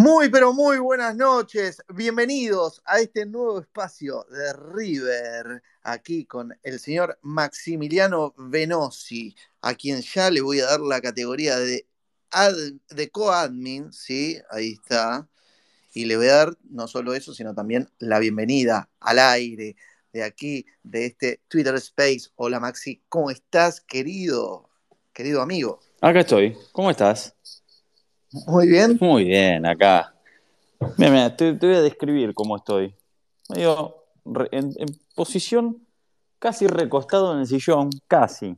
Muy, pero muy buenas noches. Bienvenidos a este nuevo espacio de River, aquí con el señor Maximiliano Venosi, a quien ya le voy a dar la categoría de, co-admin, ¿sí? Ahí está. Y le voy a dar no solo eso, sino también la bienvenida al aire de aquí, de este Twitter Space. Hola Maxi, ¿cómo estás, querido? Querido amigo. Acá estoy. ¿Cómo estás? Muy bien. Muy bien, acá. Mira, mira te, voy a describir cómo estoy. Medio en, posición casi recostado en el sillón, casi.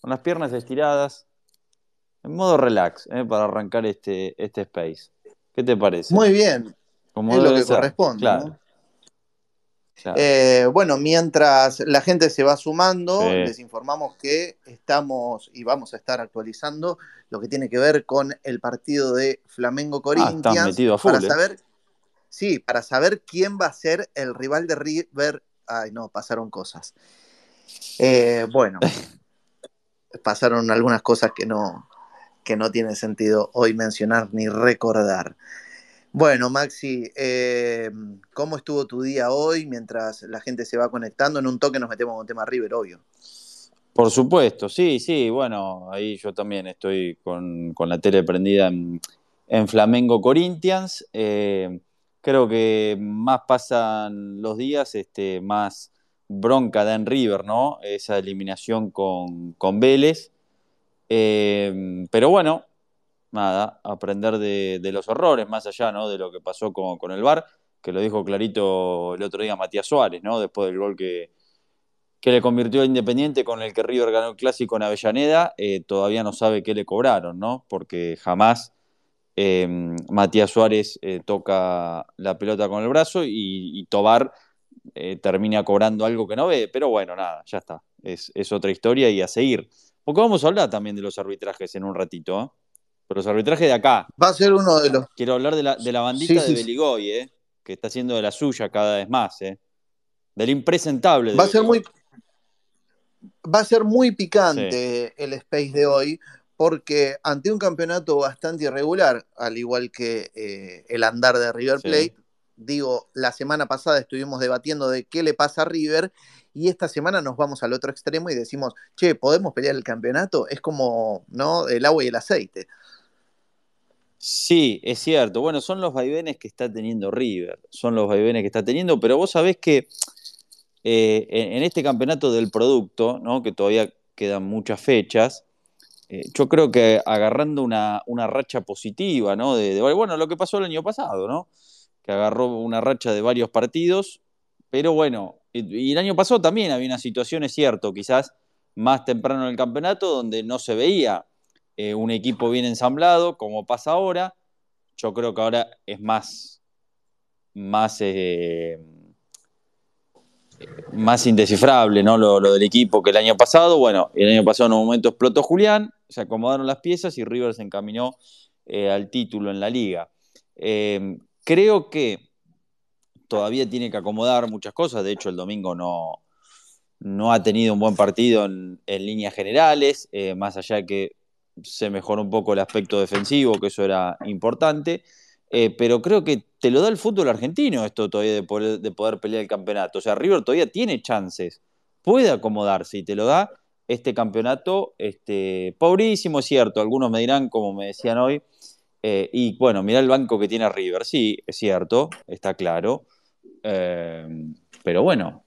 Con las piernas estiradas, en modo relax, eh, para arrancar este, este space. ¿Qué te parece? Muy bien. Como es lo que corresponde. Claro. Eh, bueno, mientras la gente se va sumando, les informamos que estamos y vamos a estar actualizando lo que tiene que ver con el partido de Flamengo ah, Corinthians. para ¿eh? saber, sí, para saber quién va a ser el rival de River. Ay, no, pasaron cosas. Eh, bueno, pasaron algunas cosas que no, que no tiene sentido hoy mencionar ni recordar. Bueno, Maxi, eh, ¿cómo estuvo tu día hoy mientras la gente se va conectando? En un toque nos metemos con tema River, obvio. Por supuesto, sí, sí, bueno, ahí yo también estoy con, la tele prendida en, Flamengo Corinthians. Eh, creo que más pasan los días, este, más bronca da en River, ¿no? Esa eliminación con, con Vélez. Eh, pero bueno, nada, aprender de, los horrores, más allá ¿no? de lo que pasó con, el VAR, que lo dijo clarito el otro día Matías Suárez, ¿no? después del gol que, que le convirtió a Independiente con el que River ganó el clásico en Avellaneda, eh, todavía no sabe qué le cobraron, ¿no? porque jamás em, Matías Suárez eh, toca la pelota con el brazo y, Tobar eh, termina cobrando algo que no ve, pero bueno, nada, ya está, es, es otra historia y a seguir. Porque vamos a hablar también de los arbitrajes en un ratito, ¿eh? Pero los arbitrajes de acá. Va a ser uno de los. Quiero hablar de la, de la bandita de Beligoy, ¿eh? que está haciendo de la suya cada vez más. ¿eh? Del impresentable. va a ser muy. Va a ser muy picante el space de hoy, porque ante un campeonato bastante irregular, al igual que eh, el andar de River Plate, digo, la semana pasada estuvimos debatiendo de qué le pasa a River y esta semana nos vamos al otro extremo y decimos, che, ¿podemos pelear el campeonato? Es como, ¿no? El agua y el aceite. Sí, es cierto. Bueno, son los vaivenes que está teniendo River, son los vaivenes que está teniendo, pero vos sabés que eh, en, este campeonato del producto, ¿no? que todavía quedan muchas fechas, eh, yo creo que agarrando una, racha positiva, ¿no? De, bueno, lo que pasó el año pasado, ¿no? Que agarró una racha de varios partidos, pero bueno, y, el año pasado también había una situación, es cierto, quizás más temprano en el campeonato, donde no se veía eh, un equipo bien ensamblado, como pasa ahora. Yo creo que ahora es más, más, eh, más indescifrable ¿no? Lo, del equipo que el año pasado. Bueno, el año pasado en un momento explotó Julián, se acomodaron las piezas y River se encaminó eh, al título en la liga. creo que todavía tiene que acomodar muchas cosas. De hecho, el domingo no, no ha tenido un buen partido en, líneas generales, más allá que se mejoró un poco el aspecto defensivo, que eso era importante. Eh, pero creo que te lo da el fútbol argentino esto todavía de poder, pelear el campeonato. O sea, River todavía tiene chances, puede acomodarse y te lo da este campeonato este, pobrísimo, es cierto. Algunos me dirán, como me decían hoy, eh, y bueno, mira el banco que tiene River. Sí, es cierto, está claro. Eh, pero bueno,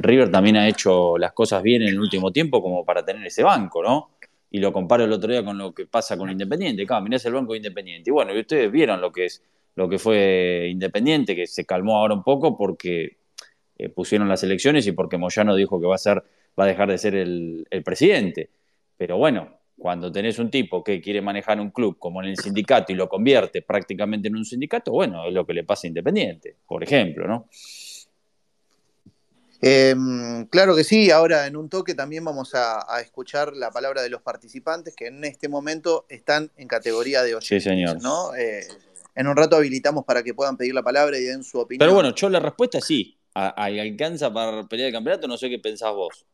River también ha hecho las cosas bien en el último tiempo como para tener ese banco, ¿no? Y lo comparo el otro día con lo que pasa con Independiente. Claro, mirás el banco de Independiente. Y bueno, y ustedes vieron lo que es lo que fue Independiente, que se calmó ahora un poco porque eh, pusieron las elecciones y porque Moyano dijo que va a ser, va a dejar de ser el, presidente. Pero bueno, cuando tenés un tipo que quiere manejar un club como en el sindicato y lo convierte prácticamente en un sindicato, bueno, es lo que le pasa a Independiente, por ejemplo, ¿no? Em, claro que sí, ahora en un toque también vamos a, escuchar la palabra de los participantes que en este momento están en categoría de oyentes. Sí, señor. ¿no? Eh, en un rato habilitamos para que puedan pedir la palabra y den su opinión. Pero bueno, yo la respuesta es sí. ¿Alcanza para pelear el campeonato? No sé qué pensás vos.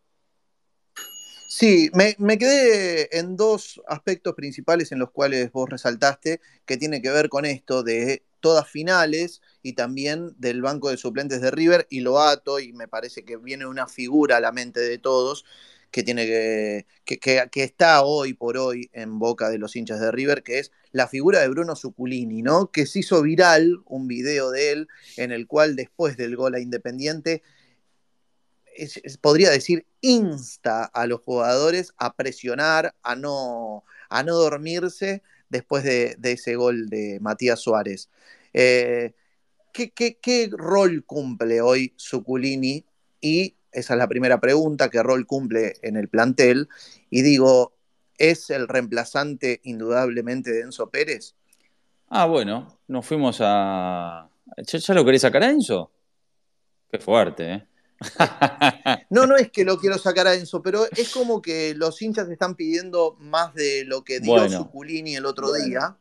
Sí, me, quedé en dos aspectos principales en los cuales vos resaltaste, que tiene que ver con esto de todas finales y también del banco de suplentes de River y lo ato y me parece que viene una figura a la mente de todos que tiene que, que, está hoy por hoy en boca de los hinchas de River, que es la figura de Bruno Zuculini, ¿no? Que se hizo viral un video de él en el cual después del gol a Independiente podría decir, insta a los jugadores a presionar, a no, a no dormirse después de, ese gol de Matías Suárez. Eh, ¿qué, rol cumple hoy Suculini? Y esa es la primera pregunta, ¿qué rol cumple en el plantel? Y digo, ¿es el reemplazante indudablemente de Enzo Pérez? Ah, bueno, nos fuimos a... ¿Ya, lo querés sacar a Enzo? Qué fuerte, ¿eh? No, no es que lo quiero sacar a Enzo, pero es como que los hinchas están pidiendo más de lo que dio Suculini el otro día.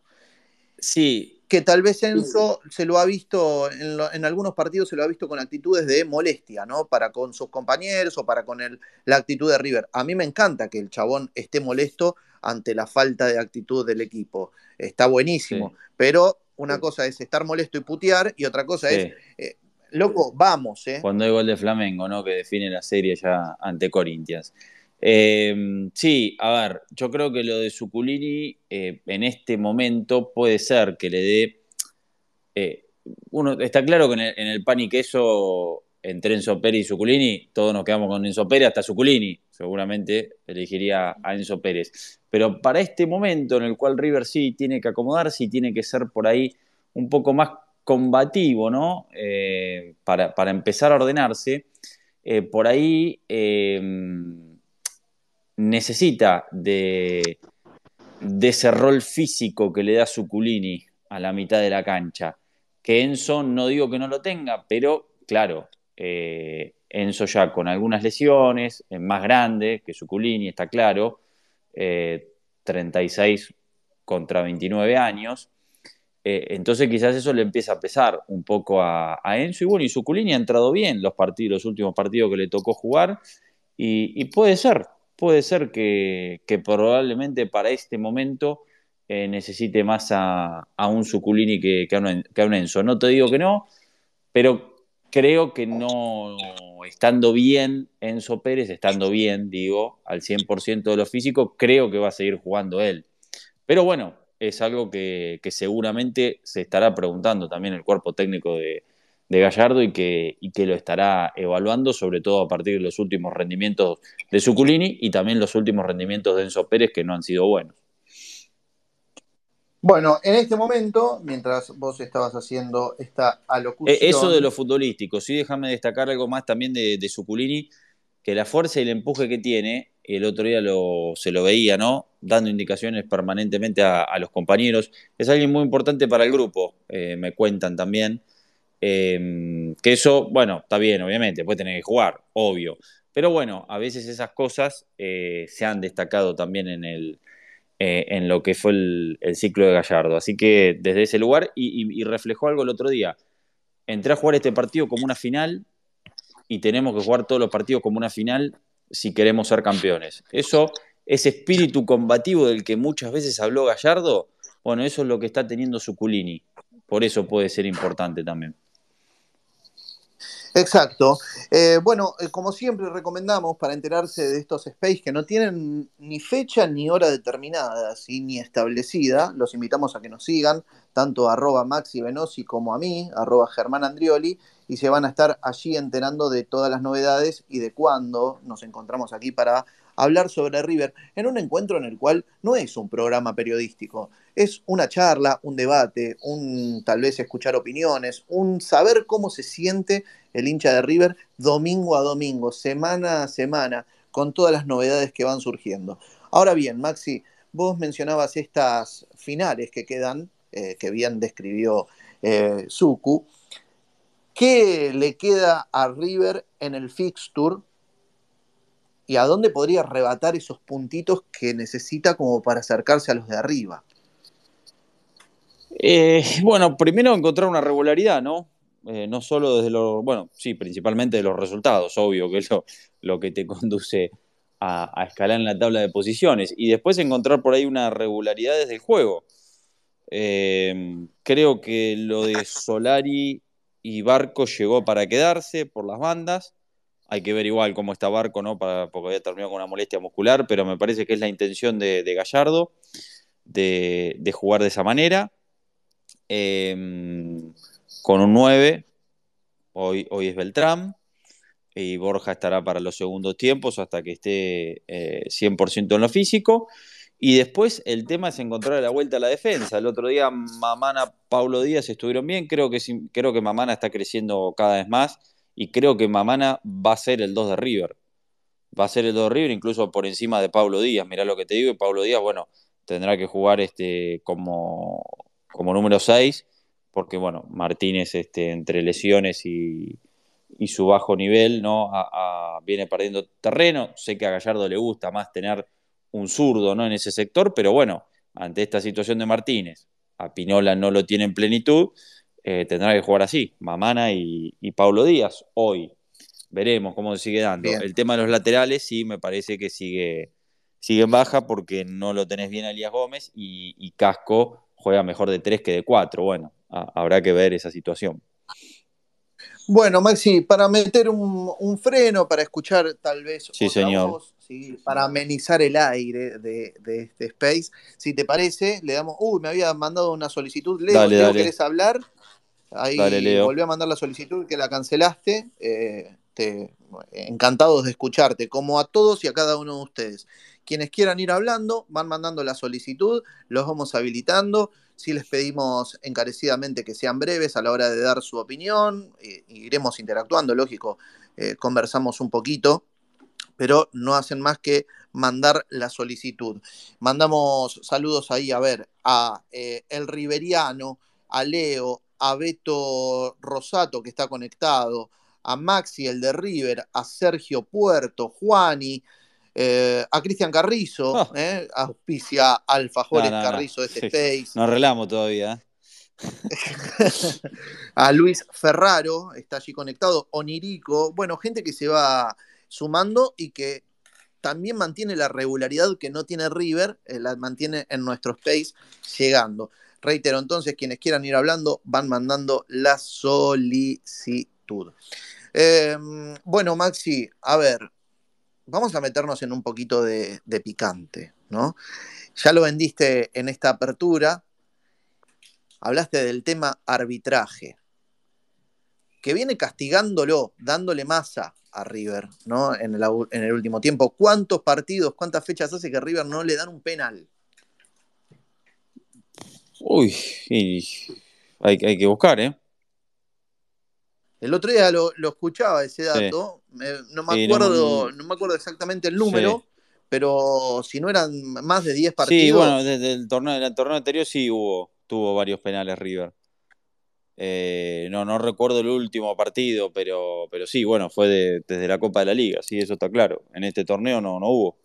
Sí. Que tal vez Enzo se lo ha visto, en, algunos partidos se lo ha visto con actitudes de molestia, ¿no? Para con sus compañeros o para con el, la actitud de River. A mí me encanta que el chabón esté molesto ante la falta de actitud del equipo. Está buenísimo. Pero una cosa es estar molesto y putear y otra cosa es eh, loco, vamos, ¿eh? Cuando hay gol de Flamengo, ¿no? Que define la serie ya ante Corinthians. Eh, sí, a ver, yo creo que lo de Suculini eh, en este momento puede ser que le dé. Eh, uno, está claro que en el, pan y queso entre Enzo Pérez y Suculini, todos nos quedamos con Enzo Pérez, hasta Suculini seguramente elegiría a Enzo Pérez. Pero para este momento en el cual River sí tiene que acomodarse y tiene que ser por ahí un poco más combativo, ¿no? Eh, para, empezar a ordenarse, por ahí em, necesita de, ese rol físico que le da Suculini a la mitad de la cancha. Que Enzo no digo que no lo tenga, pero claro, eh, Enzo ya con algunas lesiones, es más grande que Suculini, está claro, 36 contra 29 años. Eh, entonces quizás eso le empieza a pesar un poco a, Enzo. Y bueno, y Suculini ha entrado bien los partidos, los últimos partidos que le tocó jugar. Y, puede ser, puede ser que, probablemente para este momento eh, necesite más a, un Suculini que, a un, Enzo. No te digo que no, pero creo que no, estando bien Enzo Pérez, estando bien, digo, al 100% de lo físico, creo que va a seguir jugando él. Pero bueno, es algo que, seguramente se estará preguntando también el cuerpo técnico de, Gallardo y que, que, lo estará evaluando, sobre todo a partir de los últimos rendimientos de Suculini y también los últimos rendimientos de Enzo Pérez que no han sido buenos. Bueno, en este momento, mientras vos estabas haciendo esta alocución. Eh, eso de lo futbolístico, sí, déjame destacar algo más también de, de Suculini, que la fuerza y el empuje que tiene el otro día se lo veía, ¿no? Dando indicaciones permanentemente a, los compañeros. Es alguien muy importante para el grupo, eh, me cuentan también. Em, que eso, bueno, está bien, obviamente, puede tener que jugar, obvio. Pero bueno, a veces esas cosas eh, se han destacado también en, el, eh, en lo que fue el, ciclo de Gallardo. Así que desde ese lugar, y reflejó algo el otro día. Entré a jugar este partido como una final y tenemos que jugar todos los partidos como una final si queremos ser campeones. Eso, ese espíritu combativo del que muchas veces habló Gallardo, bueno, eso es lo que está teniendo Suculini. Por eso puede ser importante también. Exacto. Eh, bueno, eh, como siempre recomendamos para enterarse de estos space que no tienen ni fecha ni hora determinada, ni establecida, los invitamos a que nos sigan, tanto arroba Maxi Venosi como a mí, arroba Germán y se van a estar allí enterando de todas las novedades y de cuándo nos encontramos aquí para hablar sobre River en un encuentro en el cual no es un programa periodístico, es una charla, un debate, un tal vez escuchar opiniones, un saber cómo se siente el hincha de River domingo a domingo, semana a semana, con todas las novedades que van surgiendo. Ahora bien, Maxi, vos mencionabas estas finales que quedan, eh, que bien describió eh, Suku. ¿Qué le queda a River en el fixture y a dónde podría arrebatar esos puntitos que necesita como para acercarse a los de arriba? Eh, bueno, primero encontrar una regularidad, ¿no? Eh, no solo desde los, bueno, sí, principalmente de los resultados, obvio que es lo, que te conduce a, escalar en la tabla de posiciones y después encontrar por ahí una regularidad desde el juego. Eh, creo que lo de Solari y Barco llegó para quedarse por las bandas. Hay que ver igual cómo está Barco, ¿no? Para, porque había terminado con una molestia muscular, pero me parece que es la intención de, Gallardo de, jugar de esa manera. Em, con un 9, hoy, hoy es Beltrán, y Borja estará para los segundos tiempos hasta que esté 100% eh, en lo físico. Y después el tema es encontrar la vuelta a la defensa. El otro día Mamana, Paulo Díaz estuvieron bien. Creo que, creo que Mamana está creciendo cada vez más y creo que Mamana va a ser el 2 de River. Va a ser el 2 de River incluso por encima de Pablo Díaz. Mirá lo que te digo. Y Pablo Díaz, bueno, tendrá que jugar este, como, como número 6, porque bueno, Martínez este, entre lesiones y, su bajo nivel no viene perdiendo terreno. Sé que a Gallardo le gusta más tener un zurdo ¿no? en ese sector, pero bueno, ante esta situación de Martínez, a Pinola no lo tiene en plenitud, eh, tendrá que jugar así, Mamana y, y, Paulo Díaz, hoy. Veremos cómo se sigue dando. El tema de los laterales sí me parece que sigue, sigue en baja porque no lo tenés bien a Elías Gómez y, Casco juega mejor de tres que de cuatro. Bueno, habrá que ver esa situación. Bueno, Maxi, para meter un, freno, para escuchar tal vez sí, señor. para amenizar el aire de, este space, si te parece, le damos. Uy, me había mandado una solicitud. Leo, dale, ¿querés hablar? Ahí volví a mandar la solicitud que la cancelaste. Eh, encantados de escucharte, como a todos y a cada uno de ustedes. Quienes quieran ir hablando, van mandando la solicitud, los vamos habilitando. Si les pedimos encarecidamente que sean breves a la hora de dar su opinión, iremos interactuando, lógico, eh, conversamos un poquito, pero no hacen más que mandar la solicitud. Mandamos saludos ahí, a ver, a eh, El Riveriano, a Leo, a Beto Rosato, que está conectado, a Maxi, el de River, a Sergio Puerto, Juani, eh, a Cristian Carrizo, oh. eh, auspicia Alfajores Carrizo de este Space. Nos relamo todavía. a Luis Ferraro, está allí conectado, Onirico, bueno, gente que se va sumando y que también mantiene la regularidad que no tiene River, eh, la mantiene en nuestro space llegando. Reitero, entonces, quienes quieran ir hablando van mandando la solicitud. Em, bueno, Maxi, a ver, vamos a meternos en un poquito de, picante, ¿no? Ya lo vendiste en esta apertura, hablaste del tema arbitraje, que viene castigándolo, dándole masa a River, ¿no? En el, en el último tiempo. ¿Cuántos partidos, cuántas fechas hace que River no le dan un penal? Uy, hay, que buscar, ¿eh? El otro día lo, escuchaba ese dato, no, me acuerdo, no, me acuerdo exactamente el número, pero si no eran más de 10 partidos. Sí, bueno, desde el torneo, el torneo anterior sí hubo, tuvo varios penales River. Eh, no, no recuerdo el último partido, pero, pero sí, bueno, fue desde la Copa de la Liga, sí, eso está claro. En este torneo no, no hubo.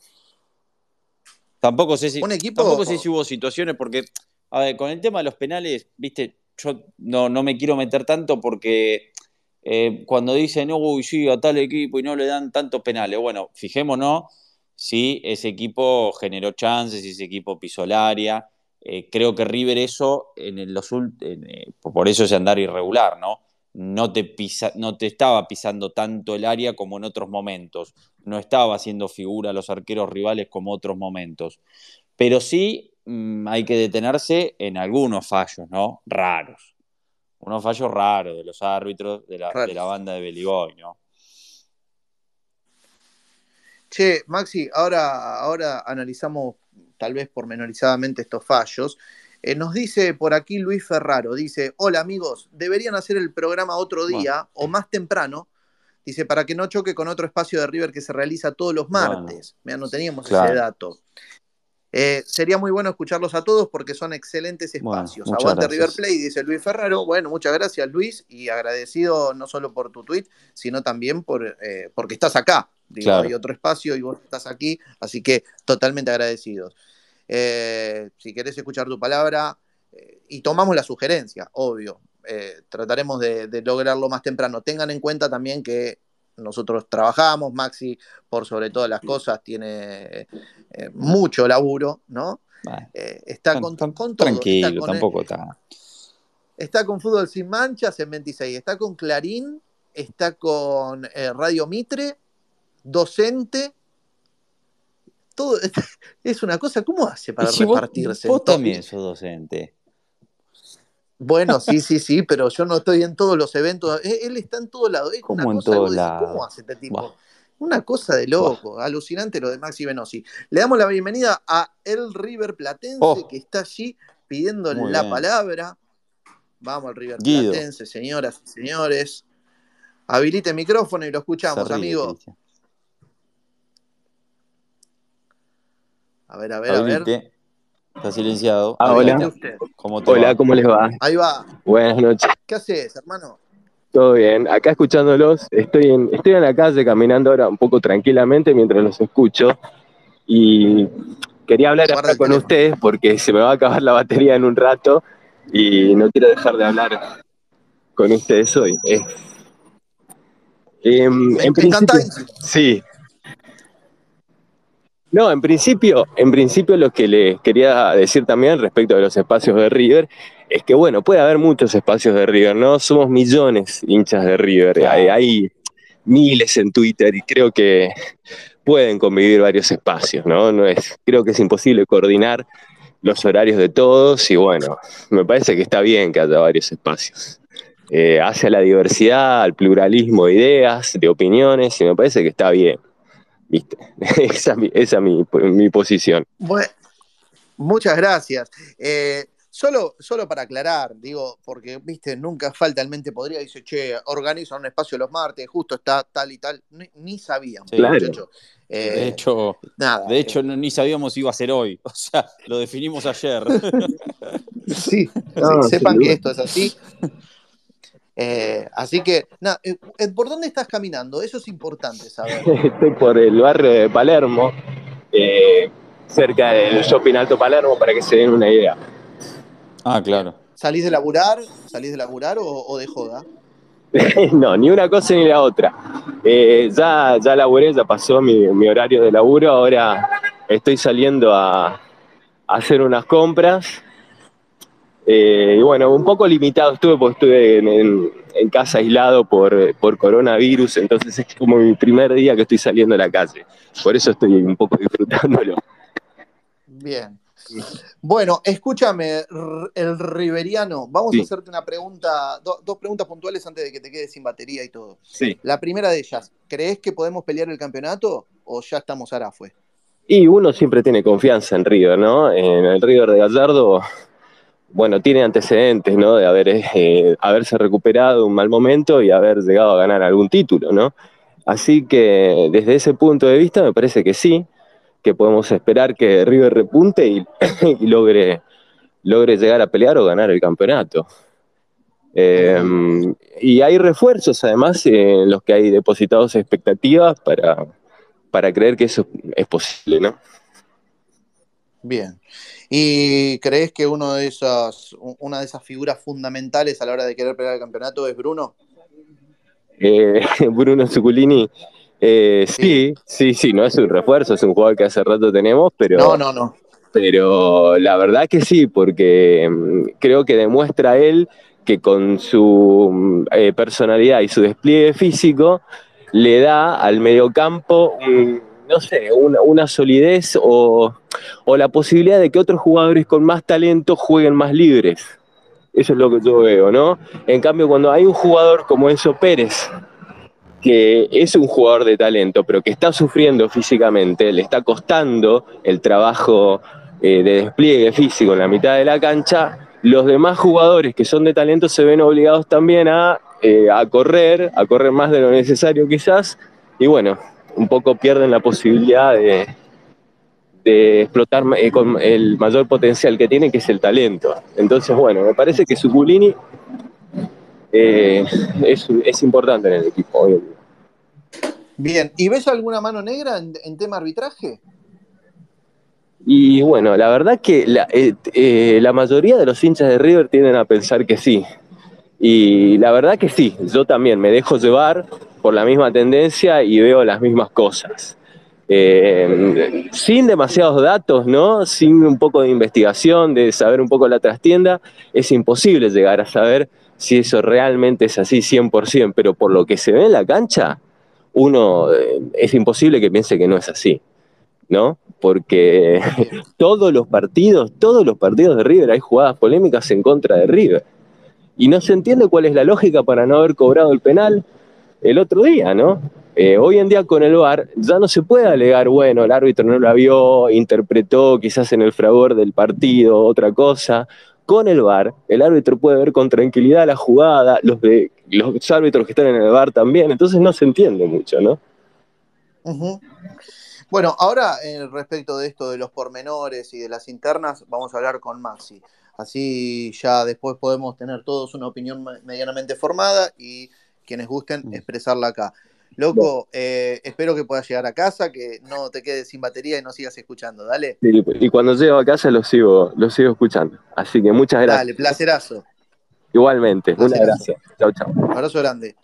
Tampoco sé si, tampoco sé si hubo situaciones porque a ver, con el tema de los penales, viste, yo no, no me quiero meter tanto porque eh, cuando dicen, uy, sí, a tal equipo y no le dan tantos penales, bueno, fijémonos si ese equipo generó chances, si ese equipo pisó el área. Eh, creo que River eso, eh, por eso es andar irregular, ¿no? No te, pisa, no te estaba pisando tanto el área como en otros momentos, no estaba haciendo figura a los arqueros rivales como otros momentos. Pero sí Mm, hay que detenerse en algunos fallos, ¿no? Raros. Unos fallos raros de los árbitros de la, banda de Beligoy, ¿no? Che, Maxi, ahora, ahora analizamos tal vez pormenorizadamente estos fallos. Eh, nos dice por aquí Luis Ferraro, dice, hola amigos, deberían hacer el programa otro día o más temprano, dice, para que no choque con otro espacio de River que se realiza todos los martes. Mira, no teníamos ese dato. Eh, sería muy bueno escucharlos a todos porque son excelentes espacios. Aguante River Play, dice Luis Ferraro. Bueno, muchas gracias Luis y agradecido no solo por tu tweet, sino también por, eh, porque estás acá. Hay otro espacio y vos estás aquí, así que totalmente agradecidos. Eh, si querés escuchar tu palabra, y tomamos la sugerencia, obvio. trataremos de, de lograrlo más temprano. Tengan en cuenta también que nosotros trabajamos, Maxi, por sobre todas las cosas, tiene eh, mucho laburo, ¿no? Eh, está con, todo. Tranquilo, tampoco está. Está con Fútbol Sin Manchas en 26, está con Clarín, está con eh, Radio Mitre, docente. Todo es una cosa, ¿cómo hace para repartirse? Vos, también sos docente. Bueno, sí, sí, sí, pero yo no estoy en todos los eventos. Él está en todos lados. ¿Cómo en todos lados? ¿Cómo hace este tipo? Una cosa de loco, alucinante lo de Maxi Venosi. Le damos la bienvenida a El River Platense, oh. que está allí pidiendo la palabra. Vamos al River Platense, señoras y señores. Habilite el micrófono y lo escuchamos, amigo. A ver, a ver, a ver. Está silenciado. Ah, hola. ¿Cómo hola, ¿cómo les va? Ahí va. Buenas noches. ¿Qué haces, hermano? Todo bien, acá escuchándolos, estoy en, estoy en la calle caminando ahora un poco tranquilamente mientras los escucho y quería hablar ahora con ustedes porque se me va a acabar la batería en un rato y no quiero dejar de hablar con ustedes hoy. Eh, em, en principio, sí, no, en principio, en principio lo que les quería decir también respecto de los espacios de River es que, bueno, puede haber muchos espacios de River, ¿no? Somos millones hinchas de River, hay, miles en Twitter y creo que pueden convivir varios espacios, ¿no? no es, creo que es imposible coordinar los horarios de todos y, bueno, me parece que está bien que haya varios espacios. Eh, hacia la diversidad, al pluralismo de ideas, de opiniones, y me parece que está bien. ¿Viste? esa, es mi, posición. Bueno, muchas gracias. Eh, solo, solo para aclarar, digo, porque, viste, nunca falta el mente podría, dice, che, organiza un espacio los martes, justo está tal y tal, ni, sabíamos. claro. Eh, de hecho, nada, de hecho eh, ni sabíamos si iba a ser hoy, o sea, lo definimos ayer. sí, sepan que esto es así. Eh, así que, nada, eh, eh, ¿por dónde estás caminando? Eso es importante saber. Estoy por el barrio de Palermo, cerca del Shopping Alto Palermo, para que se den una idea. Ah, claro. ¿Salís de laburar? ¿Salís de laburar o, de joda? no, ni una cosa ni la otra. ya, ya laburé, ya pasó mi, mi, horario de laburo, ahora estoy saliendo a, a hacer unas compras eh, y bueno, un poco limitado estuve porque estuve en, casa aislado por, por, coronavirus, entonces es como mi primer día que estoy saliendo a la calle. Por eso estoy un poco disfrutándolo. Bien. Bueno, escúchame, el Riveriano, vamos a hacerte una pregunta, dos preguntas puntuales antes de que te quedes sin batería y todo. Sí. La primera de ellas, ¿crees que podemos pelear el campeonato o ya estamos ahora fue? Y uno siempre tiene confianza en River, ¿no? En el River de Gallardo bueno, tiene antecedentes, ¿no? De haber, eh, haberse recuperado un mal momento y haber llegado a ganar algún título, ¿no? Así que desde ese punto de vista me parece que sí, que podemos esperar que River repunte y, logre, logre llegar a pelear o ganar el campeonato. Em, y hay refuerzos además en los que hay depositados expectativas para, para creer que eso es posible, ¿no? Bien. ¿Y crees que uno de esas, una de esas figuras fundamentales a la hora de querer pelear el campeonato es Bruno? Eh, Bruno Zuculini, eh, sí. sí, sí, no es un refuerzo, es un jugador que hace rato tenemos, pero. No, no, no. Pero la verdad que sí, porque mm, creo que demuestra él que con su mm, eh, personalidad y su despliegue físico le da al mediocampo un no sé, una, solidez o, la posibilidad de que otros jugadores con más talento jueguen más libres. Eso es lo que yo veo, ¿no? En cambio, cuando hay un jugador como Enzo Pérez, que es un jugador de talento, pero que está sufriendo físicamente, le está costando el trabajo eh, de despliegue físico en la mitad de la cancha, los demás jugadores que son de talento se ven obligados también a, eh, a correr, a correr más de lo necesario quizás, y bueno, un poco pierden la posibilidad de, explotar eh, con el mayor potencial que tienen, que es el talento. Entonces, bueno, me parece que Suculini eh, es, importante en el equipo hoy Bien, ¿y ves alguna mano negra en, tema arbitraje? Y bueno, la verdad que la, eh, la, mayoría de los hinchas de River tienden a pensar que sí. Y la verdad que sí, yo también me dejo llevar por la misma tendencia y veo las mismas cosas. Eh, sin demasiados datos, ¿no? Sin un poco de investigación, de saber un poco la trastienda, es imposible llegar a saber si eso realmente es así 100%, pero por lo que se ve en la cancha, uno eh, es imposible que piense que no es así, ¿no? Porque todos los partidos, todos los partidos de River hay jugadas polémicas en contra de River. Y no se entiende cuál es la lógica para no haber cobrado el penal el otro día, ¿no? Eh, hoy en día con el VAR ya no se puede alegar, bueno, el árbitro no la vio, interpretó quizás en el fragor del partido otra cosa. Con el VAR, el árbitro puede ver con tranquilidad la jugada, los, de, los árbitros que están en el VAR también, entonces no se entiende mucho, ¿no? Bueno, ahora eh, respecto de esto de los pormenores y de las internas, vamos a hablar con Maxi. Así ya después podemos tener todos una opinión medianamente formada y quienes gusten mm. expresarla acá. Loco, eh, espero que puedas llegar a casa, que no te quedes sin batería y no sigas escuchando. Dale. y cuando llego a casa lo sigo, lo sigo escuchando. Así que muchas gracias. Dale, placerazo. Igualmente, muchas gracias. Chao, chao. Abrazo grande.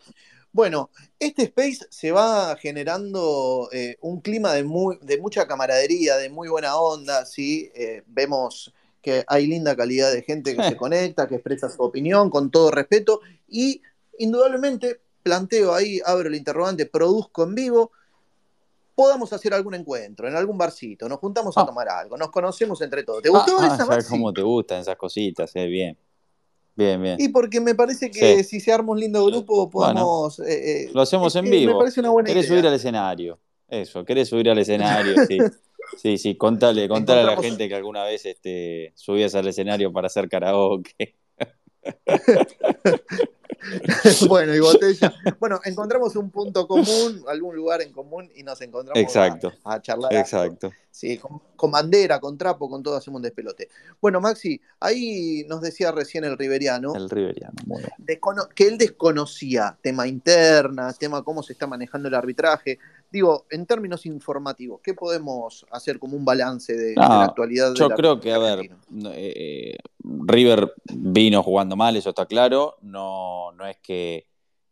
Bueno, este space se va generando eh, un clima de, muy, de mucha camaradería, de muy buena onda, ¿sí? Eh, vemos que hay linda calidad de gente que se conecta, que expresa su opinión con todo respeto y indudablemente planteo ahí, abro el interrogante, produzco en vivo, podamos hacer algún encuentro, en algún barcito, nos juntamos a ah. tomar algo, nos conocemos entre todos. ¿Te gustó ah, esa ah, cómo te gustan esas cositas? Eh, bien. Bien, bien. Y porque me parece que si se arma un lindo grupo, podemos. Eh, eh, lo hacemos en vivo. Me parece una buena ¿Querés subir al escenario? Eso, ¿querés subir al escenario? Sí. Sí, sí, contale, contale a la gente que alguna vez este, subías al escenario para hacer karaoke. bueno, y botella. Bueno, encontramos un punto común, algún lugar en común y nos encontramos Exacto. A, charlar. Exacto. Sí, con, bandera, con trapo, con todo hacemos un despelote. Bueno, Maxi, ahí nos decía recién el Riveriano. El Riveriano, muy que él desconocía tema interna, tema cómo se está manejando el arbitraje. Digo, en términos informativos, ¿qué podemos hacer como un balance de, la actualidad? Yo creo que, a ver, eh, River vino jugando mal, eso está claro. No, no es que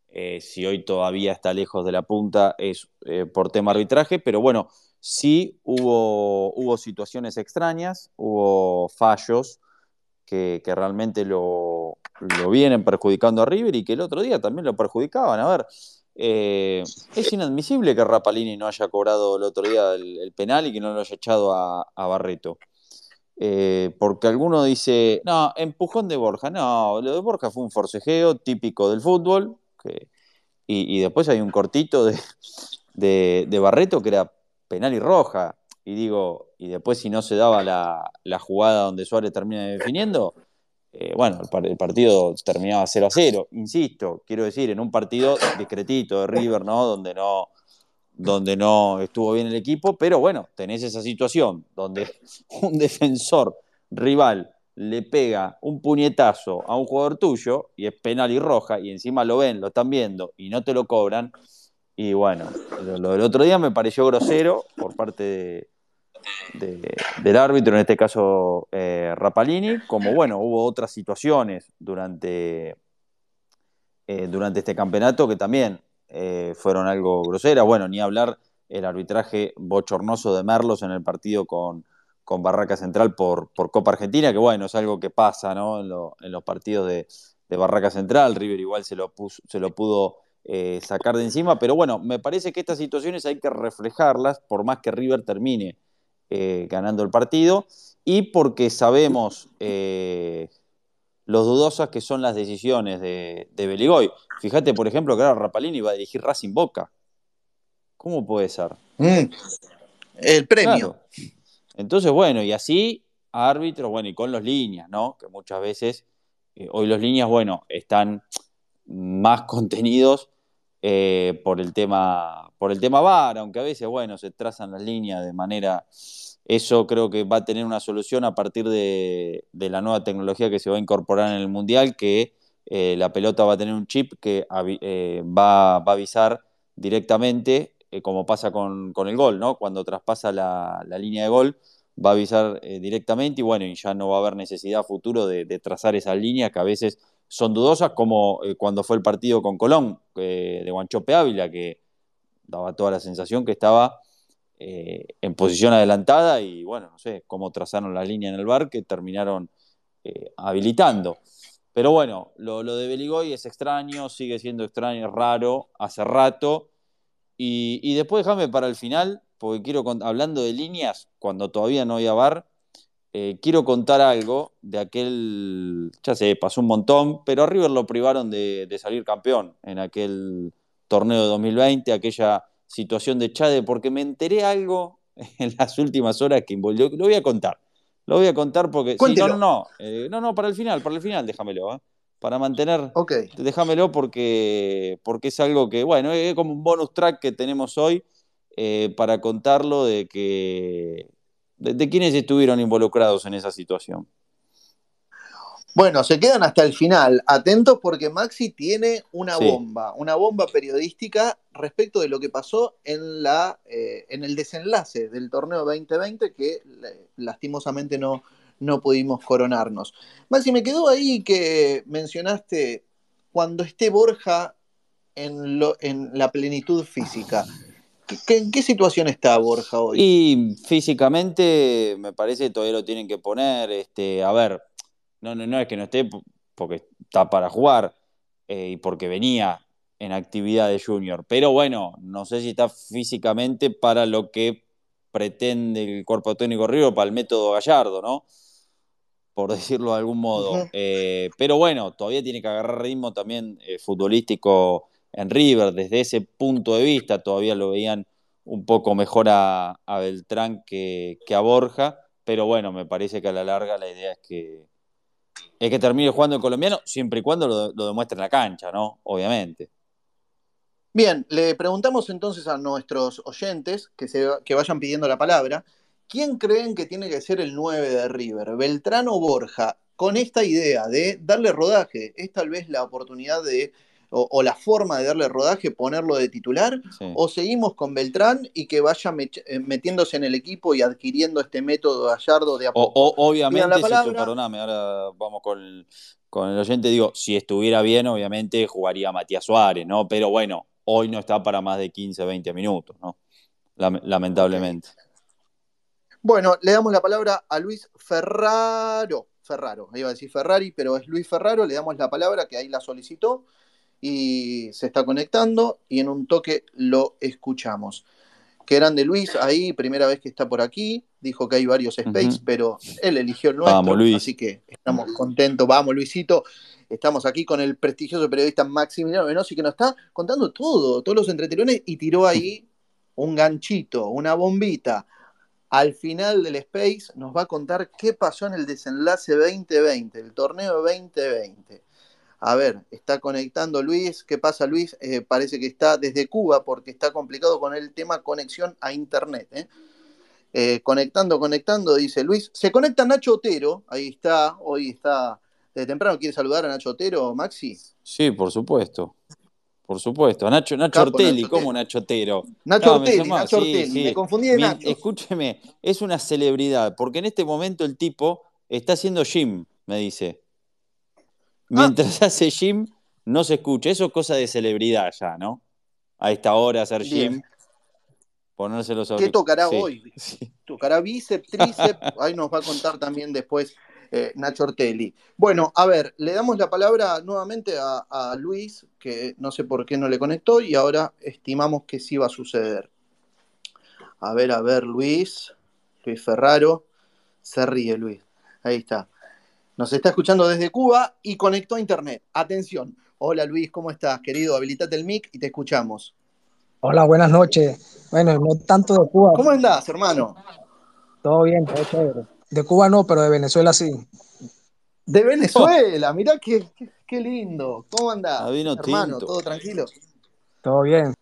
eh, si hoy todavía está lejos de la punta es eh, por tema arbitraje, pero bueno, sí hubo, hubo situaciones extrañas, hubo fallos que, realmente lo, lo, vienen perjudicando a River y que el otro día también lo perjudicaban. A ver, eh, es inadmisible que Rapalini no haya cobrado el otro día el, penal y que no lo haya echado a, Barreto. Eh, porque alguno dice, no, empujón de Borja. No, lo de Borja fue un forcejeo típico del fútbol. y, después hay un cortito de, de, Barreto que era penal y roja. Y digo, y después si no se daba la, la jugada donde Suárez termina definiendo, eh, bueno, el, partido terminaba 0 a 0. Insisto, quiero decir, en un partido discretito de River, ¿no? Donde no, donde no estuvo bien el equipo, pero bueno, tenés esa situación donde un defensor rival le pega un puñetazo a un jugador tuyo y es penal y roja, y encima lo ven, lo están viendo y no te lo cobran. Y bueno, lo del otro día me pareció grosero por parte de, del árbitro, en este caso eh, Rapalini, como bueno, hubo otras situaciones durante, eh, durante este campeonato que también eh, fueron algo groseras. Bueno, ni hablar el arbitraje bochornoso de Merlos en el partido con, con Barraca Central por, por, Copa Argentina, que bueno, es algo que pasa en, los partidos de, de, Barraca Central. River igual se lo, se lo pudo sacar de encima, pero bueno, me parece que estas situaciones hay que reflejarlas, por más que River termine eh, ganando el partido y porque sabemos eh, los dudosas que son las decisiones de, de Beligoy. Fíjate, por ejemplo, que ahora Rapalini va a dirigir Racing Boca. ¿Cómo puede ser? Mm, el premio. Entonces, bueno, y así árbitros, bueno, y con los líneas, ¿no? Que muchas veces, eh, hoy los líneas, bueno, están más contenidos por el tema por el tema VAR, aunque a veces, bueno, se trazan las líneas de manera eso creo que va a tener una solución a partir de, la nueva tecnología que se va a incorporar en el Mundial, que eh, la pelota va a tener un chip que eh, va, a avisar directamente, eh, como pasa con, el gol, ¿no? Cuando traspasa la, línea de gol, va a avisar directamente y bueno, y ya no va a haber necesidad futuro de, trazar esas líneas que a veces son dudosas, como cuando fue el partido con Colón de Guanchope Ávila, que daba toda la sensación que estaba en posición adelantada y bueno, no sé cómo trazaron la línea en el bar que terminaron habilitando. Pero bueno, lo, de Beligoy es extraño, sigue siendo extraño, raro, hace rato. Y, después déjame para el final, porque quiero, hablando de líneas, cuando todavía no había bar, eh, quiero contar algo de aquel, ya sé, pasó un montón, pero a River lo privaron de, salir campeón en aquel torneo de 2020, aquella situación de Chade, porque me enteré algo en las últimas horas que envolvió, lo voy a contar. Lo voy a contar porque. no, no, no. Eh, no, no, para el final, para el final, déjamelo, ¿eh? Para mantener. Ok. Déjamelo porque, porque es algo que, bueno, es como un bonus track que tenemos hoy eh, para contarlo de que. De, de quiénes estuvieron involucrados en esa situación. Bueno, se quedan hasta el final. Atentos porque Maxi tiene una bomba, una bomba periodística respecto de lo que pasó en, la, eh, en el desenlace del torneo 2020 que lastimosamente no, no pudimos coronarnos. Maxi, me quedó ahí que mencionaste cuando esté Borja en, lo, en la plenitud física. ¿En qué situación está Borja hoy? Y físicamente me parece que todavía lo tienen que poner. Este, a ver, no, no, no es que no esté porque está para jugar eh, y porque venía en actividad de junior. Pero bueno, no sé si está físicamente para lo que pretende el cuerpo técnico River, para el método Gallardo, ¿no? Por decirlo de algún modo. Eh, pero bueno, todavía tiene que agarrar ritmo también eh, futbolístico en River. Desde ese punto de vista, todavía lo veían un poco mejor a, Beltrán que, que, a Borja. Pero bueno, me parece que a la larga la idea es que, es que termine jugando el colombiano siempre y cuando lo, demuestre en la cancha, ¿no? Obviamente. Bien, le preguntamos entonces a nuestros oyentes que, se, que vayan pidiendo la palabra, ¿quién creen que tiene que ser el 9 de River? ¿Beltrán o Borja? Con esta idea de darle rodaje, es tal vez la oportunidad de o, la forma de darle rodaje, ponerlo de titular, o seguimos con Beltrán y que vaya eh, metiéndose en el equipo y adquiriendo este método gallardo de a obviamente, perdóname, ahora vamos con con el oyente, digo, si estuviera bien, obviamente jugaría Matías Suárez, ¿no? Pero bueno, hoy no está para más de 15, 20 minutos, ¿no? Lamentablemente. Bueno, le damos la palabra a Luis Ferraro. Ferraro, iba a decir Ferrari, pero es Luis Ferraro, le damos la palabra que ahí la solicitó y se está conectando y en un toque lo escuchamos. Qué grande Luis, ahí, primera vez que está por aquí, dijo que hay varios space, pero él eligió el nuestro, así que estamos contentos. Vamos, Luisito, estamos aquí con el prestigioso periodista Maximiliano Venosi que nos está contando todo, todos los entretelones y tiró ahí un ganchito, una bombita. Al final del Space nos va a contar qué pasó en el desenlace 2020, el torneo 2020. A ver, está conectando Luis. ¿Qué pasa, Luis? Eh, parece que está desde Cuba porque está complicado con el tema conexión a Internet. ¿eh? Eh, conectando, conectando, dice Luis. Se conecta Nacho Otero. Ahí está. Hoy está de temprano. ¿Quiere saludar a Nacho Otero, Maxi? Sí, por supuesto. Por supuesto. Nacho, Nacho Ortelli, ¿cómo Nacho Otero? Nacho Ortelli, Nacho Ortelli. Me confundí de Nacho. Escúcheme, es una celebridad porque en este momento el tipo está haciendo gym, me dice. Ah. Mientras hace gym, no se escucha. Eso es cosa de celebridad ya, ¿no? A esta hora hacer gym. Ponerse los ¿Qué tocará hoy? ¿Tocará bíceps, tríceps? Ahí nos va a contar también después eh, Nacho Ortelli. Bueno, a ver, le damos la palabra nuevamente a, a, Luis, que no sé por qué no le conectó, y ahora estimamos que sí va a suceder. A ver, a ver, Luis. Luis Ferraro. Se ríe, Luis. Ahí está. Nos está escuchando desde Cuba y conectó a internet. Atención. Hola Luis, ¿cómo estás? Querido, habilitate el mic y te escuchamos. Hola, buenas noches. Bueno, no tanto de Cuba. ¿Cómo andás, hermano? Todo bien, todo chévere. De Cuba no, pero de Venezuela sí. De Venezuela, mirá qué, qué, lindo. ¿Cómo andás, hermano? ¿Todo tranquilo? Todo bien.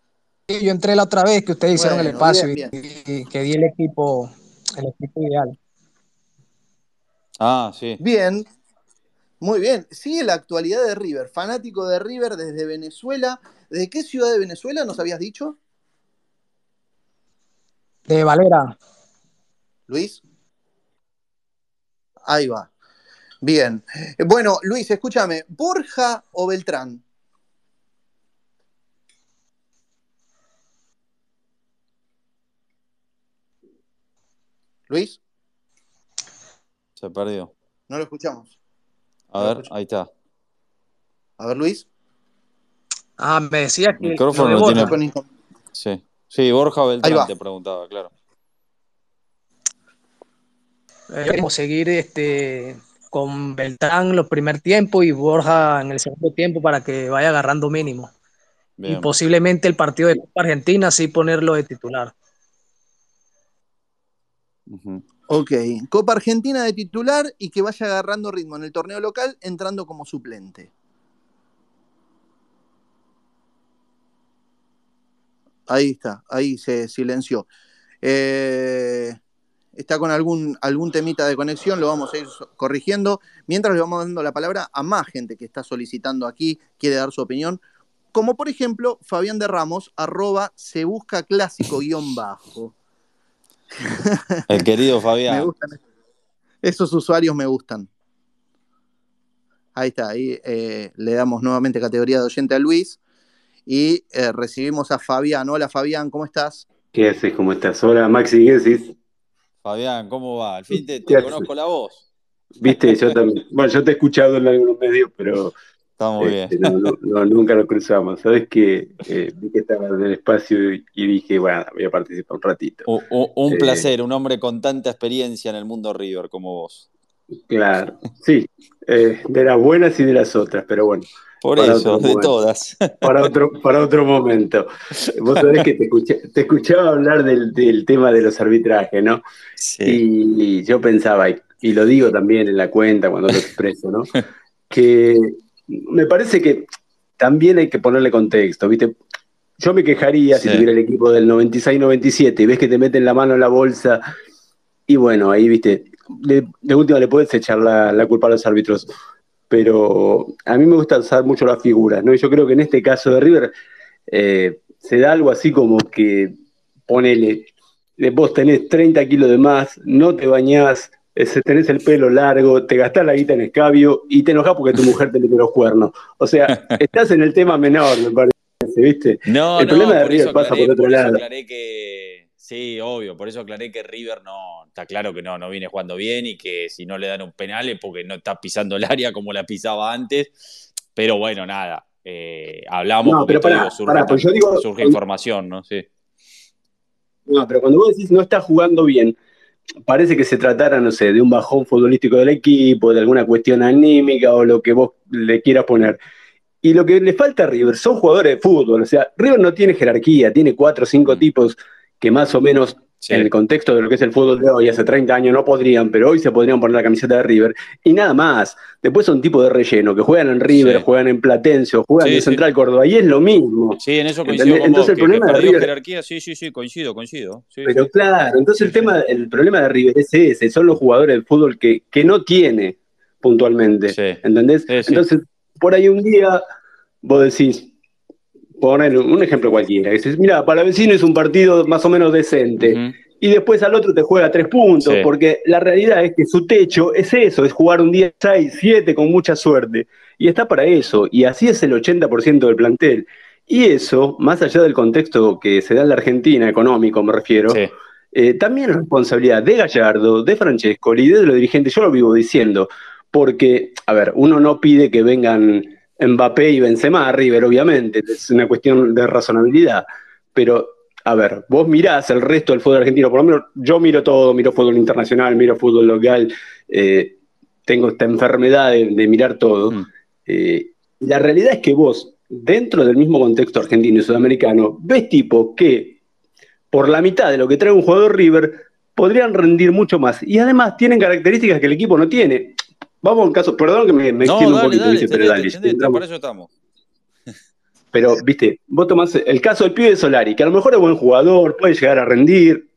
Yo entré la otra vez que ustedes hicieron el espacio Y, y, que di el equipo, el equipo ideal. Ah, sí. Bien, muy bien. Sigue la actualidad de River, fanático de River desde Venezuela. ¿De qué ciudad de Venezuela nos habías dicho? De Valera. Luis. Ahí va. Bien. Bueno, Luis, escúchame, ¿Borja o Beltrán? Luis. Se perdió. No lo escuchamos. A ver, ahí está. A ver, Luis. Ah, me decía que. El micrófono no tiene. Sí. sí, Borja Beltrán te preguntaba, claro. Queremos seguir este, con Beltrán los primer tiempo y Borja en el segundo tiempo para que vaya agarrando mínimo. Y posiblemente el partido de Copa Argentina sí ponerlo de titular. Ok, Copa Argentina de titular y que vaya agarrando ritmo en el torneo local entrando como suplente. Ahí está, ahí se silenció. Eh, está con algún, algún temita de conexión, lo vamos a ir corrigiendo. Mientras le vamos dando la palabra a más gente que está solicitando aquí, quiere dar su opinión. Como por ejemplo, Fabián de Ramos, arroba se busca clásico guion bajo. El querido Fabián. Esos usuarios me gustan. Ahí está, ahí eh, le damos nuevamente categoría de oyente a Luis y eh, recibimos a Fabián. Hola Fabián, ¿cómo estás? ¿Qué haces? ¿Cómo estás? Hola Maxi, ¿qué decís? Fabián, ¿cómo va? Al fin te, conozco la voz. Viste, yo también. Bueno, yo te he escuchado en algunos medios, pero muy bien. Este, nunca lo cruzamos. Sabes que eh, vi que estaba en el espacio y, dije, bueno, voy a participar un ratito. un eh, placer, un hombre con tanta experiencia en el mundo River como vos. Claro, sí, eh, de las buenas y de las otras, pero bueno. Por eso, de todas. Para otro, para otro momento. Vos sabés que te, escuchaba hablar del, tema de los arbitrajes, ¿no? Sí. Y, yo pensaba, y lo digo también en la cuenta cuando lo expreso, ¿no? Que me parece que también hay que ponerle contexto, ¿viste? Yo me quejaría si tuviera el equipo del 96-97 y ves que te meten la mano en la bolsa y bueno, ahí, ¿viste? De, última le puedes echar la, culpa a los árbitros, pero a mí me gusta usar mucho las figuras, ¿no? Y yo creo que en este caso de River eh, se da algo así como que ponele, vos tenés 30 kilos de más, no te bañás, tenés el pelo largo, te gastás la guita en escabio y te enojas porque tu mujer te mete los cuernos. O sea, estás en el tema menor, me parece, ¿viste? No, el problema de River pasa por otro lado. que, sí, obvio, por eso aclaré que River no, está claro que no, no viene jugando bien y que si no le dan un penal es porque no está pisando el área como la pisaba antes. Pero bueno, nada, eh, hablamos no, pero surge, pues yo digo, surge información, ¿no? Sí. No, pero cuando vos decís no está jugando bien, parece que se tratara, no sé, de un bajón futbolístico del equipo, de alguna cuestión anímica o lo que vos le quieras poner. Y lo que le falta a River son jugadores de fútbol. O sea, River no tiene jerarquía, tiene cuatro o cinco mm. tipos que más o menos en el contexto de lo que es el fútbol de hoy, hace 30 años no podrían, pero hoy se podrían poner la camiseta de River. Y nada más. Después son tipos de relleno que juegan en River, juegan en Platense, juegan en Central Córdoba. Y es lo mismo. Sí, en eso coincido. entonces el problema de River. Jerarquía, sí, sí, sí, coincido, coincido. pero claro, entonces el tema, el problema de River es ese, son los jugadores del fútbol que, que no tiene puntualmente. ¿Entendés? Entonces, por ahí un día vos decís, poner un ejemplo cualquiera. Dices, mira, para vecino es un partido más o menos decente. Y después al otro te juega tres puntos, porque la realidad es que su techo es eso, es jugar un día 6, 7 con mucha suerte. Y está para eso. Y así es el 80% del plantel. Y eso, más allá del contexto que se da en la Argentina, económico me refiero, eh, también es responsabilidad de Gallardo, de Francesco y de los dirigentes. Yo lo vivo diciendo, porque, a ver, uno no pide que vengan Mbappé y Benzema a River, obviamente, es una cuestión de razonabilidad, pero a ver, vos mirás el resto del fútbol argentino, por lo menos yo miro todo, miro fútbol internacional, miro fútbol local, eh, tengo esta enfermedad de, mirar todo. Mm. Eh, la realidad es que vos, dentro del mismo contexto argentino y sudamericano, ves tipos que por la mitad de lo que trae un jugador River podrían rendir mucho más y además tienen características que el equipo no tiene. Vamos a un caso, perdón que me, me no, un poquito, pero dale, por eso estamos. Pero, viste, vos tomás el caso del pibe de Solari, que a lo mejor es buen jugador, puede llegar a rendir,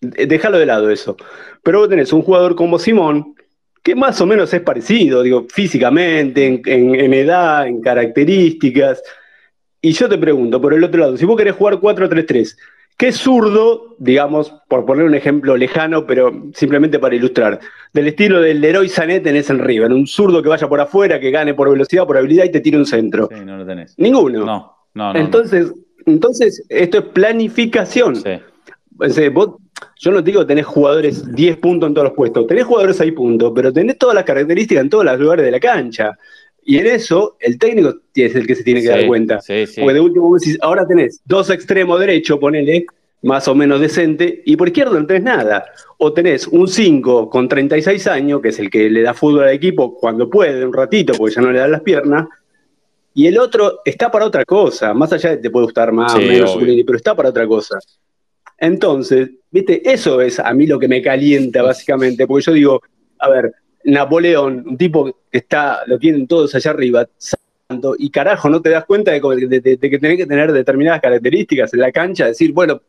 déjalo de lado eso. Pero vos tenés un jugador como Simón, que más o menos es parecido, digo, físicamente, en, edad, en características. Y yo te pregunto, por el otro lado, si vos querés jugar 4-3-3, ¿Qué zurdo, digamos, por poner un ejemplo lejano, pero simplemente para ilustrar, del estilo del Leroy Sané tenés en River? Un zurdo que vaya por afuera, que gane por velocidad, por habilidad y te tire un centro. Sí, no lo tenés. Ninguno. No, no, no. Entonces, entonces esto es planificación. Sí. yo no te digo que tenés jugadores 10 puntos en todos los puestos, tenés jugadores 6 puntos, pero tenés todas las características en todos los lugares de la cancha. Y en eso, el técnico es el que se tiene que dar cuenta. Porque de último, ahora tenés dos extremos derecho, ponele, más o menos decente, y por izquierda no tenés nada. O tenés un 5 con 36 años, que es el que le da fútbol al equipo cuando puede, un ratito, porque ya no le dan las piernas, y el otro está para otra cosa, más allá de te puede gustar más o menos, pero está para otra cosa. Entonces, viste, eso es a mí lo que me calienta básicamente, porque yo digo, a ver, Napoleón, un tipo que está, lo tienen todos allá arriba, santo, y carajo, no te das cuenta de, que tenés que tener determinadas características en la cancha, decir, bueno,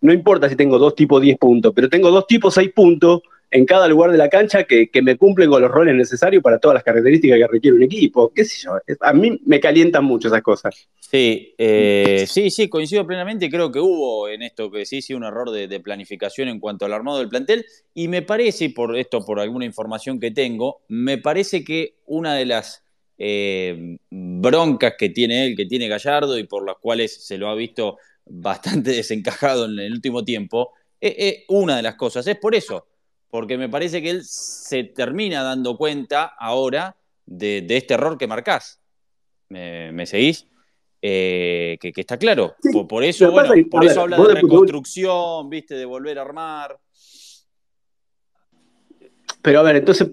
no importa si tengo dos tipos 10 puntos, pero tengo dos tipos 6 puntos en cada lugar de la cancha que, me cumplen con los roles necesarios para todas las características que requiere un equipo. ¿Qué sé yo? A mí me calientan mucho esas cosas. Sí, eh, sí, sí, coincido plenamente. Creo que hubo en esto que sí, sí, un error de, planificación en cuanto al armado del plantel. Y me parece, por esto, por alguna información que tengo, me parece que una de las eh, broncas que tiene él, que tiene Gallardo y por las cuales se lo ha visto bastante desencajado en el último tiempo, eh, una de las cosas es por eso porque me parece que él se termina dando cuenta ahora de, este error que marcás. ¿Me, seguís? Eh, que, está claro. por, eso, bueno, por eso habla de reconstrucción, ¿viste? De volver a armar. Pero a ver, entonces,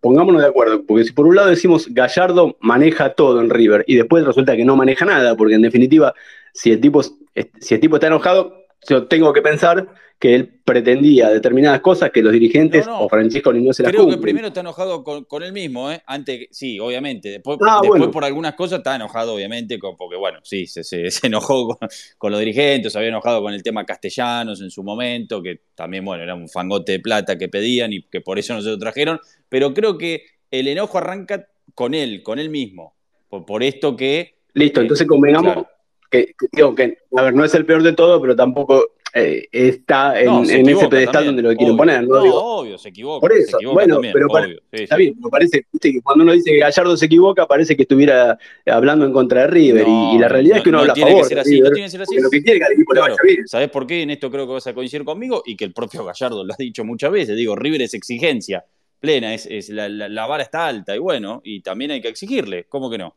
pongámonos de acuerdo, porque si por un lado decimos Gallardo maneja todo en River y después resulta que no maneja nada, porque en definitiva, si el tipo, si el tipo está enojado, yo tengo que pensar que él pretendía determinadas cosas que los dirigentes o Francisco no se las Creo que primero está enojado con, él mismo, ¿eh? Antes, sí, obviamente. Después, ah, después por algunas cosas está enojado, obviamente, porque, bueno, sí, se, se, enojó con, los dirigentes, se había enojado con el tema castellanos en su momento, que también, bueno, era un fangote de plata que pedían y que por eso no se lo trajeron. Pero creo que el enojo arranca con él, con él mismo. Por, esto que. Listo, entonces convengamos que, digo que, a ver, no es el peor de todo, pero tampoco eh, está en, ese pedestal donde lo quieren poner. No, obvio, se equivoca. Por eso, bueno, pero está bien, me parece que cuando uno dice que Gallardo se equivoca, parece que estuviera hablando en contra de River. y, la realidad es que uno habla a favor. Que ser así, no tiene que ser así. Lo que quiere que el equipo claro, ¿Sabés por qué? En esto creo que vas a coincidir conmigo y que el propio Gallardo lo ha dicho muchas veces. Digo, River es exigencia plena, es, es la, la vara está alta y bueno, y también hay que exigirle. ¿Cómo que no?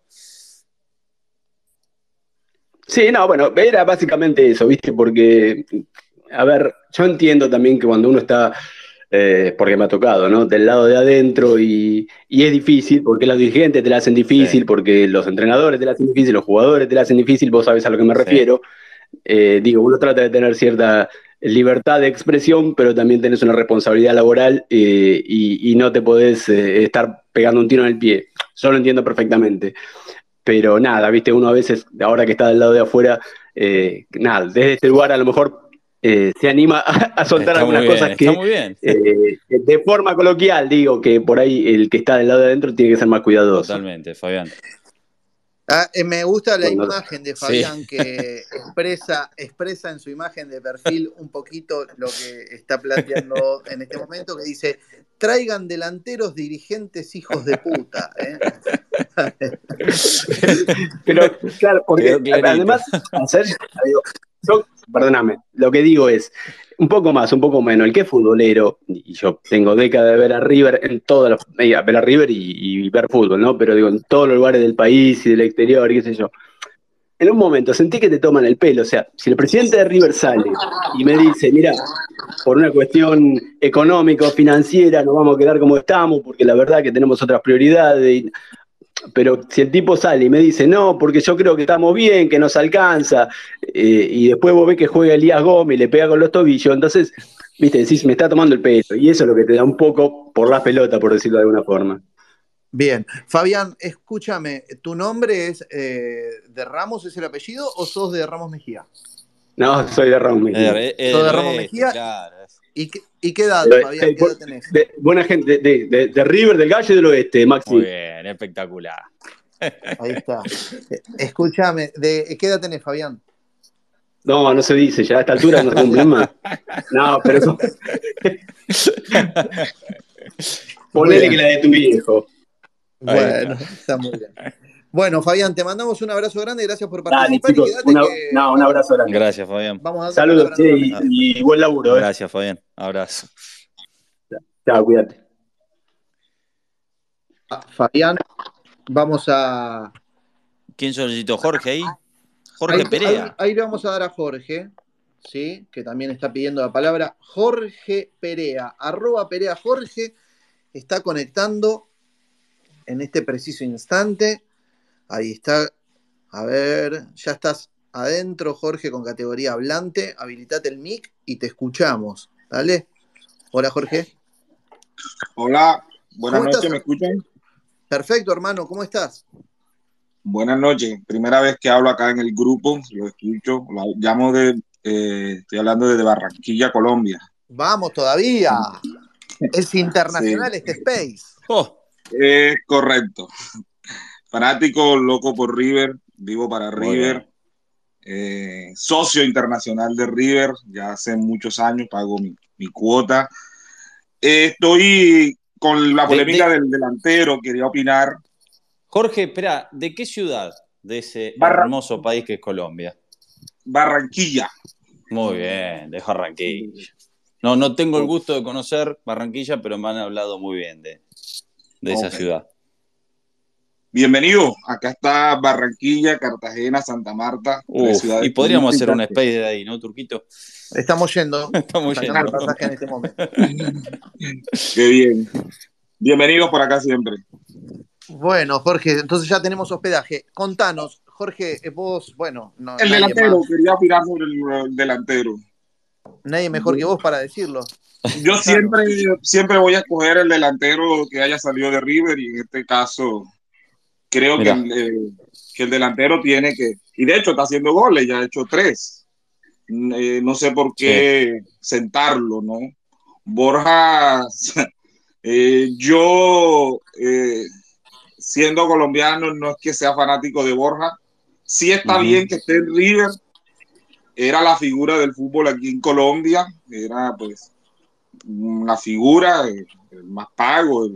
Sí, no, bueno, era básicamente eso, ¿viste? Porque, a ver, yo entiendo también que cuando uno está, eh, porque me ha tocado, ¿no? Del lado de adentro y, es difícil, porque los dirigentes te la hacen difícil, porque los entrenadores te la hacen difícil, los jugadores te la hacen difícil, vos sabés a lo que me refiero. Eh, digo, uno trata de tener cierta libertad de expresión, pero también tenés una responsabilidad laboral eh, y, y, no te podés estar pegando un tiro en el pie. Yo lo entiendo perfectamente pero nada, viste, uno a veces, ahora que está del lado de afuera, eh, nada, desde este lugar a lo mejor eh, se anima a, soltar algunas cosas que, eh, de forma coloquial, digo que por ahí el que está del lado de adentro tiene que ser más cuidadoso. Totalmente, Fabián. Ah, me gusta la imagen de Fabián que expresa, expresa en su imagen de perfil un poquito lo que está planteando en este momento, que dice, traigan delanteros dirigentes hijos de puta. ¿eh? Pero claro, porque además, perdóname, lo que digo es, un poco más, un poco menos, el que es futbolero, y yo tengo décadas de ver a River en todas las, eh, ver a River y, ver fútbol, ¿no? Pero digo, en todos los lugares del país y del exterior, qué sé yo. En un momento sentí que te toman el pelo, o sea, si el presidente de River sale y me dice, mira, por una cuestión económica o financiera nos vamos a quedar como estamos, porque la verdad que tenemos otras prioridades, pero si el tipo sale y me dice, no, porque yo creo que estamos bien, que nos alcanza, eh, y después vos ves que juega Elías Gómez y le pega con los tobillos, entonces, viste, decís, me está tomando el peso, y eso es lo que te da un poco por la pelota, por decirlo de alguna forma. Bien, Fabián, escúchame, ¿tu nombre es eh, de Ramos, es el apellido, o sos de Ramos Mejía? No, soy de Ramos Mejía. Eh, ¿Sos de Ramos Mejía? Claro. ¿Y qué, ¿Y qué edad, Fabián? ¿Qué edad tenés? buena gente, de, River, del Gallo y del Oeste, Maxi. Muy bien, espectacular. Ahí está. Escúchame, ¿de qué edad tenés, Fabián? No, no se dice, ya a esta altura no cumple más. No, pero eso. Ponele que la de tu viejo. Bueno, está muy bien. Bueno, Fabián, te mandamos un abrazo grande y gracias por participar. No, un abrazo grande. Gracias, Fabián. Saludos y, buen laburo. ¿eh? Gracias, Fabián. Abrazo. Chao, cuídate. Ah, Fabián, vamos a. ¿Quién solicitó? ¿Jorge ahí? Jorge Perea. Ahí, le vamos a dar a Jorge, ¿sí? que también está pidiendo la palabra. Jorge Perea, arroba Perea Jorge, está conectando en este preciso instante. Ahí está. A ver, ya estás adentro, Jorge, con categoría hablante. Habilitate el mic y te escuchamos. ¿Dale? Hola, Jorge. Hola, buenas noches, ¿me escuchan? Perfecto, hermano, ¿cómo estás? Buenas noches, primera vez que hablo acá en el grupo, lo escucho, lo llamo de, eh, estoy hablando desde Barranquilla, Colombia. Vamos todavía, es internacional este space. Oh. Es correcto, fanático, loco por River, vivo para River, eh, socio internacional de River, ya hace muchos años pago mi, cuota. estoy con la polémica del delantero, quería opinar. Jorge, espera, ¿de qué ciudad de ese hermoso país que es Colombia? Barranquilla. Muy bien, de Barranquilla. No, no tengo el gusto de conocer Barranquilla, pero me han hablado muy bien de, esa ciudad. Bienvenido, acá está Barranquilla, Cartagena, Santa Marta. y podríamos hacer un space de ahí, ¿no, Turquito? Estamos yendo. Estamos yendo. en este momento. Qué bien. Bienvenidos por acá siempre. Bueno, Jorge, entonces ya tenemos hospedaje. Contanos, Jorge, vos, bueno. No, el delantero, quería opinar sobre el delantero. Nadie mejor que vos para decirlo. Yo siempre, siempre voy a escoger el delantero que haya salido de River y en este caso creo que el, eh, que el, delantero tiene que, y de hecho está haciendo goles, ya ha hecho tres. Eh, no sé por qué sentarlo, ¿no? Borja, eh, yo siendo colombiano no es que sea fanático de Borja, sí está bien que esté en River, era la figura del fútbol aquí en Colombia, era pues una figura, el, más pago,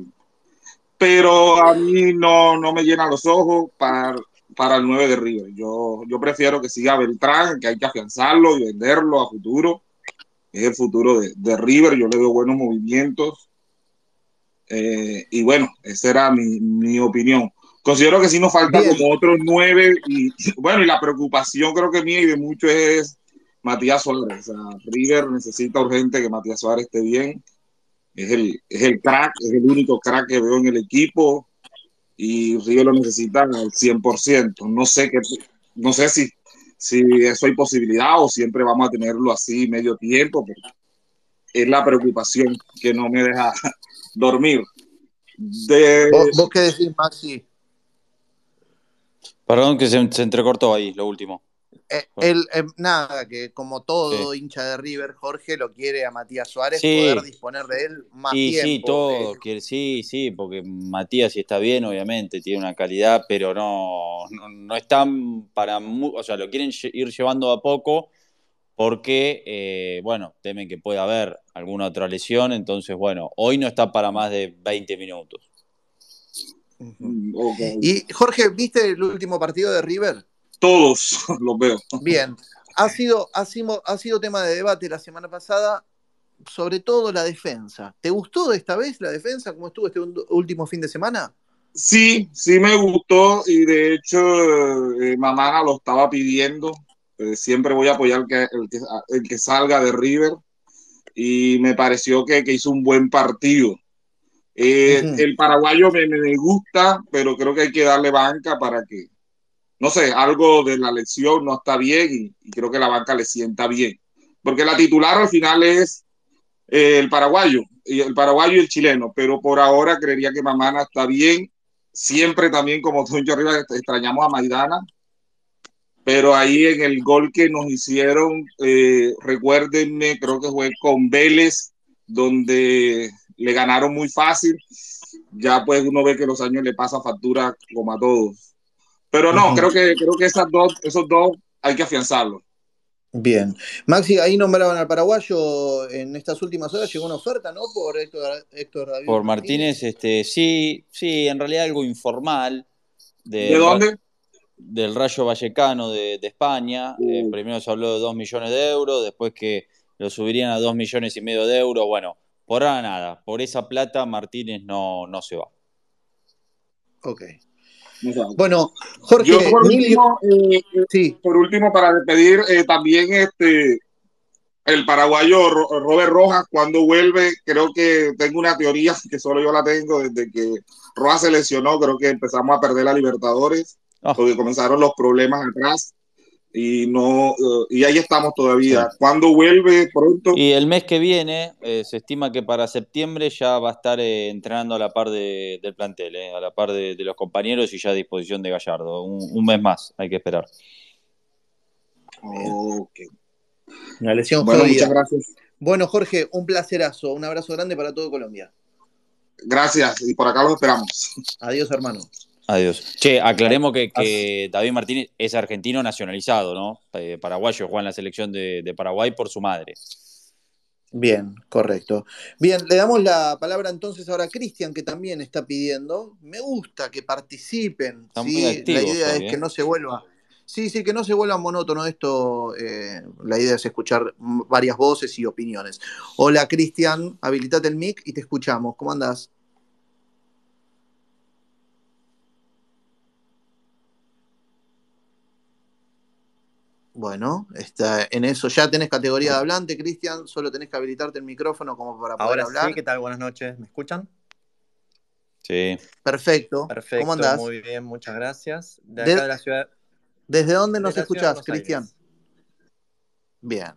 pero a mí no, no me llena los ojos para, para el 9 de River. Yo, yo prefiero que siga Beltrán, que hay que afianzarlo y venderlo a futuro. Es el futuro de, de River, yo le veo buenos movimientos. Eh, y bueno, esa era mi, mi, opinión. Considero que sí nos falta como otros nueve. Y bueno, y la preocupación creo que mía y de muchos es Matías Suárez. O sea, River necesita urgente que Matías Suárez esté bien es el, es el crack, es el único crack que veo en el equipo y River lo necesita al 100%. No sé, qué, no sé si, si eso hay posibilidad o siempre vamos a tenerlo así medio tiempo, pero es la preocupación que no me deja dormir. De... ¿Vos, qué decís, Maxi? Perdón que se, se entrecortó ahí, lo último. Eh, él, eh, nada, que como todo hincha de River, Jorge lo quiere a Matías Suárez poder disponer de él más tiempo. Sí, todo, sí, sí, porque Matías sí está bien, obviamente, tiene una calidad, pero no, no, están para, o sea, lo quieren ir llevando a poco porque, eh, bueno, temen que pueda haber alguna otra lesión, entonces, bueno, hoy no está para más de 20 minutos. Y Jorge, ¿viste el último partido de River? Todos los veo. Bien, ha sido, ha, sido, ha sido tema de debate la semana pasada, sobre todo la defensa. ¿Te gustó de esta vez la defensa? ¿Cómo estuvo este último fin de semana? Sí, sí me gustó y de hecho eh, Mamana lo estaba pidiendo. Eh, siempre voy a apoyar que, el, que, el que salga de River y me pareció que, que hizo un buen partido. Eh, el paraguayo me, me, gusta, pero creo que hay que darle banca para que, no sé, algo de la lección no está bien y, creo que la banca le sienta bien. Porque la titular al final es eh, el paraguayo, y el paraguayo y el chileno, pero por ahora creería que Mamana está bien. Siempre también, como yo arriba, extrañamos a Maidana, pero ahí en el gol que nos hicieron, eh, recuérdenme, creo que fue con Vélez, donde le ganaron muy fácil. Ya pues uno ve que los años le pasa factura como a todos. Pero no, creo que, creo que esas dos, esos dos hay que afianzarlos. Bien. Maxi, ahí nombraban al paraguayo en estas últimas horas, llegó una oferta, ¿no? Por Héctor, David Por Martínez, este, sí, sí, en realidad algo informal. ¿De, dónde? Del Rayo Vallecano de, España. Eh, uh. primero se habló de 2 millones de euros, después que lo subirían a 2 millones y medio de euros. Bueno, por ahora nada. Por esa plata Martínez no, no se va. Ok. Bueno, Jorge, Yo por, último, eh, sí. por último, para despedir, eh, también este el paraguayo Robert Rojas, cuando vuelve, creo que tengo una teoría que solo yo la tengo desde que Rojas se lesionó, creo que empezamos a perder la Libertadores, ah. porque comenzaron los problemas atrás y no eh, y ahí estamos todavía. ¿Cuándo vuelve pronto? Y el mes que viene eh, se estima que para septiembre ya va a estar eh, entrenando a la par del plantel, a la par de, los compañeros y ya a disposición de Gallardo. Un, mes más hay que esperar. Ok. Una lesión bueno, muchas gracias. Bueno, Jorge, un placerazo, un abrazo grande para todo Colombia. Gracias, y por acá los esperamos. Adiós, hermano. Adiós. Che, aclaremos que, David Martínez es argentino nacionalizado, ¿no? Eh, paraguayo, juega en la selección de, Paraguay por su madre. Bien, correcto. Bien, le damos la palabra entonces ahora a Cristian, que también está pidiendo. Me gusta que participen. ¿sí? la idea es que ¿eh? no se vuelva. Sí, sí, que no se vuelva monótono esto. Eh, la idea es escuchar varias voces y opiniones. Hola, Cristian, habilitate el mic y te escuchamos. ¿Cómo andás? Bueno, está en eso. Ya tenés categoría de hablante, Cristian. Solo tenés que habilitarte el micrófono como para poder Ahora hablar. Sí, ¿qué tal? Buenas noches. ¿Me escuchan? Sí. Perfecto. Perfecto. ¿Cómo andás? Muy bien, muchas gracias. De acá de, la ciudad. ¿Desde dónde nos escuchás, Cristian? Bien.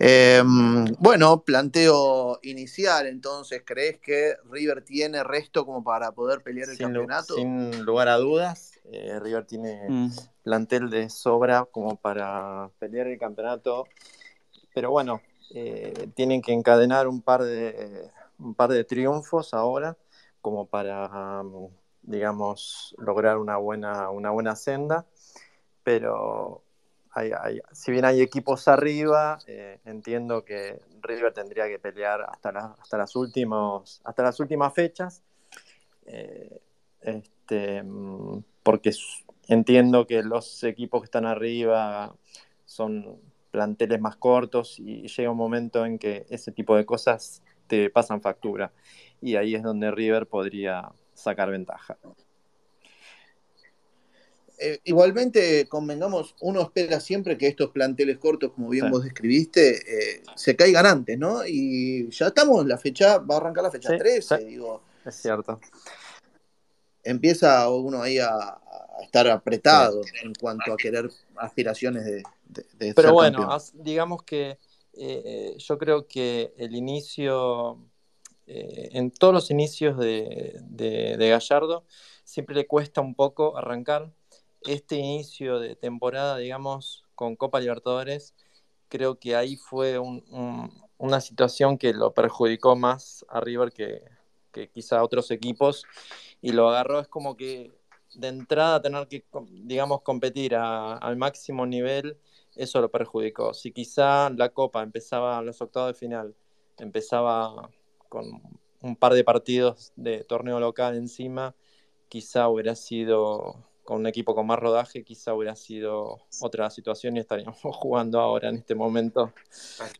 Em, bueno, planteo inicial, entonces, ¿crees que River tiene resto como para poder pelear el campeonato? Sin lugar a dudas, eh, River tiene mm. plantel de sobra como para pelear el campeonato, pero bueno, eh, tienen que encadenar un par de, un par de triunfos ahora como para, digamos, lograr una buena, una buena senda, pero si bien hay equipos arriba, eh, entiendo que River tendría que pelear hasta, hasta, las, últimos, hasta las últimas fechas, eh, este, mm, porque entiendo que los equipos que están arriba son planteles más cortos y llega un momento en que ese tipo de cosas te pasan factura y ahí es donde River podría sacar ventaja. Eh, igualmente, convengamos, uno espera siempre que estos planteles cortos, como bien vos describiste, eh, se caigan antes, ¿no? Y ya estamos, la fecha, va a arrancar la fecha 13, digo. Es cierto. Empieza uno ahí a, estar apretado en cuanto a querer aspiraciones de, de, Pero bueno, digamos que eh, yo creo que el inicio, en todos los inicios de, de Gallardo, siempre le cuesta un poco arrancar. Este inicio de temporada, digamos, con Copa Libertadores, creo que ahí fue una situación que lo perjudicó más a River que, quizá a otros equipos y lo agarró, es como que de entrada tener que, digamos, competir al máximo nivel, eso lo perjudicó. Si quizá la Copa empezaba, los octavos de final, empezaba con un par de partidos de torneo local encima, quizá hubiera sido con un equipo con más rodaje quizá hubiera sido otra situación y estaríamos jugando ahora en este momento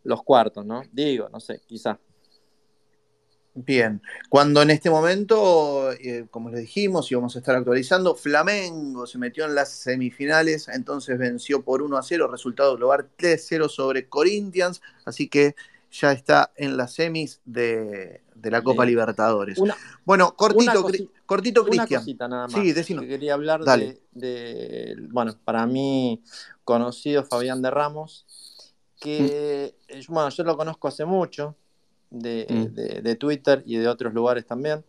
los cuartos, ¿no? Digo, no sé, quizá. Bien, cuando en este momento, eh, como les dijimos, íbamos a estar actualizando, Flamengo se metió en las semifinales, entonces venció por 1 a 0, resultado global 3-0 sobre Corinthians, así que ya está en las semis de, la Copa Libertadores. bueno, cortito, cortito Cristian. Sí, quería hablar de, bueno, para mí conocido Fabián de Ramos, que, mm. eh, bueno, yo lo conozco hace mucho, mm. de, Twitter y de otros lugares también.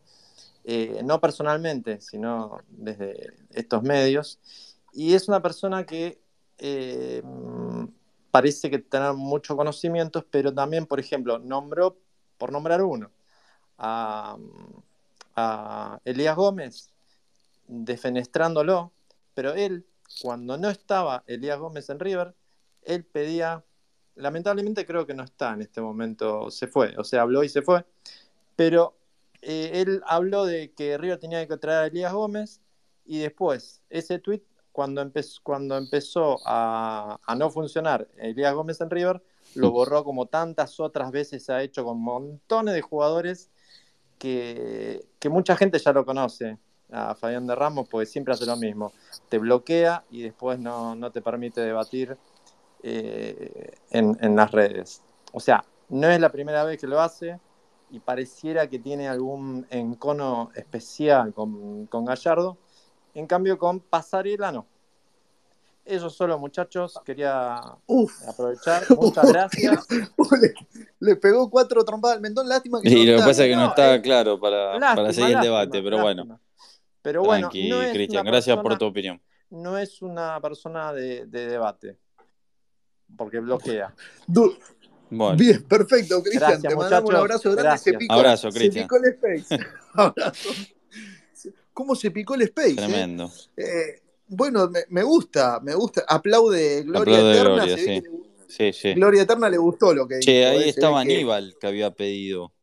Eh, no personalmente, sino desde estos medios. Y es una persona que eh, parece que tener muchos conocimientos, pero también, por ejemplo, nombró, por nombrar uno, a, Elías Gómez, defenestrándolo, pero él, cuando no estaba Elías Gómez en River, él pedía, lamentablemente creo que no está en este momento, se fue, o sea, habló y se fue, pero eh, él habló de que River tenía que traer a Elías Gómez y después ese tweet, cuando, empezó, cuando empezó a, no funcionar Elías Gómez en River, lo borró como tantas otras veces ha hecho con montones de jugadores que, que mucha gente ya lo conoce a Fabián de Ramos porque siempre hace lo mismo. Te bloquea y después no, no te permite debatir eh, en, en, las redes. O sea, no es la primera vez que lo hace y pareciera que tiene algún encono especial con, con Gallardo. En cambio, con Pasarela no. Eso solo, muchachos. Quería aprovechar. Muchas gracias. le, pegó cuatro trompadas al mentón. Lástima que y lo que pasa es que no está claro para, para seguir el debate, pero bueno. Pero bueno, Cristian, gracias por tu opinión. No es una persona de, debate, porque bloquea. Bien, perfecto, Cristian. Te mandamos un abrazo grande. Se picó, abrazo, Cristian. Se picó el space. abrazo. ¿Cómo se picó el space? Eh? Tremendo. Eh, bueno, me, gusta, me gusta. Aplaude Gloria Eterna. Gloria, sí. sí, sí. Gloria Eterna le gustó lo que che, ahí estaba Aníbal que había pedido.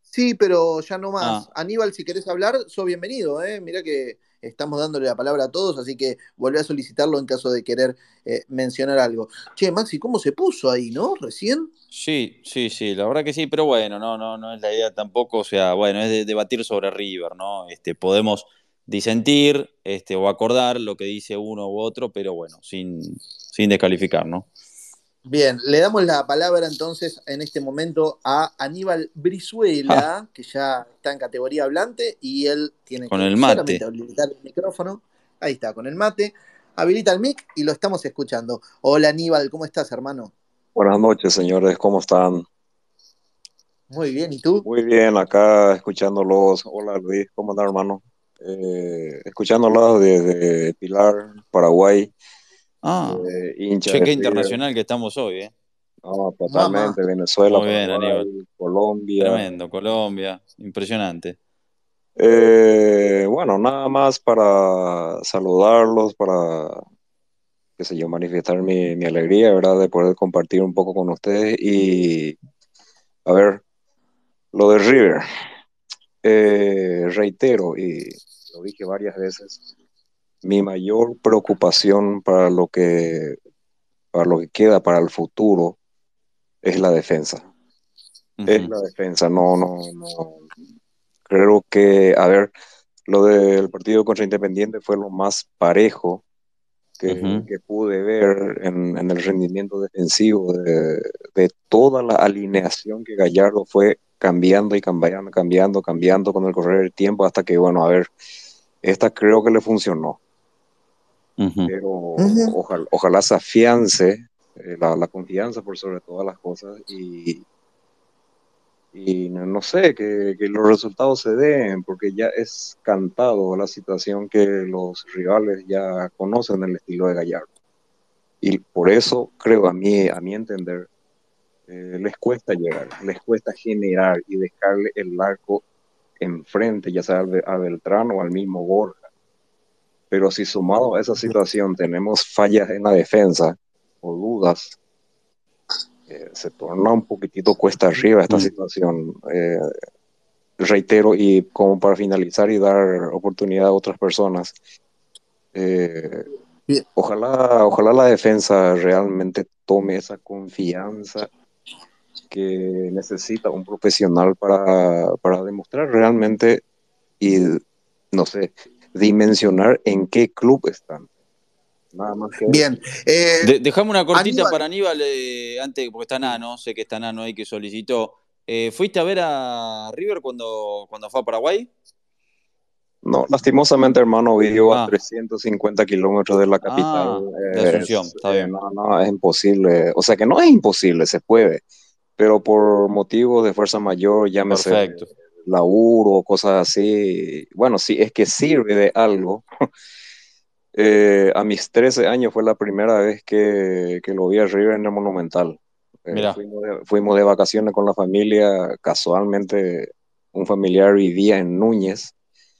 Sí, pero ya no más. Ah. Aníbal, si querés hablar, sos bienvenido. ¿eh? Mira que estamos dándole la palabra a todos, así que volvé a solicitarlo en caso de querer eh, mencionar algo. Che, Maxi, ¿cómo se puso ahí, no? ¿Recién? Sí, sí, sí, la verdad que sí, pero bueno, no, no, no es la idea tampoco, o sea, bueno, es de debatir sobre River, ¿no? Este, podemos disentir este, o acordar lo que dice uno u otro, pero bueno, sin, sin descalificar, ¿no? Bien, le damos la palabra entonces en este momento a Aníbal Brizuela, ah. que ya está en categoría hablante y él tiene con que el mate. habilitar el micrófono. Ahí está, con el mate. Habilita el mic y lo estamos escuchando. Hola Aníbal, ¿cómo estás, hermano? Buenas noches, señores, ¿cómo están? Muy bien, ¿y tú? Muy bien, acá escuchándolos. Hola Luis, ¿cómo estás, hermano? Eh, escuchándolos desde Pilar, Paraguay. Ah, eh, cheque internacional que estamos hoy, ¿eh? No, totalmente. Venezuela, Colombia. Tremendo, Colombia. Impresionante. Eh, bueno, nada más para saludarlos, para, qué sé yo, manifestar mi, mi, alegría, ¿verdad? De poder compartir un poco con ustedes. Y, a ver, lo de River. Eh, reitero, y lo dije varias veces, mi mayor preocupación para lo que para lo que queda para el futuro es la defensa. Es la defensa, no, no, no. Creo que, a ver, lo del partido contra Independiente fue lo más parejo que, pude ver en, el rendimiento defensivo de, de, toda la alineación que Gallardo fue cambiando y cambiando, cambiando, cambiando con el correr del tiempo hasta que, bueno, a ver, esta creo que le funcionó pero ojalá, se afiance eh, la, confianza por sobre todas las cosas y, y no, sé, que, los resultados se den, porque ya es cantado la situación que los rivales ya conocen el estilo de Gallardo. Y por eso creo, a mí, a mi entender, eh, les cuesta llegar, les cuesta generar y dejarle el arco enfrente, ya sea a Beltrán o al mismo Borja pero si sumado a esa situación tenemos fallas en la defensa o dudas, eh, se torna un poquitito cuesta arriba esta situación. Eh, reitero, y como para finalizar y dar oportunidad a otras personas, eh, ojalá, ojalá la defensa realmente tome esa confianza que necesita un profesional para, para demostrar realmente y no sé, dimensionar en qué club están. Nada más que Bien. Eh, dejame una cortita para Aníbal, eh, antes, porque está Nano, sé que está Nano ahí que solicitó. Eh, ¿Fuiste a ver a River cuando, cuando fue a Paraguay? No, lastimosamente, hermano, vivió a 350 ah. kilómetros de la capital. Ah, de Asunción, está bien. No, no, es imposible. O sea que no es imposible, se puede. Pero por motivos de fuerza mayor, ya me Perfecto laburo, cosas así. Bueno, sí, es que sirve de algo. Eh, a mis 13 años fue la primera vez que, que lo vi a River en el Monumental. Eh, fuimos, de, vacaciones con la familia, casualmente un familiar vivía en Núñez.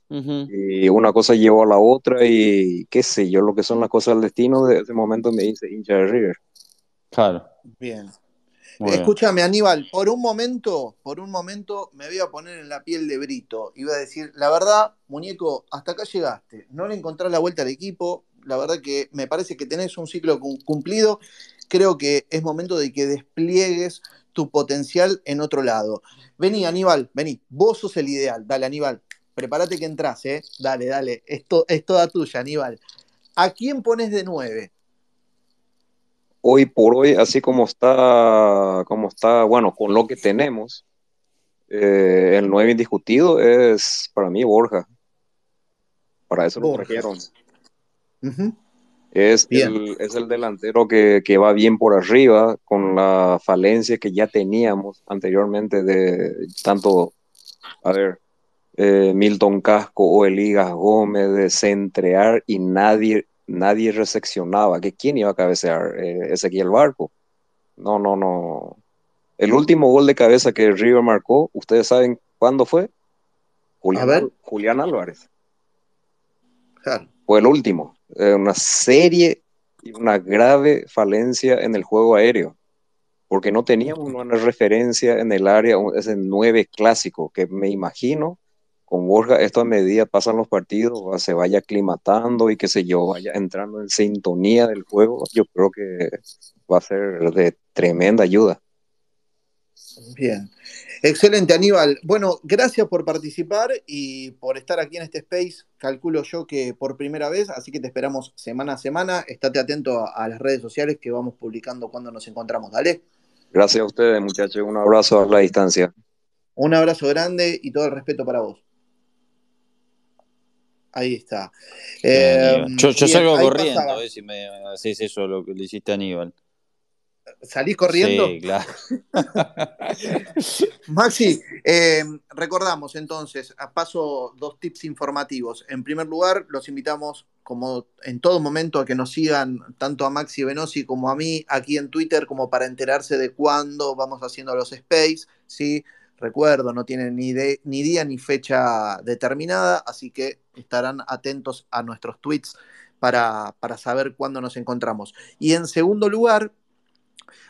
Y una cosa llevó a la otra y qué sé yo, lo que son las cosas del destino, de ese momento me dice hincha de River. Claro. Bien. Escúchame, Aníbal, por un momento, por un momento me voy a poner en la piel de Brito voy a decir, la verdad, muñeco, hasta acá llegaste. No le encontrás la vuelta al equipo. La verdad que me parece que tenés un ciclo cumplido. Creo que es momento de que despliegues tu potencial en otro lado. Vení, Aníbal, vení. Vos sos el ideal. Dale, Aníbal. Prepárate que entras, ¿eh? Dale, dale. Esto es toda tuya, Aníbal. ¿A quién pones de nueve? Hoy por hoy, así como está, como está, bueno, con lo que tenemos, eh, el 9 indiscutido es para mí Borja. Para eso lo trajeron. es, el, es el delantero que, va bien por arriba, con la falencia que ya teníamos anteriormente de tanto, a ver, eh, Milton Casco o Eligas Gómez de centrear y nadie nadie recepcionaba que quién iba a cabecear, eh, Ezequiel Barco. No, no, no. El último gol de cabeza que River marcó, ¿ustedes saben cuándo fue? Julián, Julián Álvarez. Fue el último. una serie y una grave falencia en el juego aéreo, porque no teníamos una referencia en el área, ese nueve clásico, que me imagino con Borja, esto a medida pasan los partidos, se vaya aclimatando y que sé yo, vaya entrando en sintonía del juego, yo creo que va a ser de tremenda ayuda. Bien. Excelente, Aníbal. Bueno, gracias por participar y por estar aquí en este space. Calculo yo que por primera vez, así que te esperamos semana a semana. Estate atento a, las redes sociales que vamos publicando cuando nos encontramos. Dale. Gracias a ustedes, muchachos. Un abrazo a la distancia. Un abrazo grande y todo el respeto para vos. Ahí está. Eh, yo, salgo corriendo, eh, si me haces eso lo que le hiciste a Aníbal. ¿Salís corriendo? Sí, claro. Maxi, eh, recordamos entonces, a paso dos tips informativos. En primer lugar, los invitamos, como en todo momento, a que nos sigan tanto a Maxi Venosi como a mí aquí en Twitter, como para enterarse de cuándo vamos haciendo los space, ¿sí? Recuerdo, no tienen ni, ni día ni fecha determinada, así que estarán atentos a nuestros tweets para, para saber cuándo nos encontramos. Y en segundo lugar,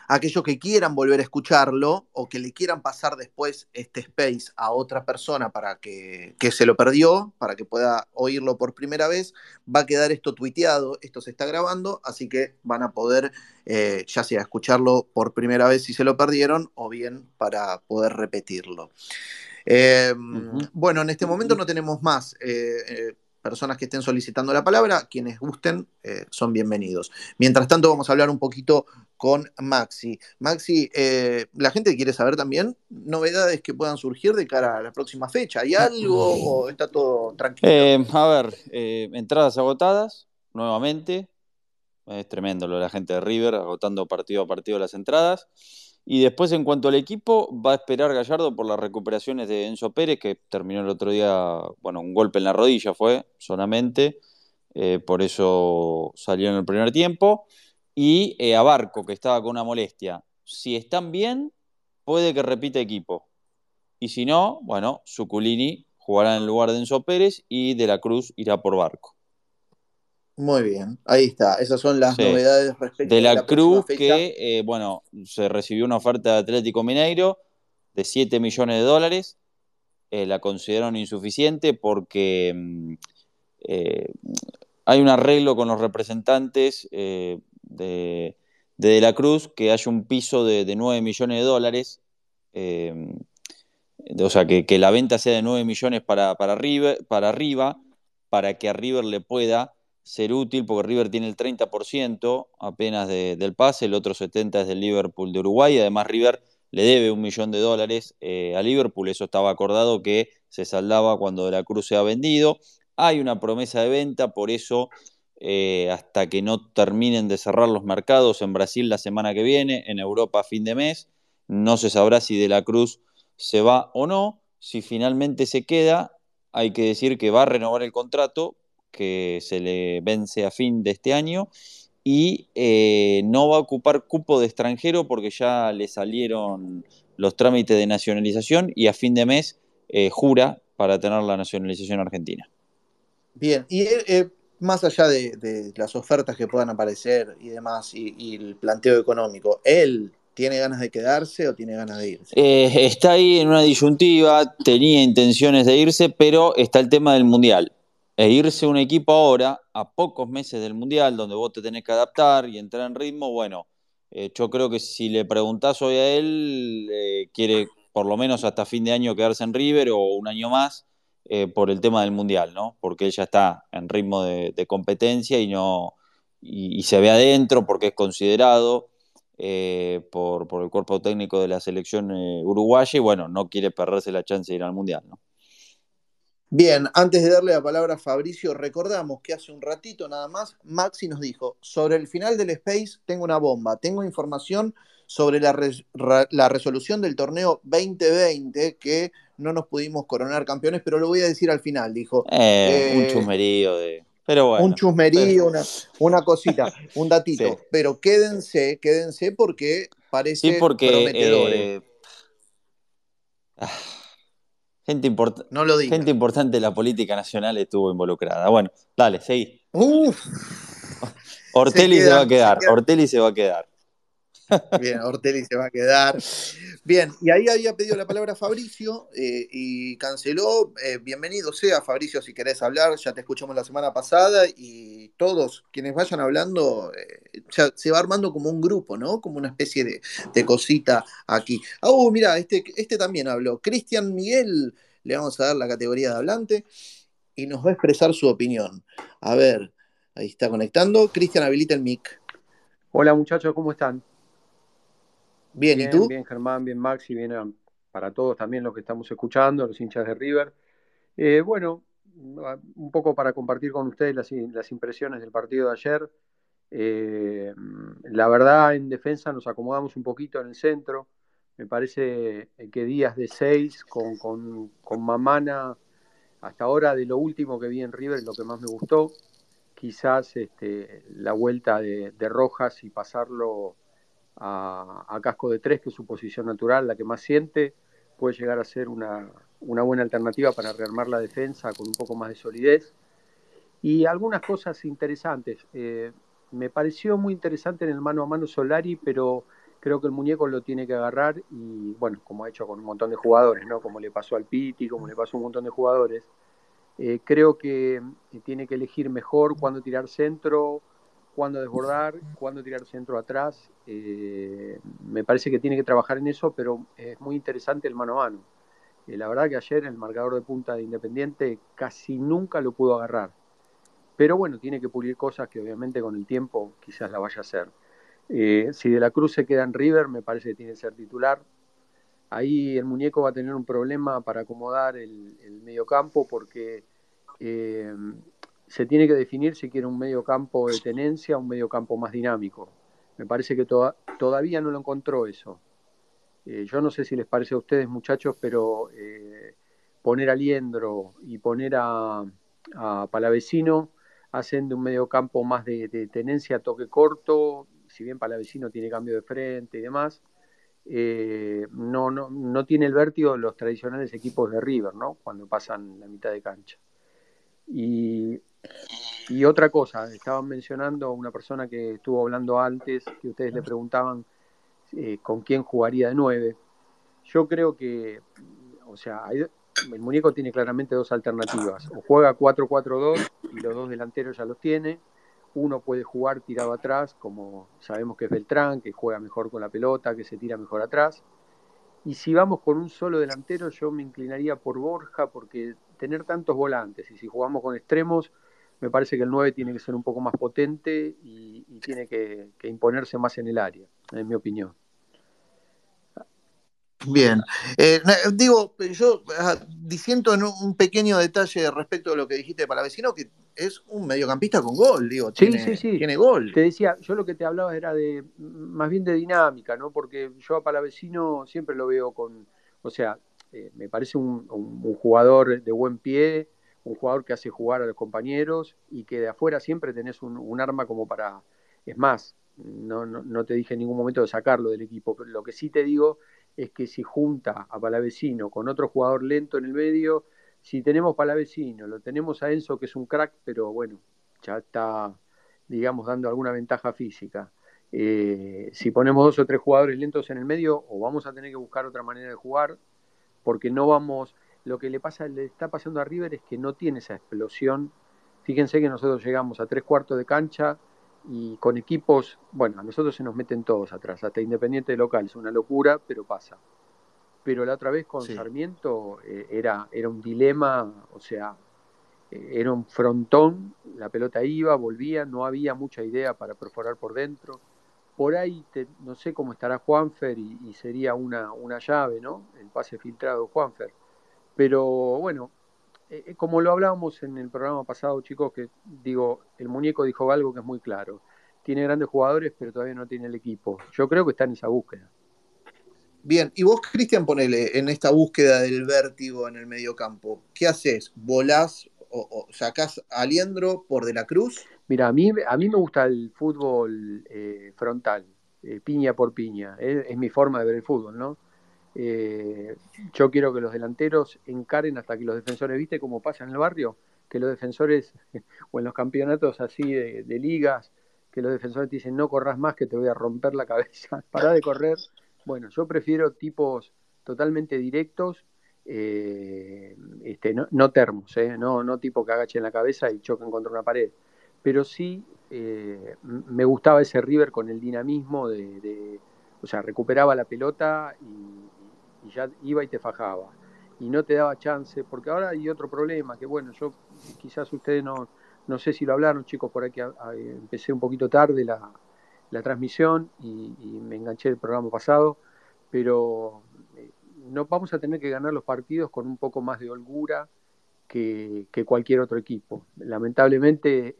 aquellos que quieran volver a escucharlo o que le quieran pasar después este space a otra persona para que, se lo perdió, para que pueda oírlo por primera vez, va a quedar esto tuiteado, esto se está grabando, así que van a poder eh, ya sea escucharlo por primera vez si se lo perdieron o bien para poder repetirlo. Em, bueno, en este momento no tenemos más. Eh, eh, personas que estén solicitando la palabra, quienes gusten, eh, son bienvenidos. Mientras tanto, vamos a hablar un poquito con Maxi. Maxi, eh, la gente quiere saber también novedades que puedan surgir de cara a la próxima fecha. ¿Hay algo o está todo tranquilo? Eh, a ver, entradas agotadas nuevamente. Es tremendo lo de la gente de River, agotando partido a partido las entradas. Y después, en cuanto al equipo, va a esperar Gallardo por las recuperaciones de Enzo Pérez, que terminó el otro día, bueno, un golpe en la rodilla fue solamente, eh, por eso salió en el primer tiempo. Y eh, a Barco, que estaba con una molestia. Si están bien, puede que repita equipo. Y si no, bueno, Suculini jugará en lugar de Enzo Pérez y De la Cruz irá por Barco. Muy bien, ahí está. Esas son las novedades respecto de la, la Cruz, que, eh, bueno, se recibió una oferta de Atlético Mineiro de 7 millones de dólares. Eh, la consideraron insuficiente porque mm, eh, hay un arreglo con los representantes de, de, la Cruz que haya un piso de, 9 millones de dólares. o sea, que, la venta sea de 9 millones para, para, para arriba, para que a River le pueda ser útil porque River tiene el 30% apenas del pase, el otro 70% es del Liverpool de Uruguay, además River le debe un millón de dólares eh, a Liverpool, eso estaba acordado que se saldaba cuando De la Cruz se ha vendido. Hay una promesa de venta, por eso eh, hasta que no terminen de cerrar los mercados en Brasil la semana que viene, en Europa a fin de mes, no se sabrá si De la Cruz se va o no. Si finalmente se queda, hay que decir que va a renovar el contrato, que se le vence a fin de este año y eh, no va a ocupar cupo de extranjero porque ya le salieron los trámites de nacionalización y a fin de mes eh, jura para tener la nacionalización argentina. Bien, y eh, más allá de, las ofertas que puedan aparecer y demás, y, el planteo económico, ¿él tiene ganas de quedarse o tiene ganas de irse? Eh, está ahí en una disyuntiva, tenía intenciones de irse, pero está el tema del Mundial. E irse un equipo ahora, a pocos meses del Mundial, donde vos te tenés que adaptar y entrar en ritmo, bueno, eh, yo creo que si le preguntás hoy a él, eh, quiere por lo menos hasta fin de año quedarse en River o un año más eh, por el tema del Mundial, ¿no? Porque él ya está en ritmo de, competencia y, no, y, se ve adentro porque es considerado por, por, el cuerpo técnico de la selección uruguaya y bueno, no quiere perderse la chance de ir al Mundial, ¿no? Bien, antes de darle la palabra a Fabricio, recordamos que hace un ratito nada más Maxi nos dijo, sobre el final del Space tengo una bomba, tengo información sobre la, resolución del torneo 2020 que no nos pudimos coronar campeones, pero lo voy a decir al final, dijo. Eh, un eh, chusmerío de... Pero bueno, un chusmerío, una, cosita, un datito. Pero quédense, quédense porque parece sí, porque. Eh, ah, Gente, Gente importante de la política nacional estuvo involucrada. Bueno, dale, seguí. Ortelli se, va a quedar, Ortelli se va a quedar. Bien, Ortelli se va a quedar. Bien, y ahí había pedido la palabra Fabricio eh, y canceló. Eh, bienvenido sea, Fabricio, si querés hablar. Ya te escuchamos la semana pasada y todos quienes vayan hablando, eh, se va armando como un grupo, ¿no? Como una especie de, cosita aquí. Ah, oh, mira, este, este también habló. Cristian Miguel, le vamos a dar la categoría de hablante y nos va a expresar su opinión. A ver, ahí está conectando. Cristian, habilita el mic. Hola muchachos, ¿cómo están? Bien, ¿y tú? Bien, Germán, bien, Maxi, bien para todos también los que estamos escuchando, los hinchas de River. Eh, bueno, un poco para compartir con ustedes las, impresiones del partido de ayer. Eh, la verdad, en defensa nos acomodamos un poquito en el centro. Me parece que días de seis con, con, Mamana, hasta ahora de lo último que vi en River, es lo que más me gustó. Quizás este, la vuelta de Rojas y pasarlo a, casco de tres, que es su posición natural, la que más siente, puede llegar a ser una, buena alternativa para rearmar la defensa con un poco más de solidez. Y algunas cosas interesantes. Eh, me pareció muy interesante en el mano a mano Solari, pero creo que el muñeco lo tiene que agarrar y, bueno, como ha hecho con un montón de jugadores, ¿no? Como le pasó al Piti, como le pasó a un montón de jugadores. Eh, creo que tiene que elegir mejor cuándo tirar centro, cuándo desbordar, cuándo tirar centro atrás. Eh, me parece que tiene que trabajar en eso, pero es muy interesante el mano a mano. Eh, la verdad que ayer el marcador de punta de Independiente casi nunca lo pudo agarrar. Pero bueno, tiene que pulir cosas que obviamente con el tiempo quizás la vaya a hacer. Eh, si de la Cruz se queda en River, me parece que tiene que ser titular. Ahí el muñeco va a tener un problema para acomodar el, el medio campo porque se tiene que definir si quiere un medio campo de tenencia un medio campo más dinámico. Me parece que todavía no lo encontró eso. Eh, yo no sé si les parece a ustedes, muchachos, pero eh, poner a Liendro y poner a, Palavecino hacen de un medio campo más de, tenencia, toque corto, si bien Palavecino tiene cambio de frente y demás, eh, no, no, no tiene el vértigo de los tradicionales equipos de River, ¿no? Cuando pasan la mitad de cancha. Y y otra cosa, estaban mencionando una persona que estuvo hablando antes, que ustedes le preguntaban eh, con quién jugaría de nueve. Yo creo que, o sea, el muñeco tiene claramente dos alternativas. O juega 4-4-2 y los dos delanteros ya los tiene. Uno puede jugar tirado atrás, como sabemos que es Beltrán, que juega mejor con la pelota, que se tira mejor atrás. Y si vamos con un solo delantero, yo me inclinaría por Borja, porque tener tantos volantes y si jugamos con extremos, me parece que el 9 tiene que ser un poco más potente y, tiene que, imponerse más en el área, en mi opinión. Bien, eh, digo, yo ah, diciendo en un pequeño detalle respecto a lo que dijiste de Palavecino, que es un mediocampista con gol, digo, tiene, sí, sí. tiene gol. Te decía, yo lo que te hablaba era de más bien de dinámica, ¿no? Porque yo a Palavecino siempre lo veo con, o sea, eh, me parece un, jugador de buen pie, un jugador que hace jugar a los compañeros y que de afuera siempre tenés un, arma como para... Es más, no, no, te dije en ningún momento de sacarlo del equipo, pero lo que sí te digo es que si junta a Palavecino con otro jugador lento en el medio, si tenemos Palavecino, lo tenemos a Enzo que es un crack, pero bueno, ya está, digamos, dando alguna ventaja física. Eh, si ponemos dos o tres jugadores lentos en el medio, o vamos a tener que buscar otra manera de jugar, porque no vamos, lo que le pasa, le está pasando a River es que no tiene esa explosión. Fíjense que nosotros llegamos a tres cuartos de cancha y con equipos, bueno, a nosotros se nos meten todos atrás, hasta Independiente local, es una locura, pero pasa. Pero la otra vez con Sarmiento eh, era, era un dilema, o sea, eh, era un frontón, la pelota iba, volvía, no había mucha idea para perforar por dentro. Por ahí, no sé cómo estará Juanfer y, sería una, una llave, ¿no? El pase filtrado de Juanfer. Pero bueno, eh, eh, como lo hablábamos en el programa pasado, chicos, que digo, el muñeco dijo algo que es muy claro. Tiene grandes jugadores, pero todavía no tiene el equipo. Yo creo que está en esa búsqueda. Bien, y vos, Cristian, ponele en esta búsqueda del vértigo en el mediocampo, ¿qué haces? ¿Volás o, sacás a Liendro por De la Cruz? Mira, a mí, a mí me gusta el fútbol eh, frontal, piña por piña. es, mi forma de ver el fútbol, ¿no? Eh, yo quiero que los delanteros encaren hasta que los defensores, ¿viste cómo pasa en el barrio? Que los defensores, o en los campeonatos así de, ligas, que los defensores te dicen no corras más que te voy a romper la cabeza, para de correr. Bueno, yo prefiero tipos totalmente directos, eh, este, no, termos, eh, no, no tipo que agachen la cabeza y choquen contra una pared, pero sí me gustaba ese River con el dinamismo de, o sea, recuperaba la pelota y, y ya iba y te fajaba y no te daba chance, porque ahora hay otro problema, que bueno, yo quizás ustedes no, no sé si lo hablaron chicos, por aquí empecé un poquito tarde la, la transmisión y, me enganché el programa pasado, pero eh, no vamos a tener que ganar los partidos con un poco más de holgura que, cualquier otro equipo. Lamentablemente,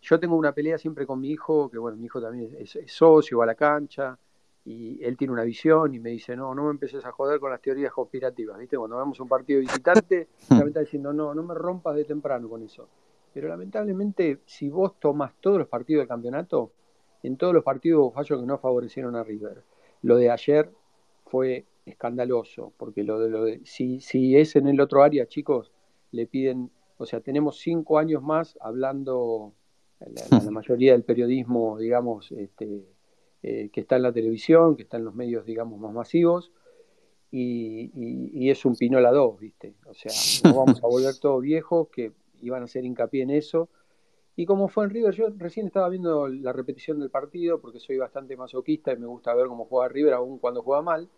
yo tengo una pelea siempre con mi hijo, que bueno, mi hijo también es socio, va a la cancha, y él tiene una visión y me dice, no, no me empeces a joder con las teorías conspirativas, ¿viste? Cuando vemos un partido visitante, me está diciendo, no, no me rompas de temprano con eso. Pero lamentablemente, si vos tomás todos los partidos del campeonato, en todos los partidos hubo fallos que no favorecieron a River. Lo de ayer fue escandaloso, porque lo de, lo de si, si es en el otro área, chicos, le piden, o sea, tenemos cinco años más hablando, la, la mayoría del periodismo, digamos, este, eh, que está en la televisión, que está en los medios, digamos, más masivos, y, es un Pinola 2, ¿viste? O sea, no vamos a volver todos viejos, que iban a hacer hincapié en eso. Y como fue en River, yo recién estaba viendo la repetición del partido, porque soy bastante masoquista y me gusta ver cómo juega River, aún cuando juega mal,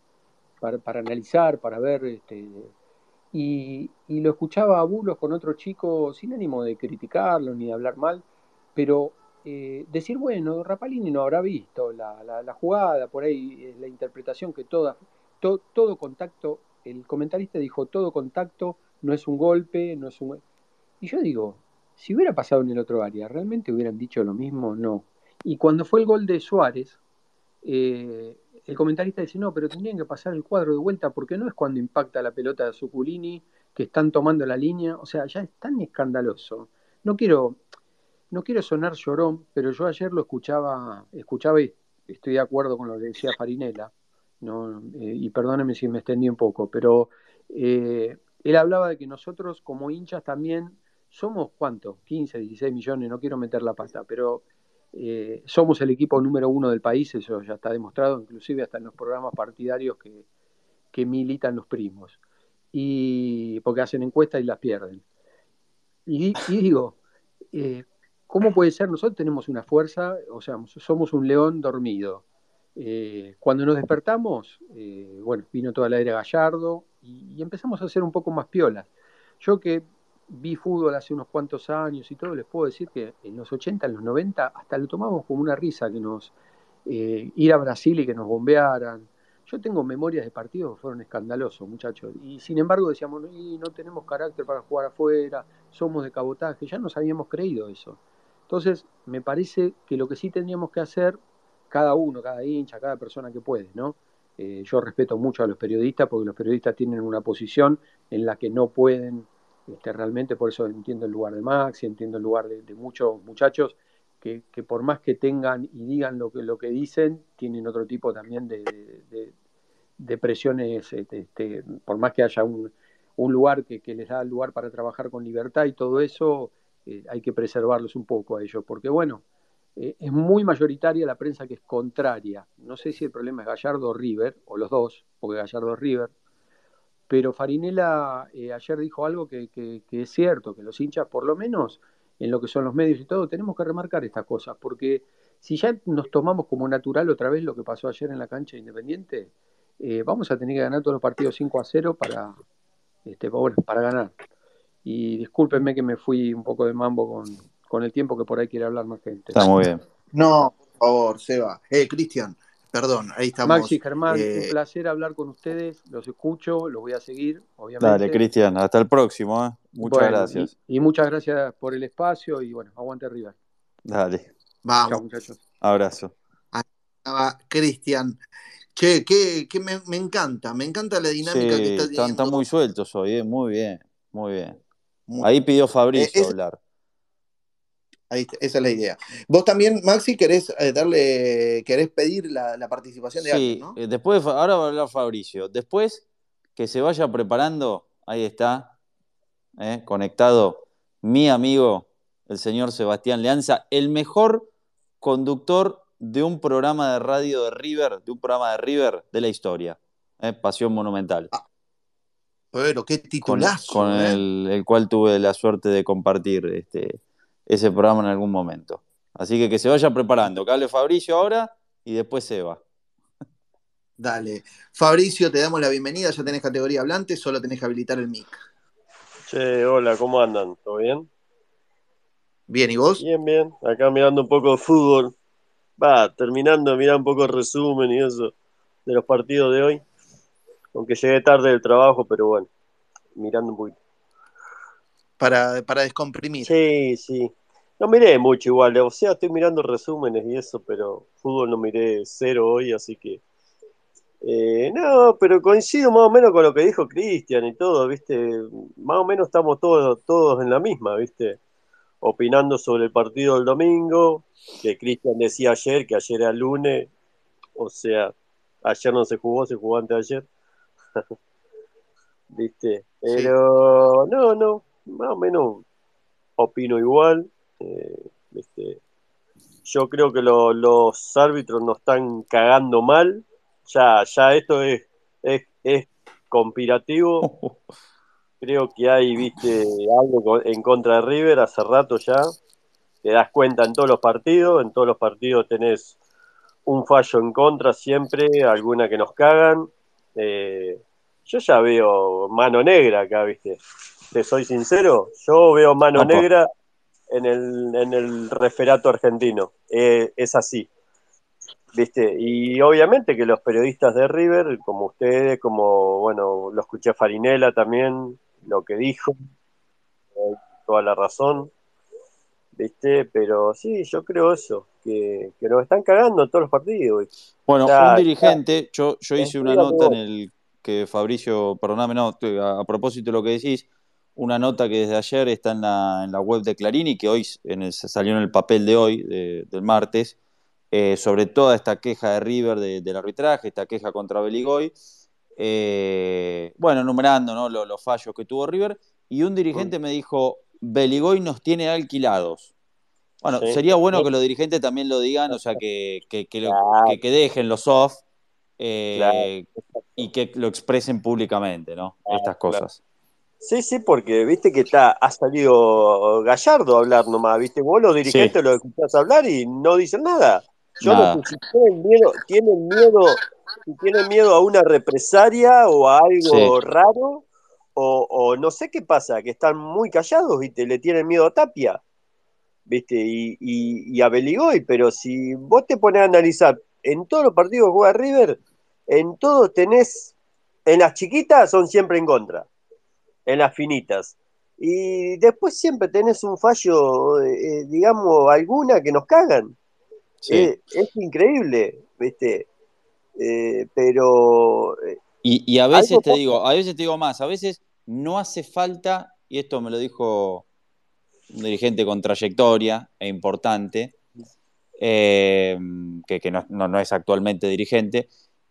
para, analizar, para ver. Este, y, y, lo escuchaba a bulos con otro chico, sin ánimo de criticarlo ni de hablar mal, pero eh, decir, bueno, Rapalini no habrá visto la, la, jugada, por ahí la interpretación que toda, todo contacto, el comentarista dijo, todo contacto no es un golpe, no es un... Y yo digo, si hubiera pasado en el otro área, ¿realmente hubieran dicho lo mismo? No. Y cuando fue el gol de Suárez, eh, el comentarista dice, no, pero tendrían que pasar el cuadro de vuelta porque no es cuando impacta la pelota de Zuculini, que están tomando la línea, o sea, ya es tan escandaloso. No quiero, no quiero sonar llorón, pero yo ayer lo escuchaba, escuchaba y estoy de acuerdo con lo que decía Farinela, ¿no? Eh, y perdóneme si me extendí un poco, pero eh, él hablaba de que nosotros como hinchas también somos, ¿cuánto? 15, 16 millones, no quiero meter la pata, pero eh, somos el equipo número uno del país, eso ya está demostrado, inclusive hasta en los programas partidarios que, que militan los primos, y porque hacen encuestas y las pierden. Y digo, ¿Cómo puede ser? Nosotros tenemos una fuerza, o sea, somos un león dormido. Eh, cuando nos despertamos, eh, bueno, vino toda la era Gallardo y, empezamos a ser un poco más piolas. Yo que vi fútbol hace unos cuantos años y todo, les puedo decir que en los 80, en los 90, hasta lo tomamos como una risa que nos eh, ir a Brasil y que nos bombearan. Yo tengo memorias de partidos que fueron escandalosos, muchachos. Y sin embargo decíamos, no tenemos carácter para jugar afuera, somos de cabotaje, ya nos habíamos creído eso. Entonces, me parece que lo que sí tendríamos que hacer, cada uno, cada hincha, cada persona que puede, ¿no? Eh, yo respeto mucho a los periodistas porque los periodistas tienen una posición en la que no pueden este, realmente, por eso entiendo el lugar de Max y entiendo el lugar de, muchos muchachos que, por más que tengan y digan lo que, lo que dicen, tienen otro tipo también de, presiones, este, este, por más que haya un, lugar que, que les da lugar para trabajar con libertad y todo eso, eh, hay que preservarlos un poco a ellos, porque bueno, eh, es muy mayoritaria la prensa que es contraria. No sé si el problema es Gallardo o River, o los dos, porque Gallardo es River, pero Farinela eh, ayer dijo algo que, es cierto, que los hinchas, por lo menos en lo que son los medios y todo, tenemos que remarcar estas cosas, porque si ya nos tomamos como natural otra vez lo que pasó ayer en la cancha Independiente, vamos a tener que ganar todos los partidos 5 a 0 para, este, para ganar. Y discúlpenme que me fui un poco de mambo con, con el tiempo que por ahí quiere hablar más gente. Está muy bien. No, por favor, Seba. Eh, Cristian, perdón, ahí estamos. Maxi, Germán, eh, un placer hablar con ustedes. Los escucho, los voy a seguir, obviamente. Dale, Cristian, hasta el próximo. ¿eh? Muchas gracias. Y, muchas gracias por el espacio y bueno, aguante arriba. Dale. Vamos. Chao, muchachos. Abrazo. Cristian. Che, que, me, encanta, me encanta la dinámica que está teniendo. Están, muy sueltos hoy, ¿eh? muy bien, muy bien. Ahí pidió Fabricio hablar. Ahí, esa es la idea. Vos también, Maxi, querés eh, darle, querés pedir la, participación de alguien, ¿no? Eh, después, ahora va a hablar Fabricio. Después que se vaya preparando, ahí está, eh, conectado, mi amigo, el señor Sebastián Leanza, el mejor conductor de un programa de radio de River, de un programa de River de la historia. Pasión Monumental. Ah, pero qué titulazo. Con, el, el, cual tuve la suerte de compartir este, ese programa en algún momento. Así que que se vaya preparando. Que hable Fabricio ahora y después se va. Dale. Fabricio, te damos la bienvenida. Ya tenés categoría hablante, solo tenés que habilitar el mic. Che, hola, ¿cómo andan? ¿Todo bien? Bien, ¿y vos? Bien, bien. Acá mirando un poco de fútbol. Va, terminando mirar un poco el resumen y eso de los partidos de hoy. Aunque llegué tarde del trabajo, pero bueno, mirando un poquito. Para, para descomprimir. Sí, sí. No miré mucho igual, o sea, estoy mirando resúmenes y eso, pero fútbol no miré cero hoy, así que... Eh, no, pero coincido más o menos con lo que dijo Cristian y todo, ¿viste? Más o menos estamos todos, todos en la misma, ¿viste? Opinando sobre el partido del domingo, que Cristian decía ayer, que ayer era lunes, o sea, ayer no se jugó, se jugó antes de ayer. ¿Viste? Pero no, no, más o menos opino igual. Eh, este, yo creo que los árbitros nos están cagando mal. Ya, ya esto es, es, es conspirativo. Creo que hay, viste, algo en contra de River hace rato ya. Te das cuenta en todos los partidos, en todos los partidos tenés un fallo en contra siempre, alguna que nos cagan. Eh, yo ya veo mano negra acá, viste. Te soy sincero, yo veo mano negra en el, en el referato argentino. Eh, es así. ¿Viste? Y obviamente que los periodistas de River, como ustedes, como, bueno, lo escuché a Farinela también, lo que dijo, toda la razón, ¿viste? Pero sí, yo creo eso, que, que nos están cagando en todos los partidos. Bueno, un dirigente, yo, yo hice una nota en el que Fabricio, perdóname, no, a propósito de lo que decís, una nota que desde ayer está en la, en la web de Clarín y que hoy en salió en el papel de hoy, del martes, eh, sobre toda esta queja de River del arbitraje, esta queja contra Beligoy. Eh, bueno, enumerando ¿no? los, fallos que tuvo River, y un dirigente me dijo, Beligoy nos tiene alquilados. Bueno, sería bueno que los dirigentes también lo digan, o sea, que, que, que, dejen los off eh, y que lo expresen públicamente, ¿no? Estas cosas. Sí, sí, porque viste que está, ha salido Gallardo a hablar nomás, viste, vos los dirigentes lo escuchás hablar y no dicen nada. Yo no sé si tienen miedo, tienen miedo, si tienen miedo a una represaria o a algo raro, o, no sé qué pasa, que están muy callados, viste, le tienen miedo a Tapia, viste, y, y, a Beligoy, pero si vos te pones a analizar en todos los partidos que juega River, en todos tenés, en las chiquitas son siempre en contra en las finitas. Y después siempre tenés un fallo, eh, digamos, alguna que nos cagan. Eh, es increíble, ¿viste? Eh, pero... Y, a veces te digo, a veces te digo más, a veces no hace falta, y esto me lo dijo un dirigente con trayectoria e importante, que, no, es actualmente dirigente,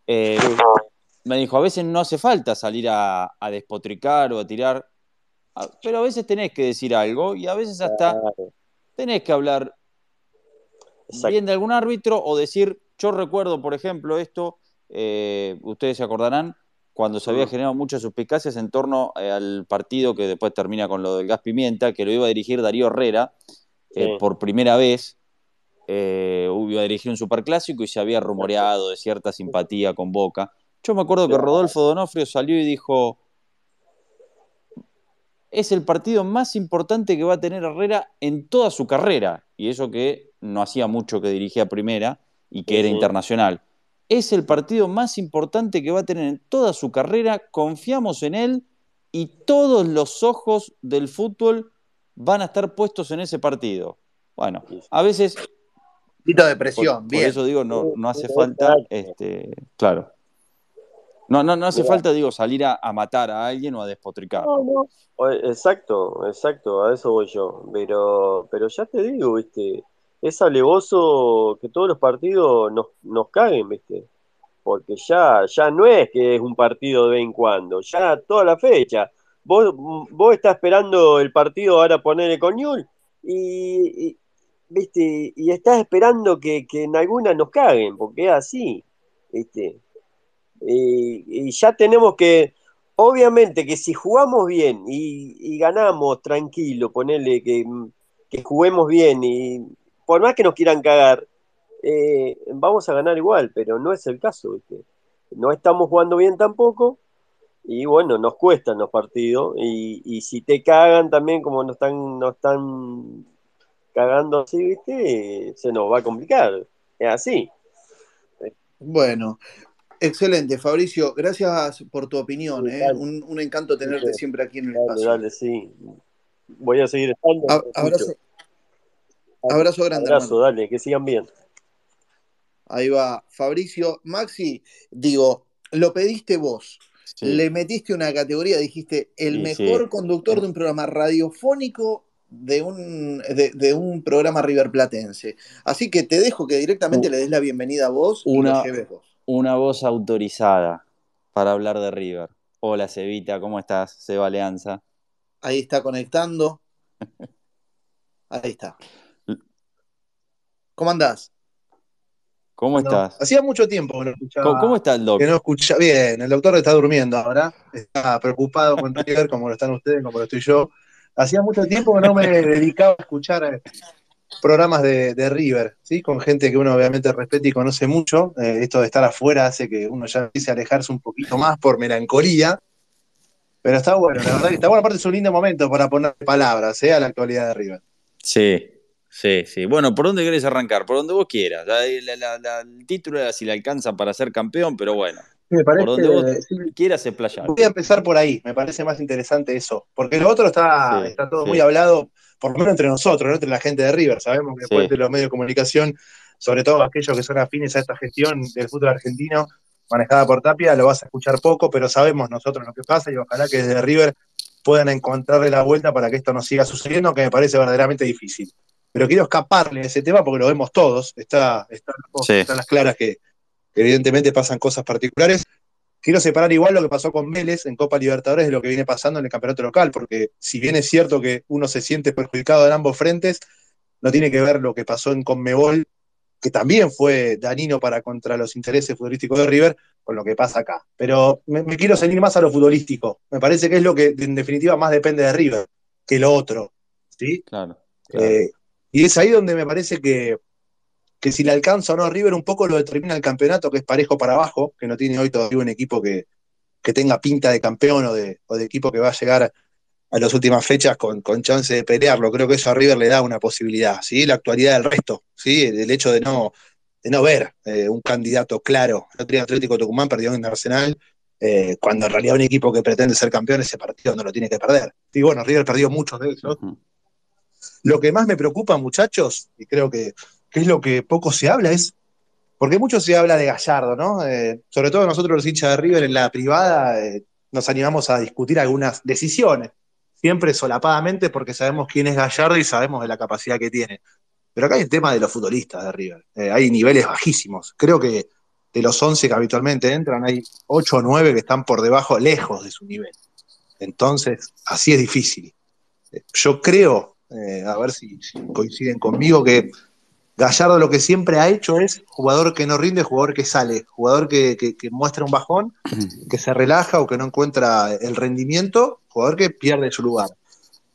me dijo, a veces no hace falta salir a, despotricar o a tirar. pero a veces tenés que decir algo y a veces hasta tenés que hablar bien de algún árbitro o decir, yo recuerdo, por ejemplo, esto, eh, ustedes se acordarán, cuando se había generado muchas suspicacias en torno eh, al partido que después termina con lo del gas pimienta, que lo iba a dirigir Darío Herrera eh, por primera vez. iba a dirigir un superclásico y se había rumoreado de cierta simpatía con Boca. Yo me acuerdo que Rodolfo Donofrio salió y dijo, es el partido más importante que va a tener Herrera en toda su carrera. Y eso que no hacía mucho que dirigía primera y que era internacional. Es el partido más importante que va a tener en toda su carrera. Confiamos en él y todos los ojos del fútbol van a estar puestos en ese partido. Bueno, a veces... de presión, por, eso digo, no, no hace falta, este, claro, no, no, no hace falta, digo, salir a, matar a alguien o a despotricar. No, no. Exacto, exacto, a eso voy yo. Pero, pero ya te digo, viste, es alevoso que todos los partidos nos, nos caguen, viste. Porque ya, ya no es que es un partido de vez en cuando, ya toda la fecha. Vos, vos estás esperando el partido ahora ponerle con Ñul y, y, viste, y estás esperando que, que en alguna nos caguen, porque es así, viste y, ya tenemos que, obviamente que si jugamos bien y, ganamos tranquilo, ponerle que, juguemos bien y por más que nos quieran cagar, eh, vamos a ganar igual, pero no es el caso, No estamos jugando bien tampoco y bueno, nos cuestan los partidos y, si te cagan también como nos están, nos están cagando así, ¿viste? Se nos va a complicar, es así. Bueno, Excelente, Fabricio, gracias por tu opinión. ¿eh? Un, encanto tenerte siempre aquí en el espacio. Dale, sí. Voy a seguir estando. abrazo, abrazo grande. Abrazo, dale, que sigan bien. Ahí va, Fabricio. Maxi, digo, lo pediste vos. Le metiste una categoría, dijiste, el mejor conductor de un programa radiofónico de un, de, un programa riverplatense. Así que te dejo que directamente le des la bienvenida a vos y lo lleves vos una voz autorizada para hablar de River. Hola, Cevita, ¿cómo estás? Seba Alianza. Ahí está conectando. Ahí está. ¿Cómo andás? ¿Cómo estás? Hacía mucho tiempo que no escuchaba. ¿Cómo, está el doctor? Que no escucha, bien, el doctor está durmiendo ahora. Está preocupado con River, como lo están ustedes, como lo estoy yo. Hacía mucho tiempo que no me dedicaba a escuchar programas de, River, ¿sí? con gente que uno obviamente respeta y conoce mucho. Eh, esto de estar afuera hace que uno ya empiece a alejarse un poquito más por melancolía. Pero está bueno, la verdad que está bueno. Aparte es un lindo momento para poner palabras ¿eh? a la actualidad de River. Sí, sí, sí. Bueno, ¿por dónde querés arrancar? Por donde vos quieras. el título era si le alcanza para ser campeón, pero bueno. por donde vos quieras explayar. Voy a empezar por ahí, me parece más interesante eso. Porque lo otro está, está todo muy hablado por lo menos entre nosotros, entre la gente de River. Sabemos que después de los medios de comunicación, sobre todo aquellos que son afines a esta gestión del fútbol argentino manejada por Tapia, lo vas a escuchar poco, pero sabemos nosotros lo que pasa y ojalá que desde River puedan encontrarle la vuelta para que esto no siga sucediendo, que me parece verdaderamente difícil. Pero quiero escaparle a ese tema porque lo vemos todos, está, están las claras que evidentemente pasan cosas particulares. Quiero separar igual lo que pasó con Vélez en Copa Libertadores de lo que viene pasando en el campeonato local, porque si bien es cierto que uno se siente perjudicado en ambos frentes, no tiene que ver lo que pasó en Conmebol, que también fue danino para contra los intereses futbolísticos de River, con lo que pasa acá. Pero me, quiero seguir más a lo futbolístico. Me parece que es lo que en definitiva más depende de River que lo otro. ¿sí? Claro. Eh, y es ahí donde me parece que que si le alcanza o no a River un poco lo determina el campeonato, que es parejo para abajo, que no tiene hoy todavía un equipo que, tenga pinta de campeón o de, equipo que va a llegar a las últimas fechas con, chance de pelearlo. Creo que eso a River le da una posibilidad, ¿sí? La actualidad del resto, ¿sí? El, hecho de no, de no ver eh, un candidato claro. El otro Atlético Tucumán perdió en Arsenal, eh, cuando en realidad un equipo que pretende ser campeón ese partido no lo tiene que perder. Y bueno, River perdió muchos de esos. Lo que más me preocupa, muchachos, y creo que que es lo que poco se habla, es. Porque mucho se habla de Gallardo, ¿no? Eh, sobre todo nosotros los hinchas de River en la privada eh, nos animamos a discutir algunas decisiones, siempre solapadamente porque sabemos quién es Gallardo y sabemos de la capacidad que tiene. Pero acá hay el tema de los futbolistas de River. Eh, hay niveles bajísimos. Creo que de los 11 que habitualmente entran, hay 8 o 9 que están por debajo, lejos de su nivel. Entonces, así es difícil. Yo creo, eh, a ver si, coinciden conmigo, que Gallardo lo que siempre ha hecho es jugador que no rinde, jugador que sale, jugador que, muestra un bajón, que se relaja o que no encuentra el rendimiento, jugador que pierde su lugar.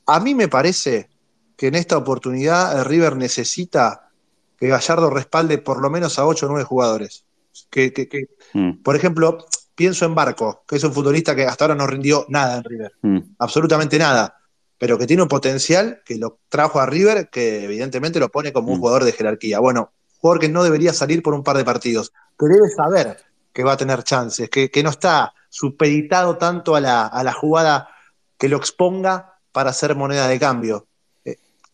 A mí me parece que en esta oportunidad River necesita que Gallardo respalde por lo menos a 8 o 9 jugadores. Que, mm. Por ejemplo, pienso en Barco, que es un futbolista que hasta ahora no rindió nada en River, mm. absolutamente nada, pero que tiene un potencial que lo trajo a River, que evidentemente lo pone como un mm. jugador de jerarquía. Bueno, jugador que no debería salir por un par de partidos, que debe saber que va a tener chances, que, no está supeditado tanto a la, a la jugada que lo exponga para hacer moneda de cambio.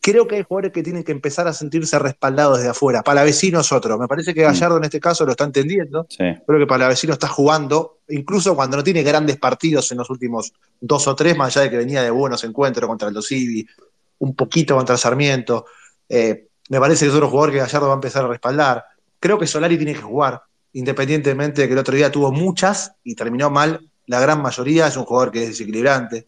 Creo que hay jugadores que tienen que empezar a sentirse respaldados desde afuera. Palavecino es otro. Me parece que Gallardo en este caso lo está entendiendo. Creo que Palavecino está jugando, incluso cuando no tiene grandes partidos en los últimos dos o tres, más allá de que venía de buenos encuentros contra el Dosivi, un poquito contra Sarmiento. Eh, me parece que es otro jugador que Gallardo va a empezar a respaldar. Creo que Solari tiene que jugar, independientemente de que el otro día tuvo muchas y terminó mal. La gran mayoría es un jugador que es desequilibrante.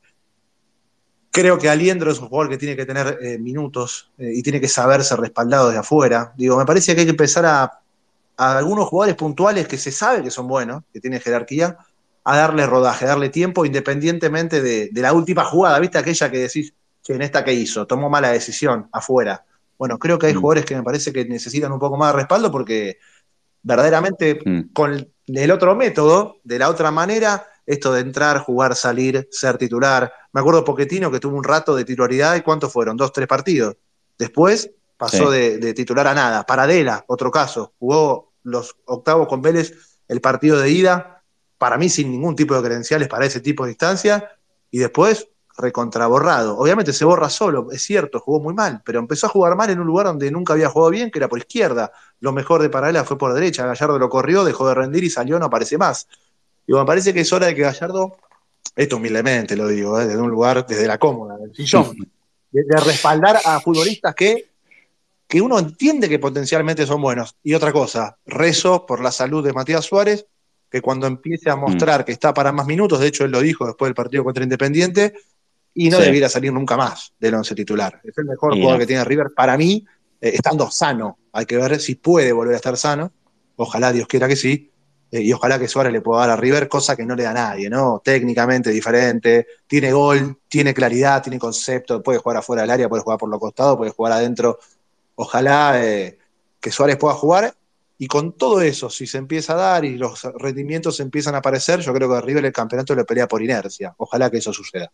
Creo que Aliendro es un jugador que tiene que tener eh, minutos eh, y tiene que saberse respaldado desde afuera. Digo, me parece que hay que empezar a, algunos jugadores puntuales que se sabe que son buenos, que tienen jerarquía, a darle rodaje, a darle tiempo, independientemente de, la última jugada, ¿viste? Aquella que decís, che, en esta que hizo, tomó mala decisión, afuera. Bueno, creo que hay mm. jugadores que me parece que necesitan un poco más de respaldo porque verdaderamente mm. con el otro método, de la otra manera, esto de entrar, jugar, salir, ser titular. Me acuerdo Poquetino que tuvo un rato de titularidad y ¿cuántos fueron? Dos, tres partidos. Después pasó de, titular a nada. Paradela, otro caso. Jugó los octavos con Vélez el partido de ida, para mí sin ningún tipo de credenciales para ese tipo de distancia, y después recontraborrado. Obviamente se borra solo, es cierto, jugó muy mal, pero empezó a jugar mal en un lugar donde nunca había jugado bien, que era por izquierda. Lo mejor de Paradela fue por derecha, Gallardo lo corrió, dejó de rendir y salió, no aparece más. Y me parece que es hora de que Gallardo, esto humildemente lo digo, ¿eh? desde un lugar, desde la cómoda, del sillón, de, respaldar a futbolistas que, que uno entiende que potencialmente son buenos. Y otra cosa, rezo por la salud de Matías Suárez, que cuando empiece a mostrar mm. que está para más minutos, de hecho él lo dijo después del partido contra Independiente, y no debiera salir nunca más del once titular. Es el mejor jugador que tiene River para mí, eh, estando sano. Hay que ver si puede volver a estar sano. Ojalá Dios quiera que sí. Eh, y ojalá que Suárez le pueda dar a River, cosa que no le da a nadie, ¿no? Técnicamente diferente, tiene gol, tiene claridad, tiene concepto, puede jugar afuera del área, puede jugar por los costados, puede jugar adentro. Ojalá eh, que Suárez pueda jugar y con todo eso, si se empieza a dar y los rendimientos empiezan a aparecer, yo creo que a River el campeonato le pelea por inercia. Ojalá que eso suceda.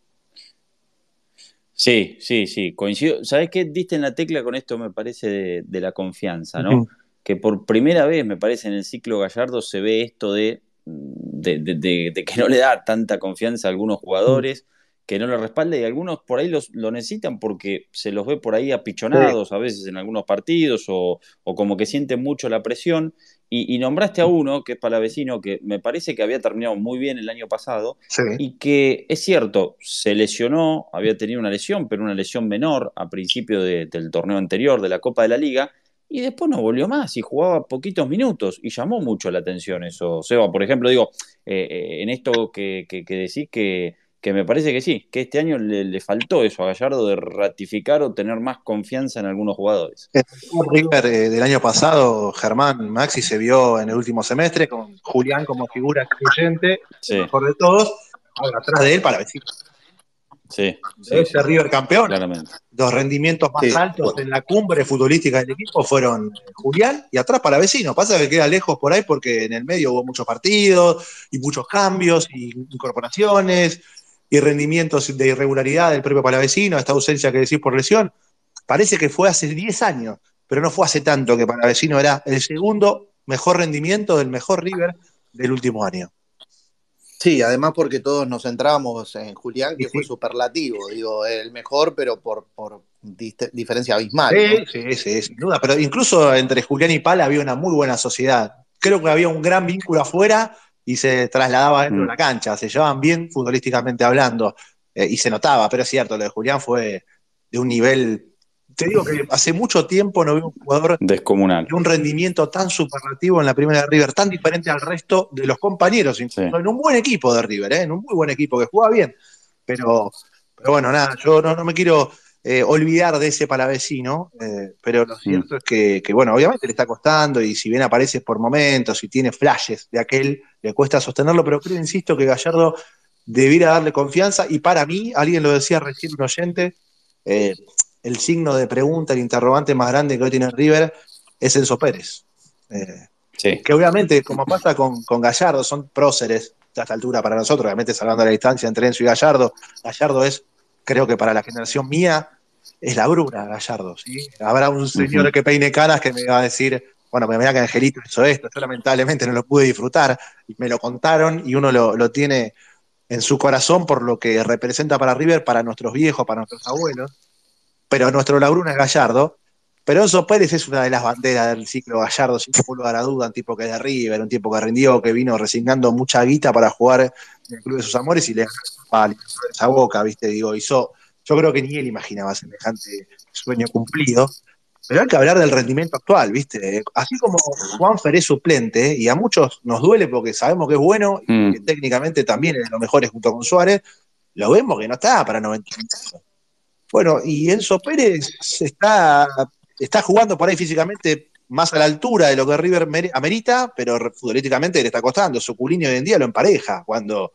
Sí, sí, sí, coincido. ¿Sabes qué? Diste en la tecla con esto, me parece, de, la confianza, ¿no? Que por primera vez, me parece, en el ciclo Gallardo se ve esto de, de, que no le da tanta confianza a algunos jugadores, que no lo respalda y algunos por ahí los, lo necesitan porque se los ve por ahí apichonados a veces en algunos partidos o, como que sienten mucho la presión. Y, nombraste a uno, que es Palavecino, que me parece que había terminado muy bien el año pasado y que es cierto, se lesionó, había tenido una lesión, pero una lesión menor a principio del torneo anterior de la Copa de la Liga y después no volvió más y jugaba poquitos minutos y llamó mucho la atención eso. Seba, por ejemplo, digo, eh, eh, en esto que, que, decís que, que, me parece que sí, que este año le, faltó eso a Gallardo de ratificar o tener más confianza en algunos jugadores. El River eh, del año pasado, Germán Maxi se vio en el último semestre con Julián como figura excluyente, por de todos, ahora atrás de él para decir Sí, ese River campeón. Los rendimientos más altos en la cumbre futbolística del equipo fueron Julián y atrás para vecino. Pasa que queda lejos por ahí porque en el medio hubo muchos partidos y muchos cambios y incorporaciones y rendimientos de irregularidad del propio Palavecino, esta ausencia que decís por lesión. Parece que fue hace 10 años, pero no fue hace tanto que Palavecino era el segundo mejor rendimiento del mejor River del último año. Sí, además porque todos nos centrábamos en Julián, que fue superlativo, digo, el mejor, pero por, por diferencia abismal. Sí, sí, sí, sin duda. Pero incluso entre Julián y Pala había una muy buena sociedad. Creo que había un gran vínculo afuera y se trasladaba dentro de mm. la cancha. Se llevaban bien futbolísticamente hablando eh, y se notaba, pero es cierto, lo de Julián fue de un nivel te digo que hace mucho tiempo no veo un jugador descomunal de un rendimiento tan superlativo en la primera de River, tan diferente al resto de los compañeros, en un buen equipo de River, ¿eh? en un muy buen equipo que juega bien. Pero, pero bueno, nada, yo no, me quiero eh, olvidar de ese palavecino, eh, pero lo cierto es que, bueno, obviamente le está costando y si bien aparece por momentos y tiene flashes de aquel, le cuesta sostenerlo, pero creo, insisto, que Gallardo debiera darle confianza y para mí, alguien lo decía recién un oyente, eh, el signo de pregunta, el interrogante más grande que hoy tiene River es Enzo Pérez. Que obviamente, como pasa con, con Gallardo, son próceres a esta altura para nosotros, obviamente salvando la distancia entre Enzo y Gallardo. Gallardo es, creo que para la generación mía, es la bruna Gallardo. ¿sí? Habrá un señor que peine caras que me va a decir, bueno, me da que Angelito hizo esto, yo lamentablemente no lo pude disfrutar, me lo contaron y uno lo, lo tiene en su corazón por lo que representa para River, para nuestros viejos, para nuestros abuelos. Pero nuestro Labruna es Gallardo, pero Enzo Pérez es una de las banderas del ciclo Gallardo, sin lugar a duda, un tipo que es de River, un tipo que rindió, que vino resignando mucha guita para jugar en el Club de sus Amores y le ganó esa boca, ¿viste? Digo, hizo, yo creo que ni él imaginaba semejante sueño cumplido. Pero hay que hablar del rendimiento actual, ¿viste? Así como Juanfer es suplente, y a muchos nos duele porque sabemos que es bueno, y mm. que técnicamente también es de los mejores junto con Suárez, lo vemos que no está para 90 Bueno, y Enzo Pérez está está jugando por ahí físicamente más a la altura de lo que River amerita, pero futbolísticamente le está costando. Su hoy en día lo empareja. Cuando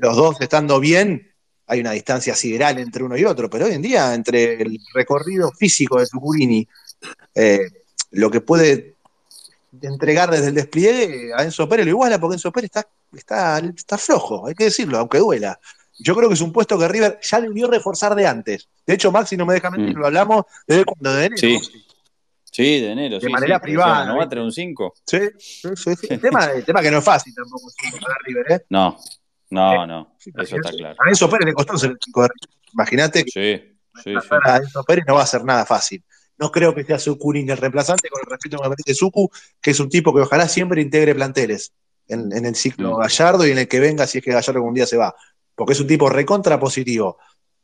los dos estando bien, hay una distancia sideral entre uno y otro, pero hoy en día, entre el recorrido físico de Suculini, eh, lo que puede entregar desde el despliegue a Enzo Pérez lo iguala, porque Enzo Pérez está, está, está flojo, hay que decirlo, aunque duela. Yo creo que es un puesto que River ya vio reforzar de antes. De hecho, Maxi no me deja mentir, mm. lo hablamos desde cuando de enero. Sí. Sí, de enero. De manera privada. ¿No va a tener un 5? Sí. El, tema, el tema que no es fácil tampoco para River, ¿eh? No, no, no. Eso está claro. A Enzo Pérez le costó ser el 5 de River. Imagínate que sí, a Enzo Pérez no va a ser nada fácil. No creo que sea Sucurín el reemplazante, con el respeto que me merece Suku, que es un tipo que ojalá siempre integre planteles en, en el ciclo mm. Gallardo y en el que venga si es que Gallardo algún día se va porque es un tipo recontra positivo.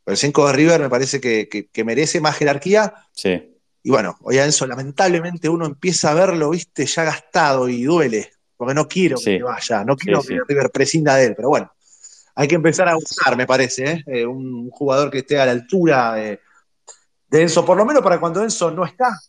El 5 de River me parece que, merece más jerarquía. Sí. Y bueno, hoy a Enzo, lamentablemente uno empieza a verlo, viste, ya gastado y duele, porque no quiero que vaya, no quiero que River prescinda de él, pero bueno, hay que empezar a buscar, me parece, ¿eh? Eh, un jugador que esté a la altura de, Enzo, por lo menos para cuando Enzo no está,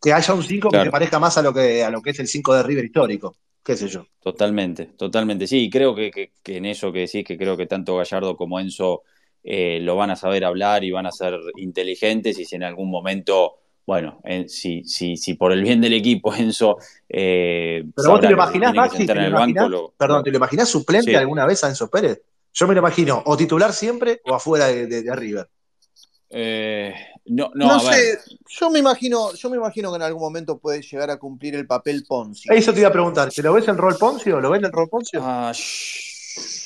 que haya un 5 que se parezca más a lo que, a lo que es el 5 de River histórico qué sé yo. Totalmente, totalmente. Sí, creo que, en eso que decís, que creo que tanto Gallardo como Enzo eh, lo van a saber hablar y van a ser inteligentes y si en algún momento, bueno, si, si, si por el bien del equipo Enzo... Eh, Pero vos te lo imaginás, Maxi, perdón, ¿te lo imaginás suplente alguna vez a Enzo Pérez? Yo me lo imagino, o titular siempre o afuera de, de, de River. Eh, no, no, sé, yo me imagino, yo me imagino que en algún momento puede llegar a cumplir el papel Poncio. Eso te iba a preguntar, ¿te lo ves en rol Poncio? ¿Lo ves en el rol Poncio? Ah,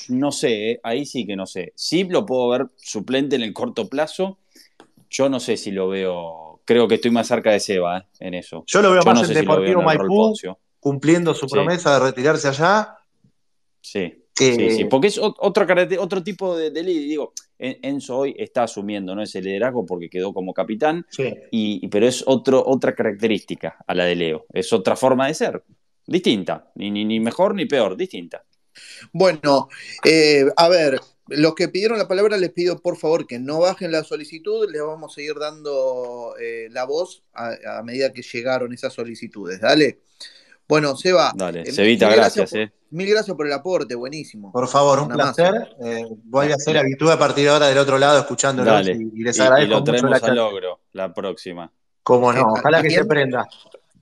no sé, eh, ahí sí que no sé. Sí lo puedo ver suplente en el corto plazo. Yo no sé si lo veo. Creo que estoy más cerca de Seba eh, en eso. Yo lo veo más en Deportivo Maipú, cumpliendo su promesa de retirarse allá. Sí. Sí, sí, porque es otro, otro tipo de, de Digo, Enzo hoy está asumiendo ¿no? ese liderazgo porque quedó como capitán, y, pero es otro, otra característica a la de Leo. Es otra forma de ser, distinta, ni, ni, mejor ni peor, distinta. Bueno, eh, a ver, los que pidieron la palabra les pido por favor que no bajen la solicitud, les vamos a seguir dando eh, la voz a medida que llegaron esas solicitudes. Dale. Bueno, Seba. Dale, eh, Sevita, gracias. eh. Mil gracias por el aporte, buenísimo. Por favor, un placer. Eh, voy a hacer habitual a partir de ahora del otro lado escuchándolo y, les agradezco y, lo traemos al logro la próxima. Cómo no, ojalá que se prenda.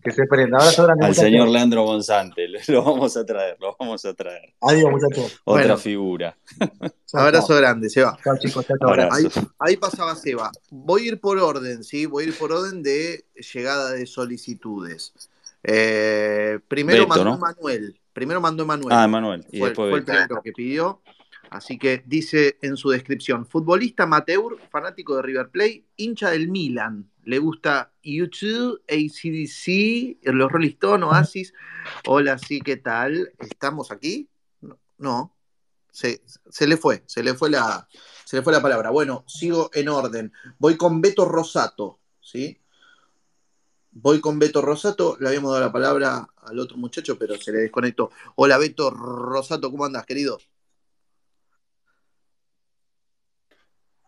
Que se prenda. Al señor Leandro Gonzante, lo vamos a traer, lo vamos a traer. Adiós, muchachos. Otra figura. Abrazo grande, Seba. Chao, chicos, ahí, ahí, pasaba Seba. Voy a ir por orden, ¿sí? Voy a ir por orden de llegada de solicitudes. Eh, primero mandó Manuel. Primero mandó Manuel. Ah, Manuel. Y fue, fue el primero que pidió. Así que dice en su descripción: futbolista amateur, fanático de River Plate, hincha del Milan. Le gusta YouTube, ACDC, los Rolling Stones, Oasis. Hola, sí, ¿qué tal? ¿Estamos aquí? No. Se, se, le fue, se le fue la, se le fue la palabra. Bueno, sigo en orden. Voy con Beto Rosato, ¿sí? Voy con Beto Rosato, le habíamos dado la palabra al otro muchacho, pero se le desconectó. Hola Beto Rosato, ¿cómo andas, querido?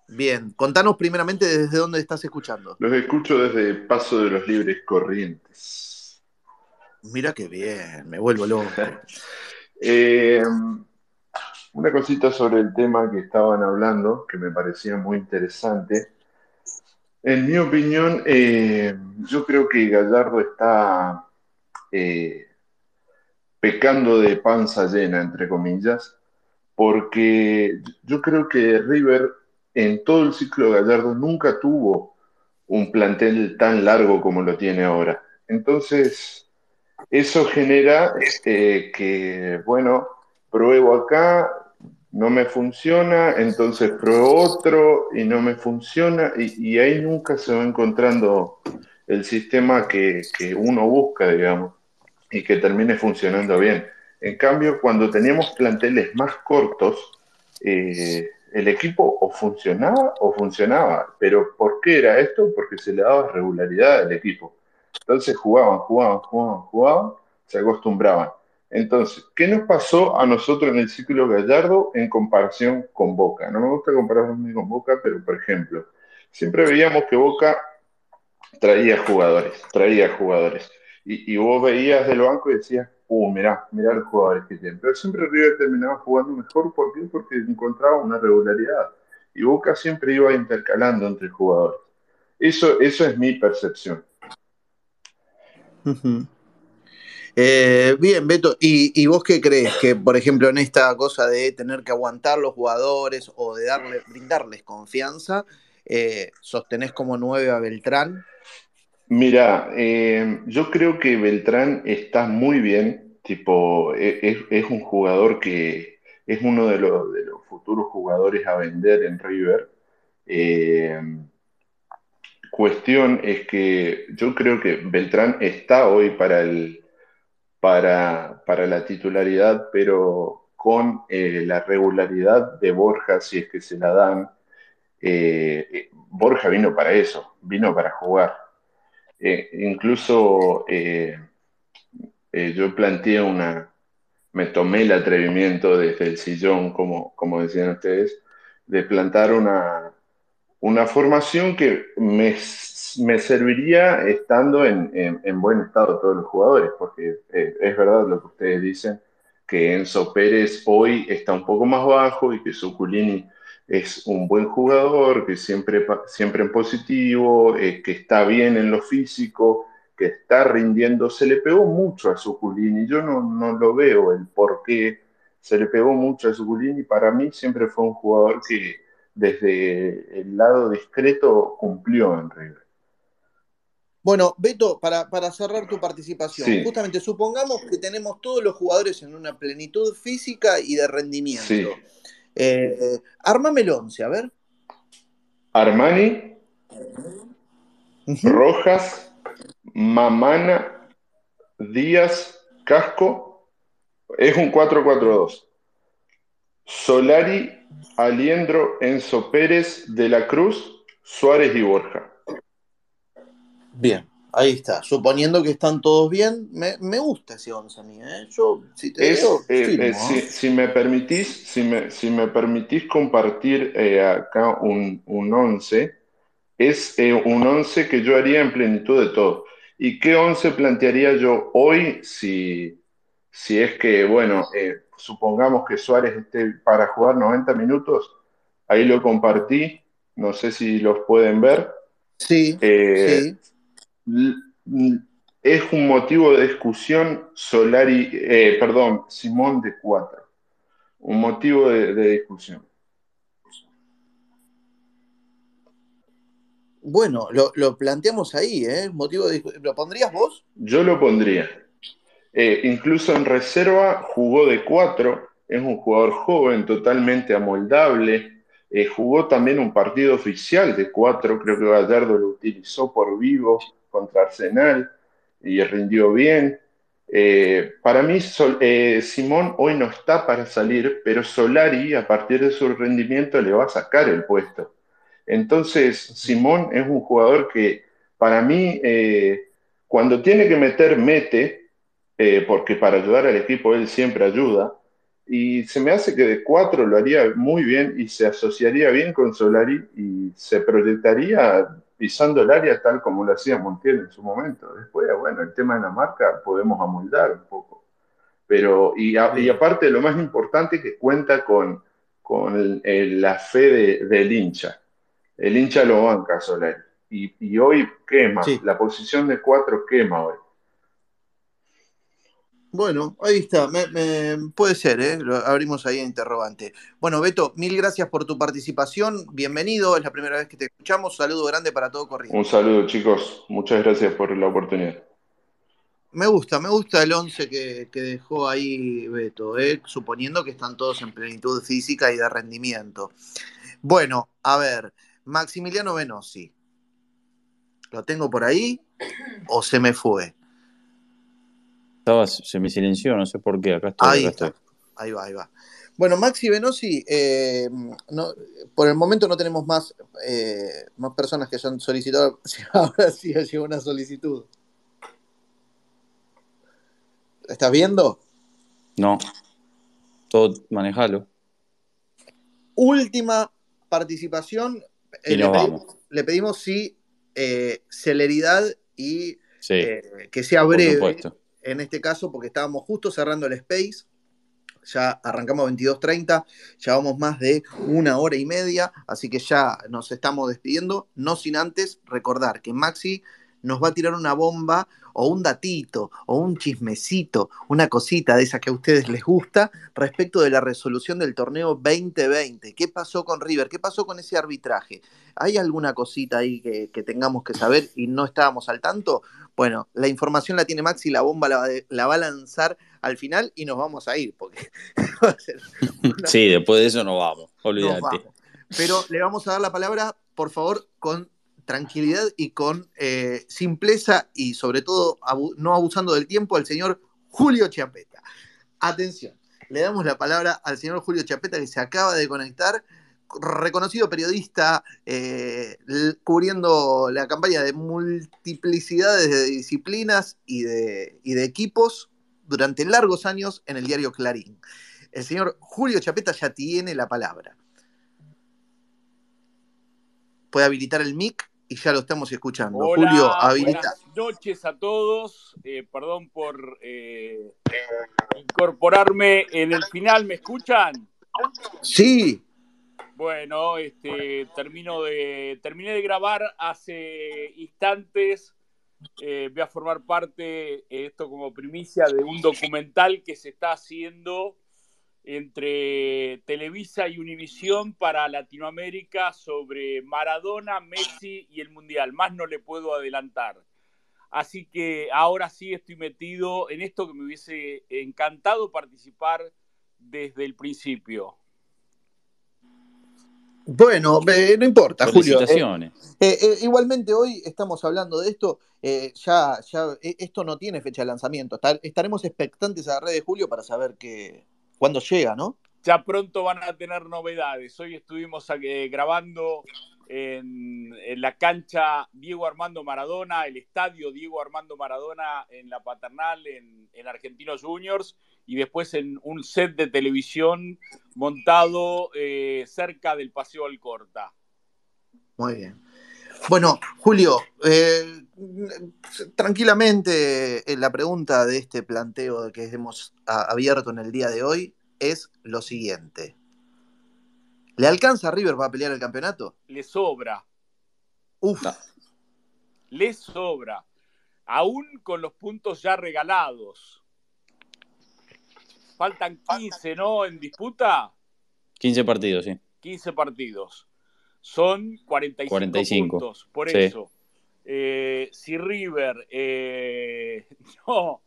Bien, contanos primeramente desde dónde estás escuchando. Los escucho desde Paso de los Libres Corrientes. Mira qué bien, me vuelvo loco. Eh, una cosita sobre el tema que estaban hablando, que me parecía muy interesante. En mi opinión, eh, yo creo que Gallardo está eh, pecando de panza llena, entre comillas, porque yo creo que River en todo el ciclo de Gallardo nunca tuvo un plantel tan largo como lo tiene ahora. Entonces, eso genera eh, que, bueno, pruebo acá, no me funciona, entonces pruebo otro y no me funciona, y, ahí nunca se va encontrando el sistema que, uno busca, digamos, y que termine funcionando bien. En cambio, cuando teníamos planteles más cortos, eh, el equipo o funcionaba o funcionaba. Pero ¿por qué era esto? Porque se le daba regularidad al equipo. Entonces jugaban, jugaban, jugaban, jugaban, se acostumbraban. Entonces, ¿qué nos pasó a nosotros en el ciclo Gallardo en comparación con Boca? No me gusta compararme con Boca, pero por ejemplo, siempre veíamos que Boca traía jugadores, traía jugadores. Y, vos veías del banco y decías, uh, mirá, mirá los jugadores que tienen. Pero siempre River terminaba jugando mejor, ¿por qué? Porque encontraba una regularidad. Y Boca siempre iba intercalando entre jugadores. Eso, eso es mi percepción. Eh, bien, Beto, ¿y, vos qué crees? Que, por ejemplo, en esta cosa de tener que aguantar los jugadores o de darle, brindarles confianza, eh, sostenés como nueve a Beltrán. Mira, eh, yo creo que Beltrán está muy bien, tipo, e, es, un jugador que es uno de los, de los, futuros jugadores a vender en River. cuestión es que yo creo que Beltrán está hoy para el, para, la titularidad, pero con eh, la regularidad de Borja, si es que se la dan. Eh, eh, Borja vino para eso, vino para jugar. incluso yo planteé una, me tomé el atrevimiento desde el sillón, como, como decían ustedes, de plantar una, una formación que me me serviría estando en, buen estado todos los jugadores, porque eh, es verdad lo que ustedes dicen, que Enzo Pérez hoy está un poco más bajo y que Suculini es un buen jugador, que siempre, siempre en positivo, eh, que está bien en lo físico, que está rindiendo. Se le pegó mucho a Suculini, yo no, no lo veo el por qué se le pegó mucho a Suculini. Para mí siempre fue un jugador que desde el lado discreto cumplió en River. Bueno, Beto, para, cerrar tu participación, justamente supongamos que tenemos todos los jugadores en una plenitud física y de rendimiento. Sí. Eh, armame el 11, a ver. Armani, Rojas, Mamana, Díaz, Casco, es un 4-4-2. Solari, Aliendro, Enzo Pérez, De la Cruz, Suárez y Borja. Bien, ahí está. Suponiendo que están todos bien, me, gusta ese 11 a mí. ¿eh? Yo, si te eh, eh, si, me permitís, si me, si me permitís compartir acá un, un 11, es un 11 que yo haría en plenitud de todo. ¿Y qué 11 plantearía yo hoy si, si es que, bueno, supongamos que Suárez esté para jugar 90 minutos? Ahí lo compartí, no sé si los pueden ver. Sí, sí es un motivo de discusión Solari, eh, perdón, Simón de Cuatro. Un motivo de, discusión. Bueno, lo, planteamos ahí, ¿eh? Motivo de ¿Lo pondrías vos? Yo lo pondría. Eh, incluso en reserva jugó de cuatro, es un jugador joven, totalmente amoldable. Eh, jugó también un partido oficial de cuatro, creo que Gallardo lo utilizó por vivo contra Arsenal y rindió bien. Eh, para mí, Simón hoy no está para salir, pero Solari, a partir de su rendimiento, le va a sacar el puesto. Entonces, Simón es un jugador que, para mí, cuando tiene que meter, mete, porque para ayudar al equipo él siempre ayuda. y se me hace que de cuatro lo haría muy bien y se asociaría bien con Solari y se proyectaría pisando el área tal como lo hacía Montiel en su momento. Después, bueno, el tema de la marca podemos amoldar un poco. Pero, y, aparte, lo más importante que cuenta con, con la fe del hincha. El hincha lo banca Solari. Y, y hoy quema, la posición de cuatro quema hoy. Bueno, ahí está, puede ser, ¿eh? Lo abrimos ahí a interrogante. Bueno, Beto, mil gracias por tu participación, bienvenido, es la primera vez que te escuchamos, saludo grande para todo Corrientes. Un saludo chicos, muchas gracias por la oportunidad. Me gusta, me gusta el 11 que, dejó ahí Beto, ¿eh? suponiendo que están todos en plenitud física y de rendimiento. Bueno, a ver, Maximiliano Venosi, ¿lo tengo por ahí o se me fue? Estaba, se me silenció, no sé por qué. Acá estoy. Ahí, ahí va, ahí va. Bueno, Maxi Venosi, eh, no, por el momento no tenemos más, eh, más personas que han solicitado. Ahora sí ha llegado una solicitud. ¿Estás viendo? No. Todo manejalo. Última participación. Eh, le, pedimos, le, pedimos, sí celeridad y que sea breve en este caso porque estábamos justo cerrando el space. Ya arrancamos 22.30, llevamos más de una hora y media, así que ya nos estamos despidiendo, no sin antes recordar que Maxi nos va a tirar una bomba o un datito o un chismecito, una cosita de esas que a ustedes les gusta respecto de la resolución del torneo 2020. ¿Qué pasó con River? ¿Qué pasó con ese arbitraje? ¿Hay alguna cosita ahí que, tengamos que saber y no estábamos al tanto? Bueno, la información la tiene Maxi, la bomba la, va a lanzar al final y nos vamos a ir, porque Sí, después de eso no vamos, olvídate. Pero le vamos a dar la palabra, por favor, con tranquilidad y con eh, simpleza y sobre todo no abusando del tiempo al señor Julio Chiapeta. Atención, le damos la palabra al señor Julio Chiapeta que se acaba de conectar, reconocido periodista eh, cubriendo la campaña de multiplicidades de disciplinas y de, y de equipos durante largos años en el diario Clarín. El señor Julio Chapeta ya tiene la palabra. Puede habilitar el mic y ya lo estamos escuchando. Julio, habilita. Buenas noches a todos. Eh, perdón por eh, incorporarme en el final. ¿Me escuchan? Sí. Bueno, este, termino de, terminé de grabar hace instantes. Eh, voy a formar parte, esto como primicia, de un documental que se está haciendo entre Televisa y Univisión para Latinoamérica sobre Maradona, Messi y el Mundial. Más no le puedo adelantar. Así que ahora sí estoy metido en esto que me hubiese encantado participar desde el principio. Bueno, no importa, Julio. Eh, eh, eh, igualmente hoy estamos hablando de esto, ya, ya esto no tiene fecha de lanzamiento. estaremos expectantes a la red de Julio para saber qué, cuándo llega, ¿no? Ya pronto van a tener novedades. Hoy estuvimos eh, grabando en, la cancha Diego Armando Maradona, el estadio Diego Armando Maradona en la Paternal, en, Argentinos Juniors, y después en un set de televisión montado eh, cerca del Paseo Alcorta. Muy bien. Bueno, Julio, eh, tranquilamente eh, la pregunta de este planteo que hemos abierto en el día de hoy es lo siguiente. ¿Le alcanza a River para pelear el campeonato? Le sobra. Uf. Le sobra. Aún con los puntos ya regalados. Faltan 15, ¿no? En disputa. 15 partidos, sí. 15 partidos son 45, puntos. Por eso, eh, si River eh, no,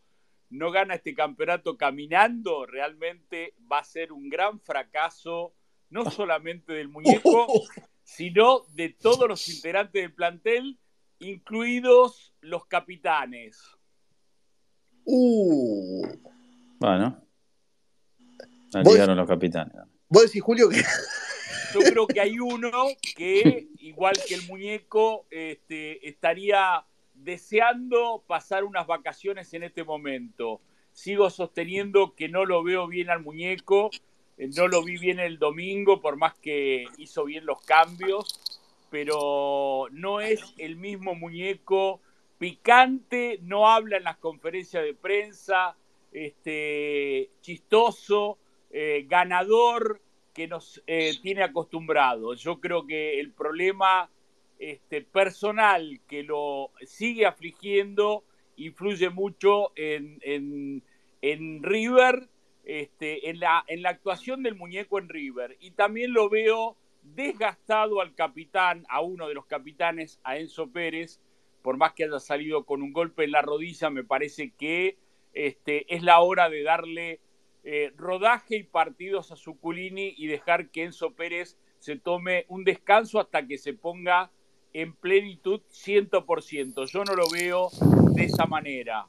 no gana este campeonato caminando, realmente va a ser un gran fracaso, no solamente del muñeco, sino de todos los integrantes del plantel, incluidos los capitanes. Uh. Bueno. No llegaron los capitanes. Vos decís, Julio, que yo creo que hay uno que, igual que el muñeco, este, estaría deseando pasar unas vacaciones en este momento. sigo sosteniendo que no lo veo bien al muñeco, eh, no lo vi bien el domingo, por más que hizo bien los cambios, pero no es el mismo muñeco picante, no habla en las conferencias de prensa, este, chistoso, eh, ganador que nos eh, tiene acostumbrados. Yo creo que el problema este, personal que lo sigue afligiendo influye mucho en, en, River, este, en, la, en la actuación del muñeco en River. Y también lo veo desgastado al capitán, a uno de los capitanes, a Enzo Pérez, por más que haya salido con un golpe en la rodilla, me parece que este, es la hora de darle eh, rodaje y partidos a Suculini y dejar que Enzo Pérez se tome un descanso hasta que se ponga en plenitud 100%. Yo no lo veo de esa manera.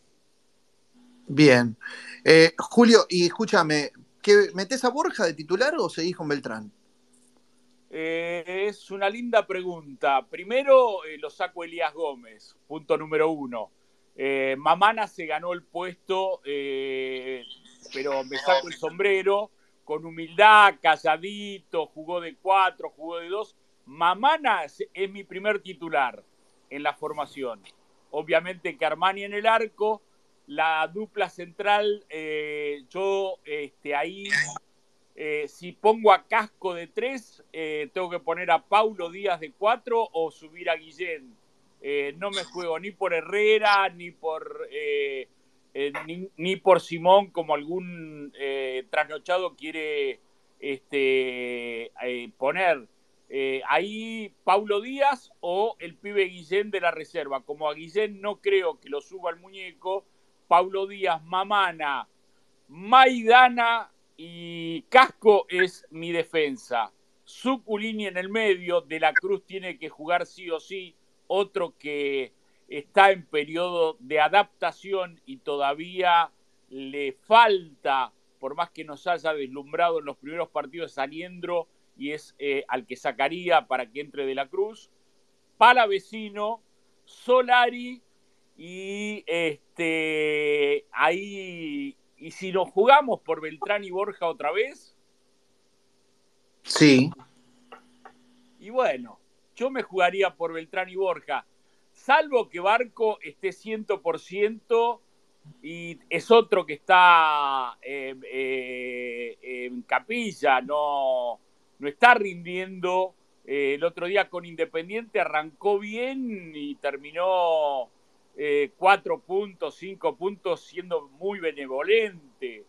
Bien. Eh, Julio, y escúchame, ¿qué, ¿metes a Borja de titular o seguís con Beltrán? Eh, es una linda pregunta. Primero eh, lo saco Elías Gómez, punto número uno. Mamana se ganó el puesto, pero me saco el sombrero, con humildad, calladito, jugó de cuatro, jugó de dos Mamana es mi primer titular en la formación. Obviamente que Armani en el arco, la dupla central, eh, yo este, ahí, eh, si pongo a Casco de tres, eh, tengo que poner a Paulo Díaz de cuatro o subir a Guillén. no me juego ni por Herrera, ni por, ni, ni, por Simón, como algún trasnochado quiere este, poner. Eh, ahí Paulo Díaz o el pibe Guillén de la reserva. Como a Guillén no creo que lo suba el muñeco, Paulo Díaz, Mamana, Maidana y Casco es mi defensa. Suculini en el medio, De la Cruz tiene que jugar sí o sí, otro que está en periodo de adaptación y todavía le falta, por más que nos haya deslumbrado en los primeros partidos, Saliendro y es eh, al que sacaría para que entre de la Cruz, Palavecino, Solari y este ahí y si nos jugamos por Beltrán y Borja otra vez. Sí. Y bueno, yo me jugaría por Beltrán y Borja, salvo que Barco esté 100% y es otro que está eh, eh, en capilla, no, no está rindiendo. Eh, el otro día con Independiente arrancó bien y terminó cuatro puntos, cinco puntos, siendo muy benevolente.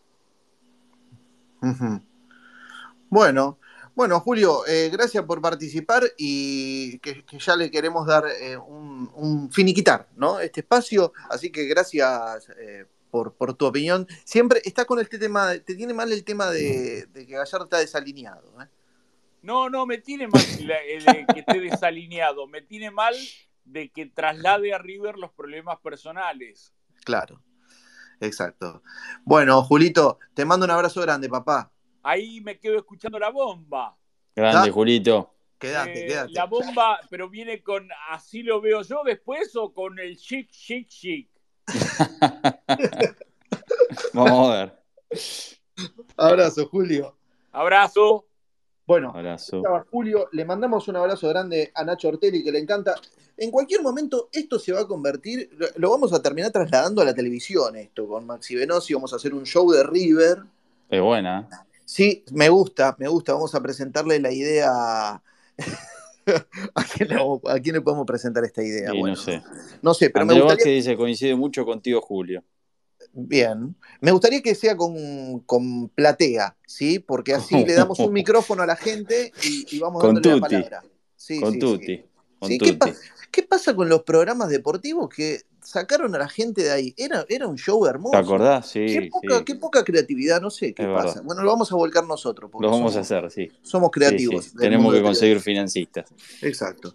Bueno, bueno, Julio, eh, gracias por participar y que, ya le queremos dar un, finiquitar, ¿no? Este espacio, así que gracias por, por, tu opinión. Siempre está con este tema, te tiene mal el tema de, de que Gallardo está desalineado, ¿eh? No, no, me tiene mal de que esté desalineado, me tiene mal de que traslade a River los problemas personales. Claro, exacto. Bueno, Julito, te mando un abrazo grande, papá. Ahí me quedo escuchando la bomba. Grande, Julito. Quédate, eh, quédate. La bomba, pero viene con así lo veo yo después o con el chic, chic, chic. Vamos a ver. Abrazo, Julio. Abrazo. Bueno, Julio, le mandamos un abrazo grande a Nacho Ortelli, que le encanta. En cualquier momento esto se va a convertir, lo vamos a terminar trasladando a la televisión esto, con Maxi Venosi, vamos a hacer un show de River. Es buena. Sí, me gusta, me gusta, vamos a presentarle la idea... ¿A quién, le, podemos presentar esta idea? no sé. No sé, pero me gustaría... dice, coincide mucho contigo, Julio. Bien. Me gustaría que sea con, platea, ¿sí? Porque así le damos un micrófono a la gente y, vamos con dándole la palabra. con tutti. ¿Qué, pasa con los programas deportivos que sacaron a la gente de ahí? Era, era un show hermoso. ¿Te acordás? Sí. Qué poca, creatividad, no sé qué pasa. Bueno, lo vamos a volcar nosotros. Lo vamos a hacer, sí. Somos creativos. Tenemos que conseguir financistas. Exacto.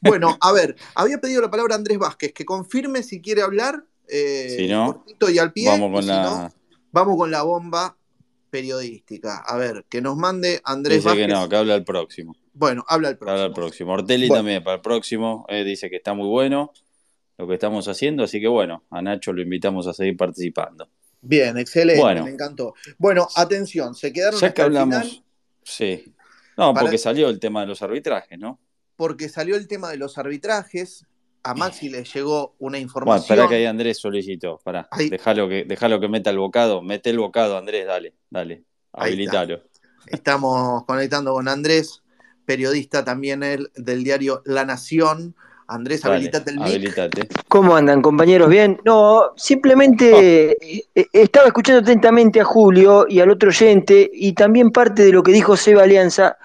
Bueno, a ver, había pedido la palabra Andrés Vázquez, que confirme si quiere hablar eh, si no, y al pie. Vamos con, la... vamos con la bomba periodística. A ver, que nos mande Andrés Dice que no, que habla el próximo. Bueno, habla el próximo. Habla el próximo. Ortelli también para el próximo. Eh, dice que está muy bueno lo que estamos haciendo, así que bueno, a Nacho lo invitamos a seguir participando. Bien, excelente, me encantó. Bueno, atención, se quedaron ya que hablamos, Sí. No, porque salió el tema de los arbitrajes, ¿no? Porque salió el tema de los arbitrajes. A Maxi le llegó una información. Bueno, espera que hay Andrés solicitó. Pará, déjalo que, que meta el bocado. Mete el bocado, Andrés, dale, dale. Habilitalo. Estamos conectando con Andrés, periodista también él, del diario La Nación. Andrés, habilitate el mic. ¿Cómo andan, compañeros? Bien. No, simplemente oh. eh, eh, estaba escuchando atentamente a Julio y al otro oyente y también parte de lo que dijo Seba Alianza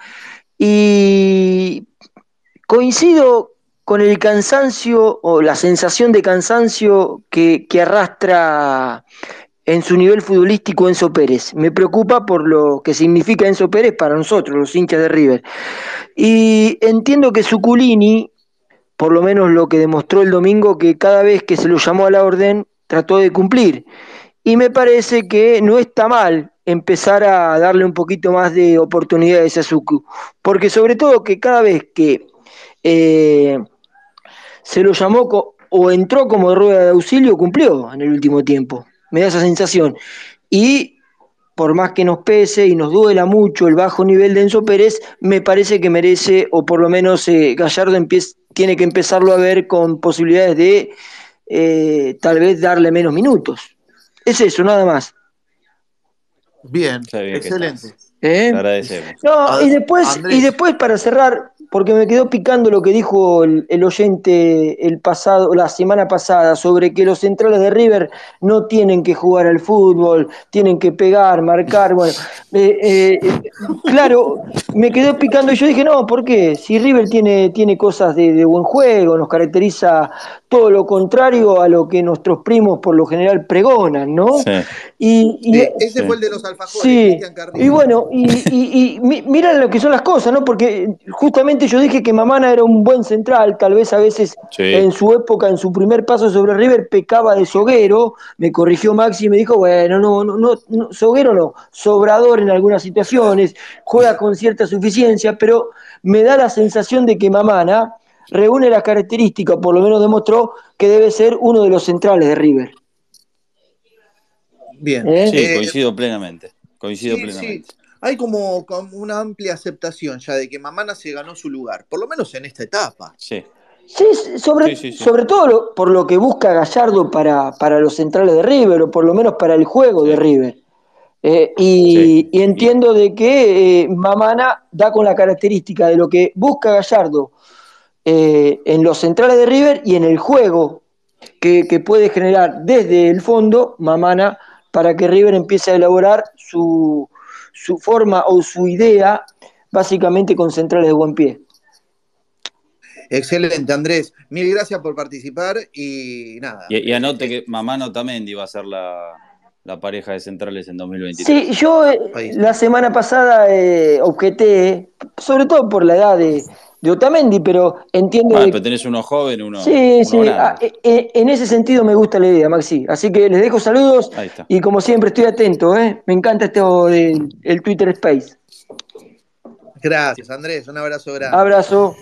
y coincido con el cansancio o la sensación de cansancio que, que arrastra en su nivel futbolístico Enzo Pérez. Me preocupa por lo que significa Enzo Pérez para nosotros, los hinchas de River. Y entiendo que Suculini por lo menos lo que demostró el domingo, que cada vez que se lo llamó a la orden trató de cumplir. Y me parece que no está mal empezar a darle un poquito más de oportunidades a Suku, porque sobre todo que cada vez que eh, se lo llamó o entró como rueda de auxilio, cumplió en el último tiempo. Me da esa sensación. Y por más que nos pese y nos duela mucho el bajo nivel de Enzo Pérez, me parece que merece, o por lo menos eh, Gallardo empieza, tiene que empezarlo a ver con posibilidades de eh, tal vez darle menos minutos. Es eso, nada más. Bien, excelente. ¿Eh? No, y después, y después para cerrar, porque me quedó picando lo que dijo el, oyente el pasado, la semana pasada sobre que los centrales de River no tienen que jugar al fútbol, tienen que pegar, marcar. Bueno, eh, eh, claro, me quedó picando y yo dije, no, ¿por qué? Si River tiene, tiene cosas de, buen juego, nos caracteriza todo lo contrario a lo que nuestros primos por lo general pregonan, ¿no? Y, ese fue el de los alfajores, sí, Y bueno, y, y, miran lo que son las cosas, ¿no? Porque justamente yo dije que Mamana era un buen central, tal vez a veces en su época, en su primer paso sobre River, pecaba de soguero, me corrigió Maxi y me dijo, bueno, no, no, no, soguero no, sobrador en algunas situaciones, juega con cierta suficiencia, pero me da la sensación de que Mamana reúne las características, por lo menos demostró que debe ser uno de los centrales de River. Bien, ¿Eh? sí, coincido plenamente. Coincido plenamente hay como, una amplia aceptación ya de que Mamana se ganó su lugar, por lo menos en esta etapa. Sí. Sí, sobre, sobre todo por lo que busca Gallardo para, para, los centrales de River, o por lo menos para el juego de River. Eh, y, entiendo de que eh, Mamana da con la característica de lo que busca Gallardo eh, en los centrales de River y en el juego que, que puede generar desde el fondo Mamana para que River empiece a elaborar su, su forma o su idea básicamente con centrales de buen pie. Excelente, Andrés. Mil gracias por participar y nada. Y, anote que Mamano también iba a ser la, pareja de centrales en 2023. Sí, yo eh, la semana pasada eh, objeté, sobre todo por la edad de, de Otamendi, pero entiendo. Ah, pero tenés uno joven, uno. Sí, sí. Ah, eh, eh, en ese sentido me gusta la idea, Maxi. Así que les dejo saludos. Y como siempre, estoy atento, ¿eh? Me encanta esto del el Twitter Space. Gracias, Andrés. Un abrazo grande. Abrazo.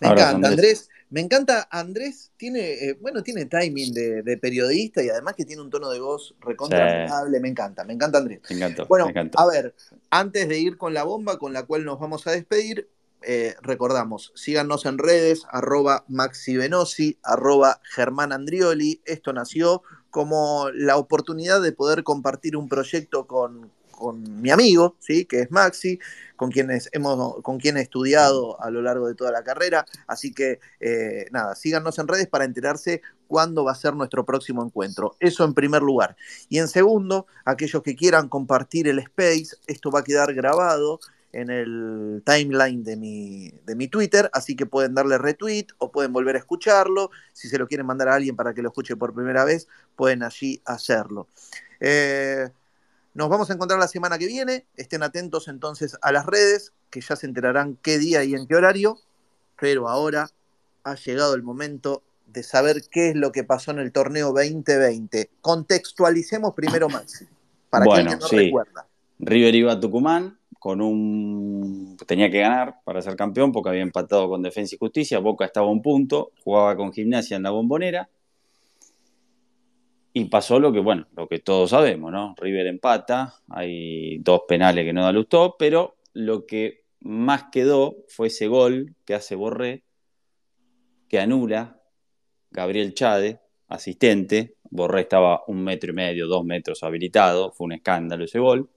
Me encanta, Andrés. Me encanta, Andrés tiene, eh, bueno, tiene timing de, periodista y además que tiene un tono de voz recontra Me encanta, me encanta Andrés. Me encanta. Bueno, a ver, antes de ir con la bomba con la cual nos vamos a despedir, eh, recordamos, síganos en redes, arroba Maxi Venosi, arroba. Esto nació como la oportunidad de poder compartir un proyecto con, con mi amigo, ¿sí? que es Maxi, con quienes hemos, con quien he estudiado a lo largo de toda la carrera. Así que eh, nada, síganos en redes para enterarse cuándo va a ser nuestro próximo encuentro. Eso en primer lugar. Y en segundo, aquellos que quieran compartir el space, esto va a quedar grabado en el timeline de mi, de mi Twitter, así que pueden darle retweet o pueden volver a escucharlo. Si se lo quieren mandar a alguien para que lo escuche por primera vez, pueden allí hacerlo. Eh, nos vamos a encontrar la semana que viene. Estén atentos entonces a las redes, que ya se enterarán qué día y en qué horario. Pero ahora ha llegado el momento de saber qué es lo que pasó en el torneo 2020. Contextualicemos primero Maxi, para bueno, quien no recuerda. River iba a Tucumán con un tenía que ganar para ser campeón porque había empatado con Defensa y Justicia, Boca estaba a un punto, jugaba con Gimnasia en la Bombonera Y pasó lo que, bueno, lo que todos sabemos, ¿no? River empata, hay dos penales que no da Lustó, pero lo que más quedó fue ese gol que hace Borré, que anula Gabriel Chade, asistente. Borré estaba un metro y medio, dos metros habilitado, fue un escándalo ese gol.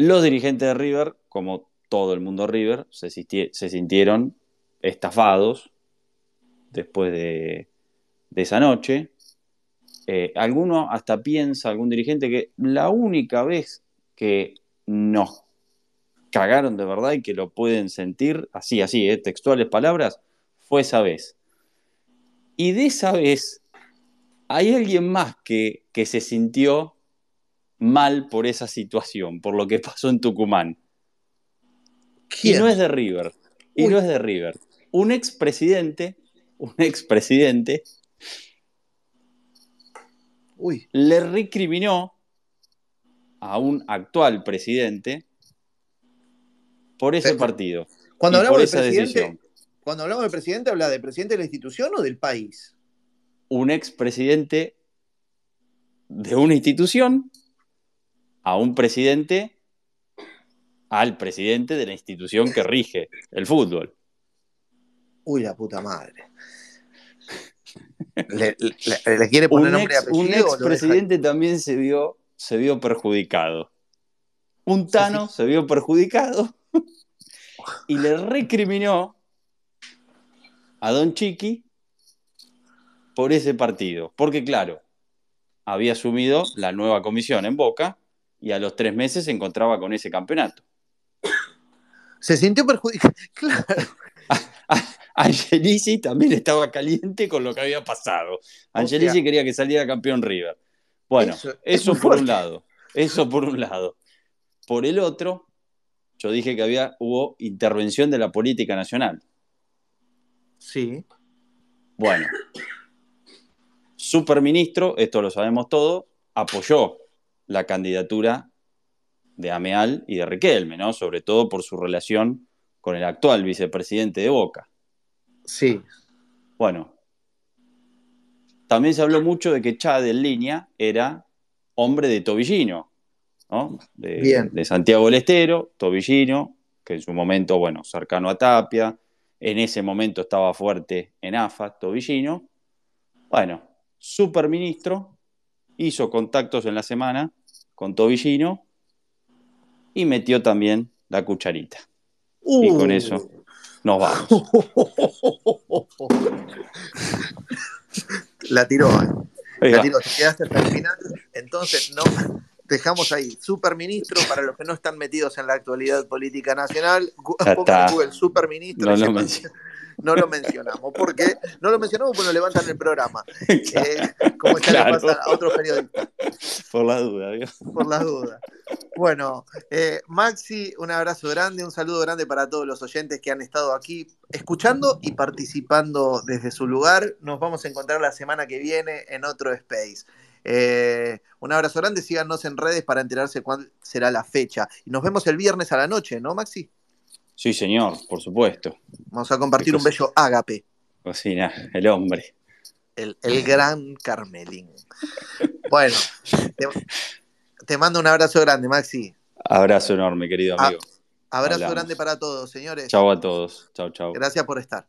Los dirigentes de River, como todo el mundo River, se, sintieron estafados después de, esa noche. Eh, alguno hasta piensa, algún dirigente, que la única vez que nos cagaron de verdad y que lo pueden sentir, así, así, eh, textuales palabras, fue esa vez. Y de esa vez hay alguien más que, que se sintió mal por esa situación, por lo que pasó en Tucumán. Y no es de River. Y no es de River. Un expresidente, un expresidente, le recriminó a un actual presidente por ese partido. Cuando hablamos, presidente, cuando hablamos del presidente, ¿habla del presidente de la institución o del país? Un expresidente de una institución a un presidente, al presidente de la institución que rige el fútbol. Uy, la puta madre. ¿Le, quiere poner nombre y apellido? Un expresidente también se vio, se vio perjudicado. Un Tano se vio perjudicado y le recriminó a Don Chiqui por ese partido. Porque, claro, había asumido la nueva comisión en Boca y a los tres meses se encontraba con ese campeonato. Se sintió perjudicado. Claro. Angelici también estaba caliente con lo que había pasado. Angelici quería que saliera campeón River. Bueno, eso, por un lado. Eso por un lado. Por el otro, yo dije que había, hubo intervención de la política nacional. Sí. Bueno, superministro, esto lo sabemos todos, apoyó la candidatura de Ameal y de Riquelme, ¿no? Sobre todo por su relación con el actual vicepresidente de Boca. Sí. Bueno, también se habló mucho de que Chad en línea era hombre de Tobillino, ¿no? De, de Santiago del Estero, Tobillino, que en su momento, bueno, cercano a Tapia, en ese momento estaba fuerte en AFA, Tobillino. Bueno, superministro, hizo contactos en la semana con Tobillino y metió también la cucharita. Y con eso uh. nos vamos. la tiró, ¿eh? La tiró, te quedaste hasta el final. Entonces, no, dejamos ahí, superministro, para los que no están metidos en la actualidad política nacional, pongan Google superministro. No, no lo mencionamos. porque No lo mencionamos porque nos levantan el programa. Eh, como ya le pasa a otros periodistas. Por la duda, Dios. Por la duda. Bueno, eh, Maxi, un abrazo grande, un saludo grande para todos los oyentes que han estado aquí escuchando y participando desde su lugar. Nos vamos a encontrar la semana que viene en otro Space. Eh, un abrazo grande, síganos en redes para enterarse cuál será la fecha. Y nos vemos el viernes a la noche, ¿no, Maxi? Sí, señor, por supuesto. Vamos a compartir un bello ágape. Cocina, el hombre. El, gran Carmelín. Bueno, te, mando un abrazo grande, Maxi. Abrazo enorme, querido amigo. abrazo grande para todos, señores. Chao a todos. Chao, chao. Gracias por estar.